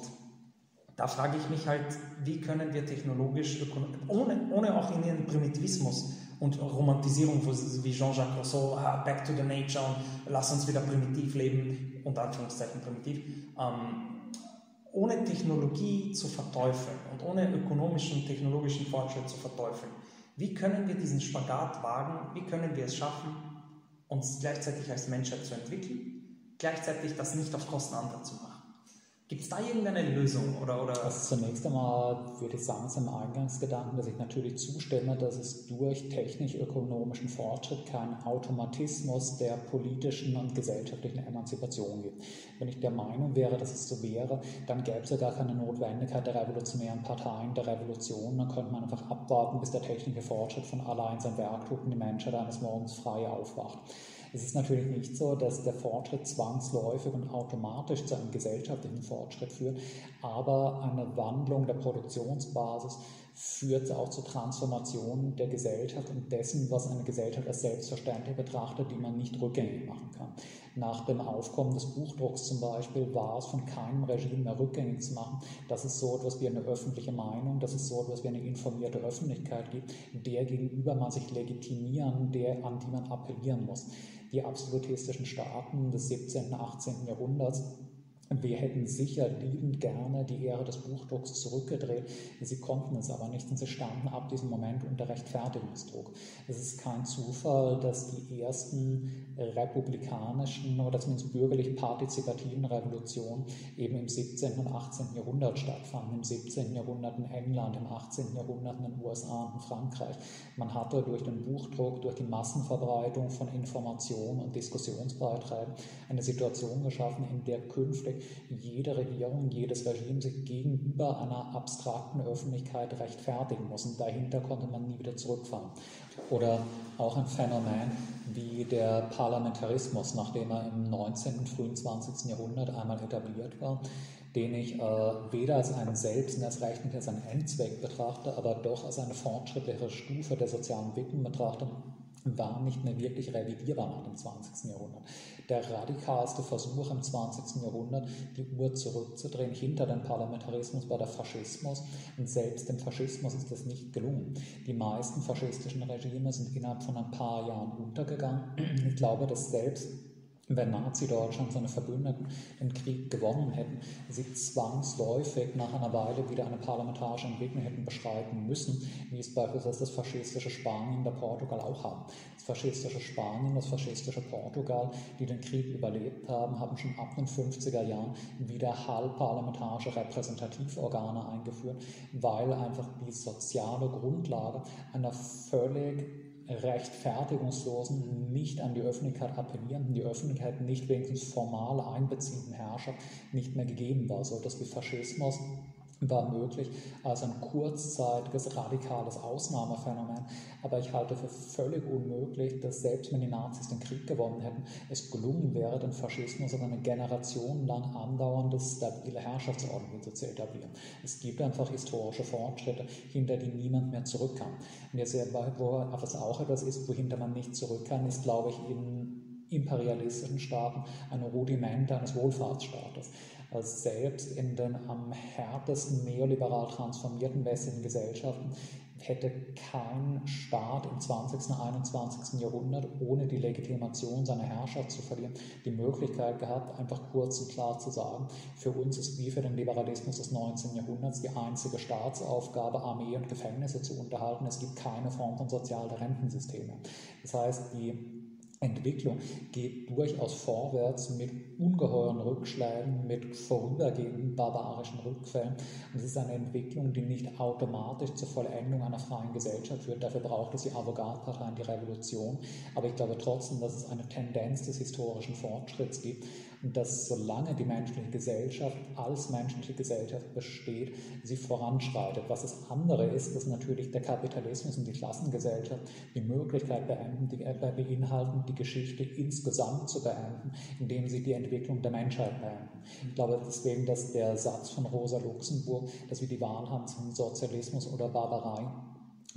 da frage ich mich halt, wie können wir technologisch, ohne, ohne auch in ihren Primitivismus und Romantisierung wie Jean-Jacques Rousseau, ah, back to the nature und lass uns wieder primitiv leben, unter Anführungszeichen primitiv, ähm, ohne Technologie zu verteufeln und ohne ökonomischen, technologischen Fortschritt zu verteufeln. Wie können wir diesen Spagat wagen? Wie können wir es schaffen, uns gleichzeitig als Menschheit zu entwickeln, gleichzeitig das nicht auf Kosten anderer zu machen? Gibt es da irgendeine Lösung? Oder, oder? Also zunächst einmal würde ich sagen, es im Eingangsgedanken, dass ich natürlich zustimme, dass es durch technisch-ökonomischen Fortschritt keinen Automatismus der politischen und gesellschaftlichen Emanzipation gibt. Wenn ich der Meinung wäre, dass es so wäre, dann gäbe es ja gar keine Notwendigkeit der revolutionären Parteien, der Revolution. Dann könnte man einfach abwarten, bis der technische Fortschritt von allein sein Werk tut und die Menschheit eines Morgens frei aufwacht. Es ist natürlich nicht so, dass der Fortschritt zwangsläufig und automatisch zu einem gesellschaftlichen Fortschritt führt, aber eine Wandlung der Produktionsbasis führt auch zur Transformation der Gesellschaft und dessen, was eine Gesellschaft als selbstverständlich betrachtet, die man nicht rückgängig machen kann. Nach dem Aufkommen des Buchdrucks zum Beispiel war es von keinem Regime mehr rückgängig zu machen, dass es so etwas wie eine öffentliche Meinung, dass es so etwas wie eine informierte Öffentlichkeit gibt, der gegenüber man sich legitimieren, der, an die man appellieren muss die absolutistischen Staaten des 17. und 18. Jahrhunderts wir hätten sicher liebend gerne die Ehre des Buchdrucks zurückgedreht. Sie konnten es aber nicht und sie standen ab diesem Moment unter Rechtfertigungsdruck. Es ist kein Zufall, dass die ersten republikanischen oder zumindest bürgerlich-partizipativen Revolutionen eben im 17. und 18. Jahrhundert stattfanden. Im 17. Jahrhundert in England, im 18. Jahrhundert in den USA und in Frankreich. Man hatte durch den Buchdruck, durch die Massenverbreitung von Informationen und Diskussionsbeiträgen eine Situation geschaffen, in der künftig jede Regierung, jedes Regime sich gegenüber einer abstrakten Öffentlichkeit rechtfertigen muss. Und dahinter konnte man nie wieder zurückfahren. Oder auch ein Phänomen wie der Parlamentarismus, nachdem er im 19. und frühen 20. Jahrhundert einmal etabliert war, den ich äh, weder als einen Selbst- noch als recht nicht als einen Endzweck betrachte, aber doch als eine fortschrittliche Stufe der sozialen Entwicklung betrachte, war nicht mehr wirklich revidierbar nach dem 20. Jahrhundert. Der radikalste Versuch im 20. Jahrhundert, die Uhr zurückzudrehen hinter den Parlamentarismus, war der Faschismus. Und selbst dem Faschismus ist das nicht gelungen. Die meisten faschistischen Regime sind innerhalb von ein paar Jahren untergegangen. Ich glaube, dass selbst wenn Nazi-Deutschland seine Verbündeten den Krieg gewonnen hätten, sie zwangsläufig nach einer Weile wieder eine parlamentarische Entwicklung hätten beschreiten müssen, wie es beispielsweise das faschistische Spanien oder Portugal auch haben. Das faschistische Spanien, das faschistische Portugal, die den Krieg überlebt haben, haben schon ab den 50er Jahren wieder halbparlamentarische Repräsentativorgane eingeführt, weil einfach die soziale Grundlage einer völlig rechtfertigungslosen, nicht an die Öffentlichkeit appellierenden, die Öffentlichkeit nicht wenigstens formal einbeziehenden Herrschaft nicht mehr gegeben war, so dass wie Faschismus war möglich als ein kurzzeitiges, radikales Ausnahmephänomen. Aber ich halte für völlig unmöglich, dass selbst wenn die Nazis den Krieg gewonnen hätten, es gelungen wäre, den Faschismus als eine Generation lang andauernde, stabile Herrschaftsordnung zu etablieren. Es gibt einfach historische Fortschritte, hinter die niemand mehr zurück kann. Und jetzt, wo, was auch etwas ist, wohinter man nicht zurück kann, ist, glaube ich, in imperialistischen Staaten ein Rudiment eines Wohlfahrtsstaates selbst in den am härtesten neoliberal transformierten westlichen Gesellschaften hätte kein Staat im 20. und 21. Jahrhundert ohne die Legitimation seiner Herrschaft zu verlieren die Möglichkeit gehabt, einfach kurz und klar zu sagen, für uns ist wie für den Liberalismus des 19. Jahrhunderts die einzige Staatsaufgabe, Armee und Gefängnisse zu unterhalten. Es gibt keine Form von sozialen Rentensysteme. Das heißt, die Entwicklung geht durchaus vorwärts mit ungeheuren Rückschlägen, mit vorübergehenden barbarischen Rückfällen. Und es ist eine Entwicklung, die nicht automatisch zur Vollendung einer freien Gesellschaft führt. Dafür braucht es die Avantgarde-Parteien, die Revolution. Aber ich glaube trotzdem, dass es eine Tendenz des historischen Fortschritts gibt dass solange die menschliche Gesellschaft als menschliche Gesellschaft besteht, sie voranschreitet. Was das andere ist, dass natürlich der Kapitalismus und die Klassengesellschaft die Möglichkeit beenden, die, äh, beinhalten, die Geschichte insgesamt zu beenden, indem sie die Entwicklung der Menschheit beenden. Ich glaube deswegen, dass der Satz von Rosa Luxemburg, dass wir die Wahl haben zwischen Sozialismus oder Barbarei,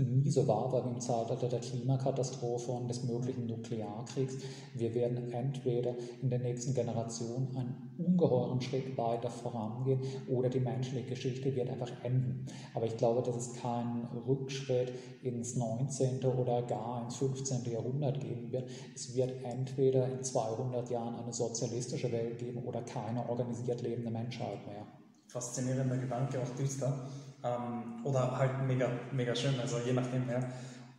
nie so war, weil im Zeitalter der Klimakatastrophe und des möglichen Nuklearkriegs, wir werden entweder in der nächsten Generation einen ungeheuren Schritt weiter vorangehen oder die menschliche Geschichte wird einfach enden. Aber ich glaube, dass es keinen Rückschritt ins 19. oder gar ins 15. Jahrhundert geben wird. Es wird entweder in 200 Jahren eine sozialistische Welt geben oder keine organisiert lebende Menschheit mehr. Faszinierender Gedanke, auch düster. Ähm, oder halt mega, mega schön, also je nachdem. Ja.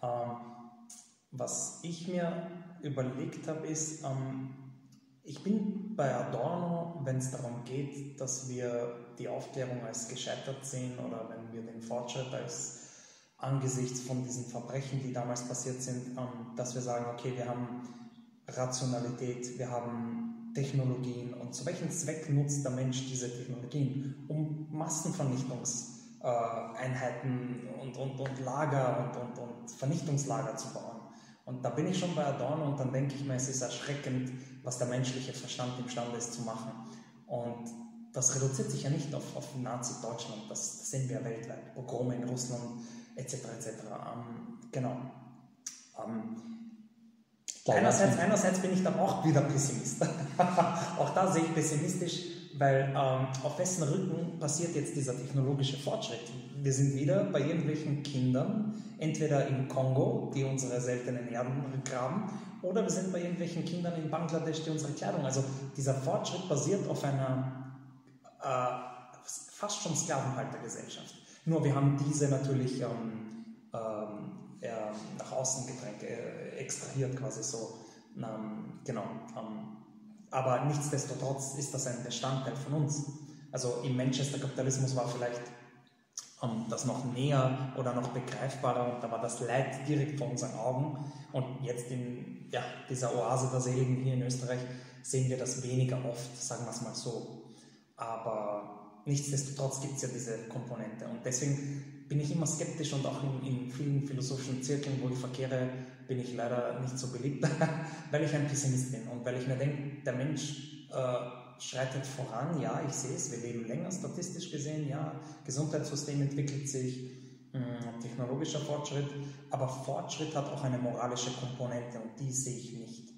Ähm, was ich mir überlegt habe, ist, ähm, ich bin bei Adorno, wenn es darum geht, dass wir die Aufklärung als gescheitert sehen oder wenn wir den Fortschritt als angesichts von diesen Verbrechen, die damals passiert sind, ähm, dass wir sagen, okay, wir haben Rationalität, wir haben Technologien und zu welchem Zweck nutzt der Mensch diese Technologien? Um Massenvernichtungs- Einheiten und, und, und Lager und, und, und Vernichtungslager zu bauen. Und da bin ich schon bei Adorno und dann denke ich mir, es ist erschreckend, was der menschliche Verstand imstande ist zu machen. Und das reduziert sich ja nicht auf, auf Nazi-Deutschland, das, das, sehen wir weltweit, Pogrome in Russland etc. etc. Ähm, genau. Ähm, einerseits, einerseits bin ich dann auch wieder Pessimist. auch da sehe ich pessimistisch, weil ähm, auf wessen Rücken passiert jetzt dieser technologische Fortschritt? Wir sind wieder bei irgendwelchen Kindern, entweder im Kongo, die unsere seltenen Erden graben, oder wir sind bei irgendwelchen Kindern in Bangladesch, die unsere Kleidung. Also dieser Fortschritt basiert auf einer äh, fast schon Sklavenhaltergesellschaft. Nur wir haben diese natürlich ähm, ähm, nach außen gedrängt, äh, extrahiert quasi so. Ähm, genau. Aber nichtsdestotrotz ist das ein Bestandteil von uns. Also im Manchester-Kapitalismus war vielleicht ähm, das noch näher oder noch begreifbarer und da war das Leid direkt vor unseren Augen. Und jetzt in ja, dieser Oase der Seligen hier in Österreich sehen wir das weniger oft, sagen wir es mal so. Aber nichtsdestotrotz gibt es ja diese Komponente. Und deswegen bin ich immer skeptisch und auch in, in vielen philosophischen Zirkeln, wo ich verkehre, bin ich leider nicht so beliebt, weil ich ein Pessimist bin und weil ich mir denke, der Mensch äh, schreitet voran, ja, ich sehe es, wir leben länger statistisch gesehen, ja, Gesundheitssystem entwickelt sich, mm, technologischer Fortschritt, aber Fortschritt hat auch eine moralische Komponente und die sehe ich nicht.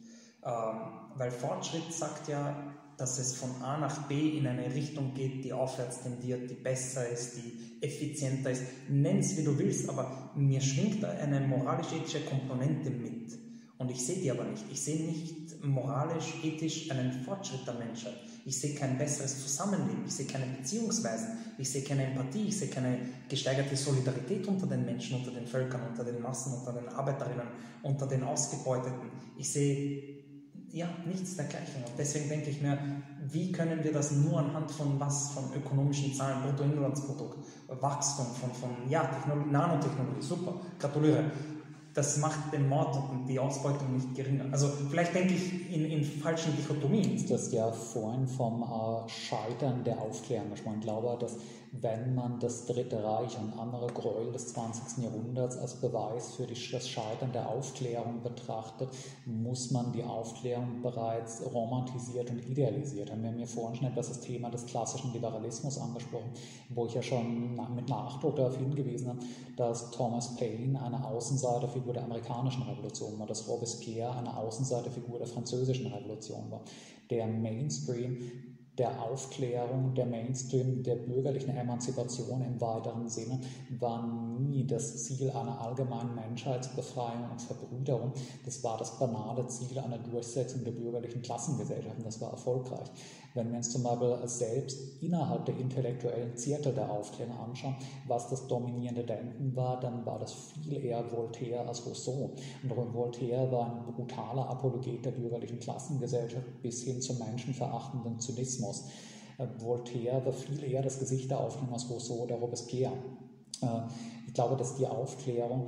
Ähm, weil Fortschritt sagt ja, dass es von A nach B in eine Richtung geht, die aufwärts tendiert, die besser ist, die effizienter ist. Nenn es wie du willst, aber mir schwingt eine moralisch-ethische Komponente mit. Und ich sehe die aber nicht. Ich sehe nicht moralisch, ethisch einen Fortschritt der Menschheit. Ich sehe kein besseres Zusammenleben. Ich sehe keine Beziehungsweisen. Ich sehe keine Empathie. Ich sehe keine gesteigerte Solidarität unter den Menschen, unter den Völkern, unter den Massen, unter den Arbeiterinnen, unter den Ausgebeuteten. Ich sehe ja, nichts dergleichen. Und deswegen denke ich mir, wie können wir das nur anhand von was, von ökonomischen Zahlen, Bruttoinlandsprodukt, Wachstum, von, von ja, Technologie, Nanotechnologie, super, gratuliere. Das macht den Mord und die Ausbeutung nicht geringer. Also vielleicht denke ich in, in falschen Dichotomien. Das ist ja vorhin vom äh, Scheitern der Aufklärung gesprochen. Ich glaube, dass wenn man das Dritte Reich und andere Gräuel des 20. Jahrhunderts als Beweis für das Scheitern der Aufklärung betrachtet, muss man die Aufklärung bereits romantisiert und idealisiert haben. Wir haben ja vorhin schon etwas das Thema des klassischen Liberalismus angesprochen, wo ich ja schon mit Nachdruck darauf hingewiesen habe, dass Thomas Paine eine Außenseiterfigur der amerikanischen Revolution war, dass Robespierre eine Außenseiterfigur der französischen Revolution war. Der Mainstream der Aufklärung, der Mainstream, der bürgerlichen Emanzipation im weiteren Sinne war nie das Ziel einer allgemeinen Menschheitsbefreiung und Verbrüderung. Das war das banale Ziel einer Durchsetzung der bürgerlichen Klassengesellschaft und das war erfolgreich. Wenn wir uns zum Beispiel selbst innerhalb der intellektuellen Zirkel der Aufklärung anschauen, was das dominierende Denken war, dann war das viel eher Voltaire als Rousseau. Und Voltaire war ein brutaler Apologet der bürgerlichen Klassengesellschaft bis hin zum menschenverachtenden Zynismus. Äh, Voltaire war viel eher das Gesicht der Aufklärung als Rousseau oder Robespierre. Äh, ich glaube, dass die Aufklärung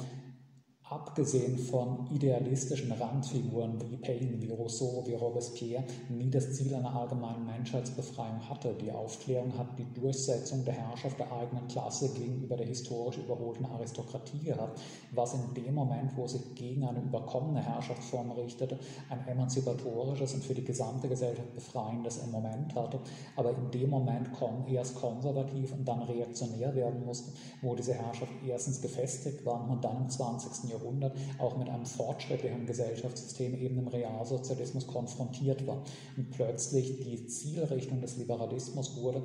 abgesehen von idealistischen Randfiguren wie Paine, wie Rousseau, wie Robespierre, nie das Ziel einer allgemeinen Menschheitsbefreiung hatte. Die Aufklärung hat die Durchsetzung der Herrschaft der eigenen Klasse gegenüber der historisch überholten Aristokratie gehabt, was in dem Moment, wo sich gegen eine überkommene Herrschaftsform richtete, ein emanzipatorisches und für die gesamte Gesellschaft befreiendes Moment hatte, aber in dem Moment erst konservativ und dann reaktionär werden musste, wo diese Herrschaft erstens gefestigt war und dann im 20. Jahrhundert Jahrhundert auch mit einem fortschrittlichen Gesellschaftssystem eben im Realsozialismus konfrontiert war. Und plötzlich die Zielrichtung des Liberalismus wurde,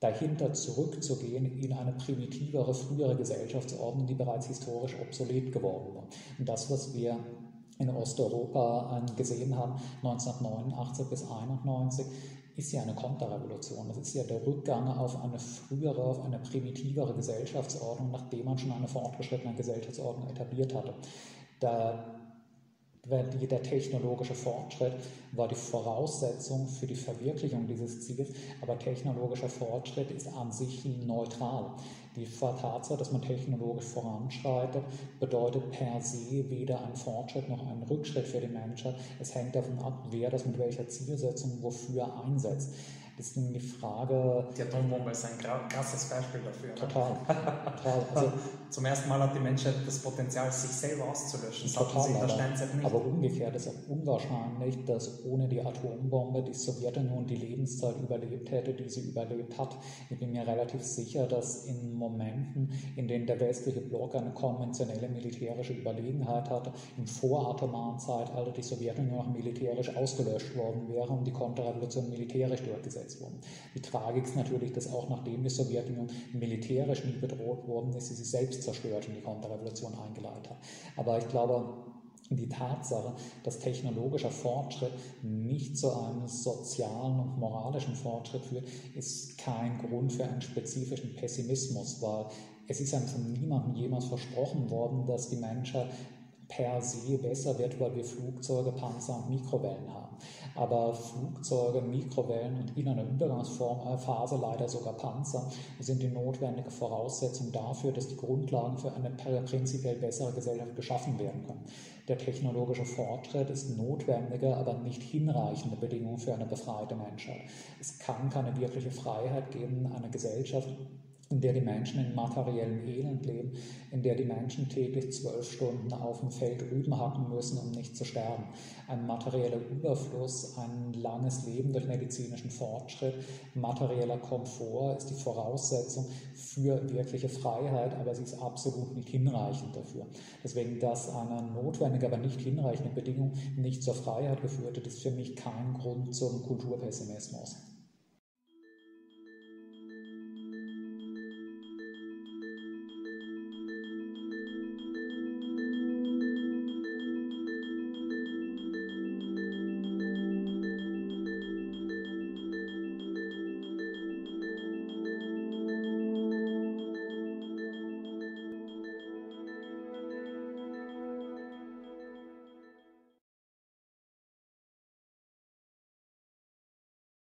dahinter zurückzugehen in eine primitivere, frühere Gesellschaftsordnung, die bereits historisch obsolet geworden war. Und das, was wir in Osteuropa ähm, gesehen haben, 1989 bis 1991, ist ja eine Konterrevolution. Das ist ja der Rückgang auf eine frühere, auf eine primitivere Gesellschaftsordnung, nachdem man schon eine fortgeschrittene Gesellschaftsordnung etabliert hatte. Da der technologische Fortschritt war die Voraussetzung für die Verwirklichung dieses Ziels, aber technologischer Fortschritt ist an sich neutral. Die Tatsache, dass man technologisch voranschreitet, bedeutet per se weder ein Fortschritt noch einen Rückschritt für die Menschheit. Es hängt davon ab, wer das mit welcher Zielsetzung wofür einsetzt. Das ist die Frage. Die Atombombe ist ein krasses Beispiel dafür. Ne? Total. total. Also, Zum ersten Mal hat die Menschheit das Potenzial, sich selber auszulöschen. Das total, in der Steinzeit nicht. Aber umgekehrt ist auch unwahrscheinlich, dass ohne die Atombombe die Sowjetunion die Lebenszeit überlebt hätte, die sie überlebt hat. Ich bin mir relativ sicher, dass in Momenten, in denen der westliche Block eine konventionelle militärische Überlegenheit hatte, im voratomaren Zeitalter die Sowjetunion auch militärisch ausgelöscht worden wäre und die Konterrevolution militärisch durchgesetzt wurden. Die Tragik ist natürlich, dass auch nachdem die Sowjetunion militärisch nie bedroht worden ist, sie sich selbst zerstört und die Konterrevolution eingeleitet hat. Aber ich glaube, die Tatsache, dass technologischer Fortschritt nicht zu einem sozialen und moralischen Fortschritt führt, ist kein Grund für einen spezifischen Pessimismus, weil es ist einem von niemandem jemals versprochen worden, dass die Menschheit per se besser wird, weil wir Flugzeuge, Panzer und Mikrowellen haben aber Flugzeuge, Mikrowellen und in einer Übergangsphase leider sogar Panzer sind die notwendige Voraussetzung dafür, dass die Grundlagen für eine prinzipiell bessere Gesellschaft geschaffen werden können. Der technologische Fortschritt ist notwendige, aber nicht hinreichende Bedingung für eine befreite Menschheit. Es kann keine wirkliche Freiheit geben, eine Gesellschaft in der die Menschen in materiellem Elend leben, in der die Menschen täglich zwölf Stunden auf dem Feld Rüben hacken müssen, um nicht zu sterben. Ein materieller Überfluss, ein langes Leben durch medizinischen Fortschritt, materieller Komfort ist die Voraussetzung für wirkliche Freiheit, aber sie ist absolut nicht hinreichend dafür. Deswegen, dass eine notwendige, aber nicht hinreichende Bedingung nicht zur Freiheit geführt hat, ist für mich kein Grund zum Kulturpessimismus.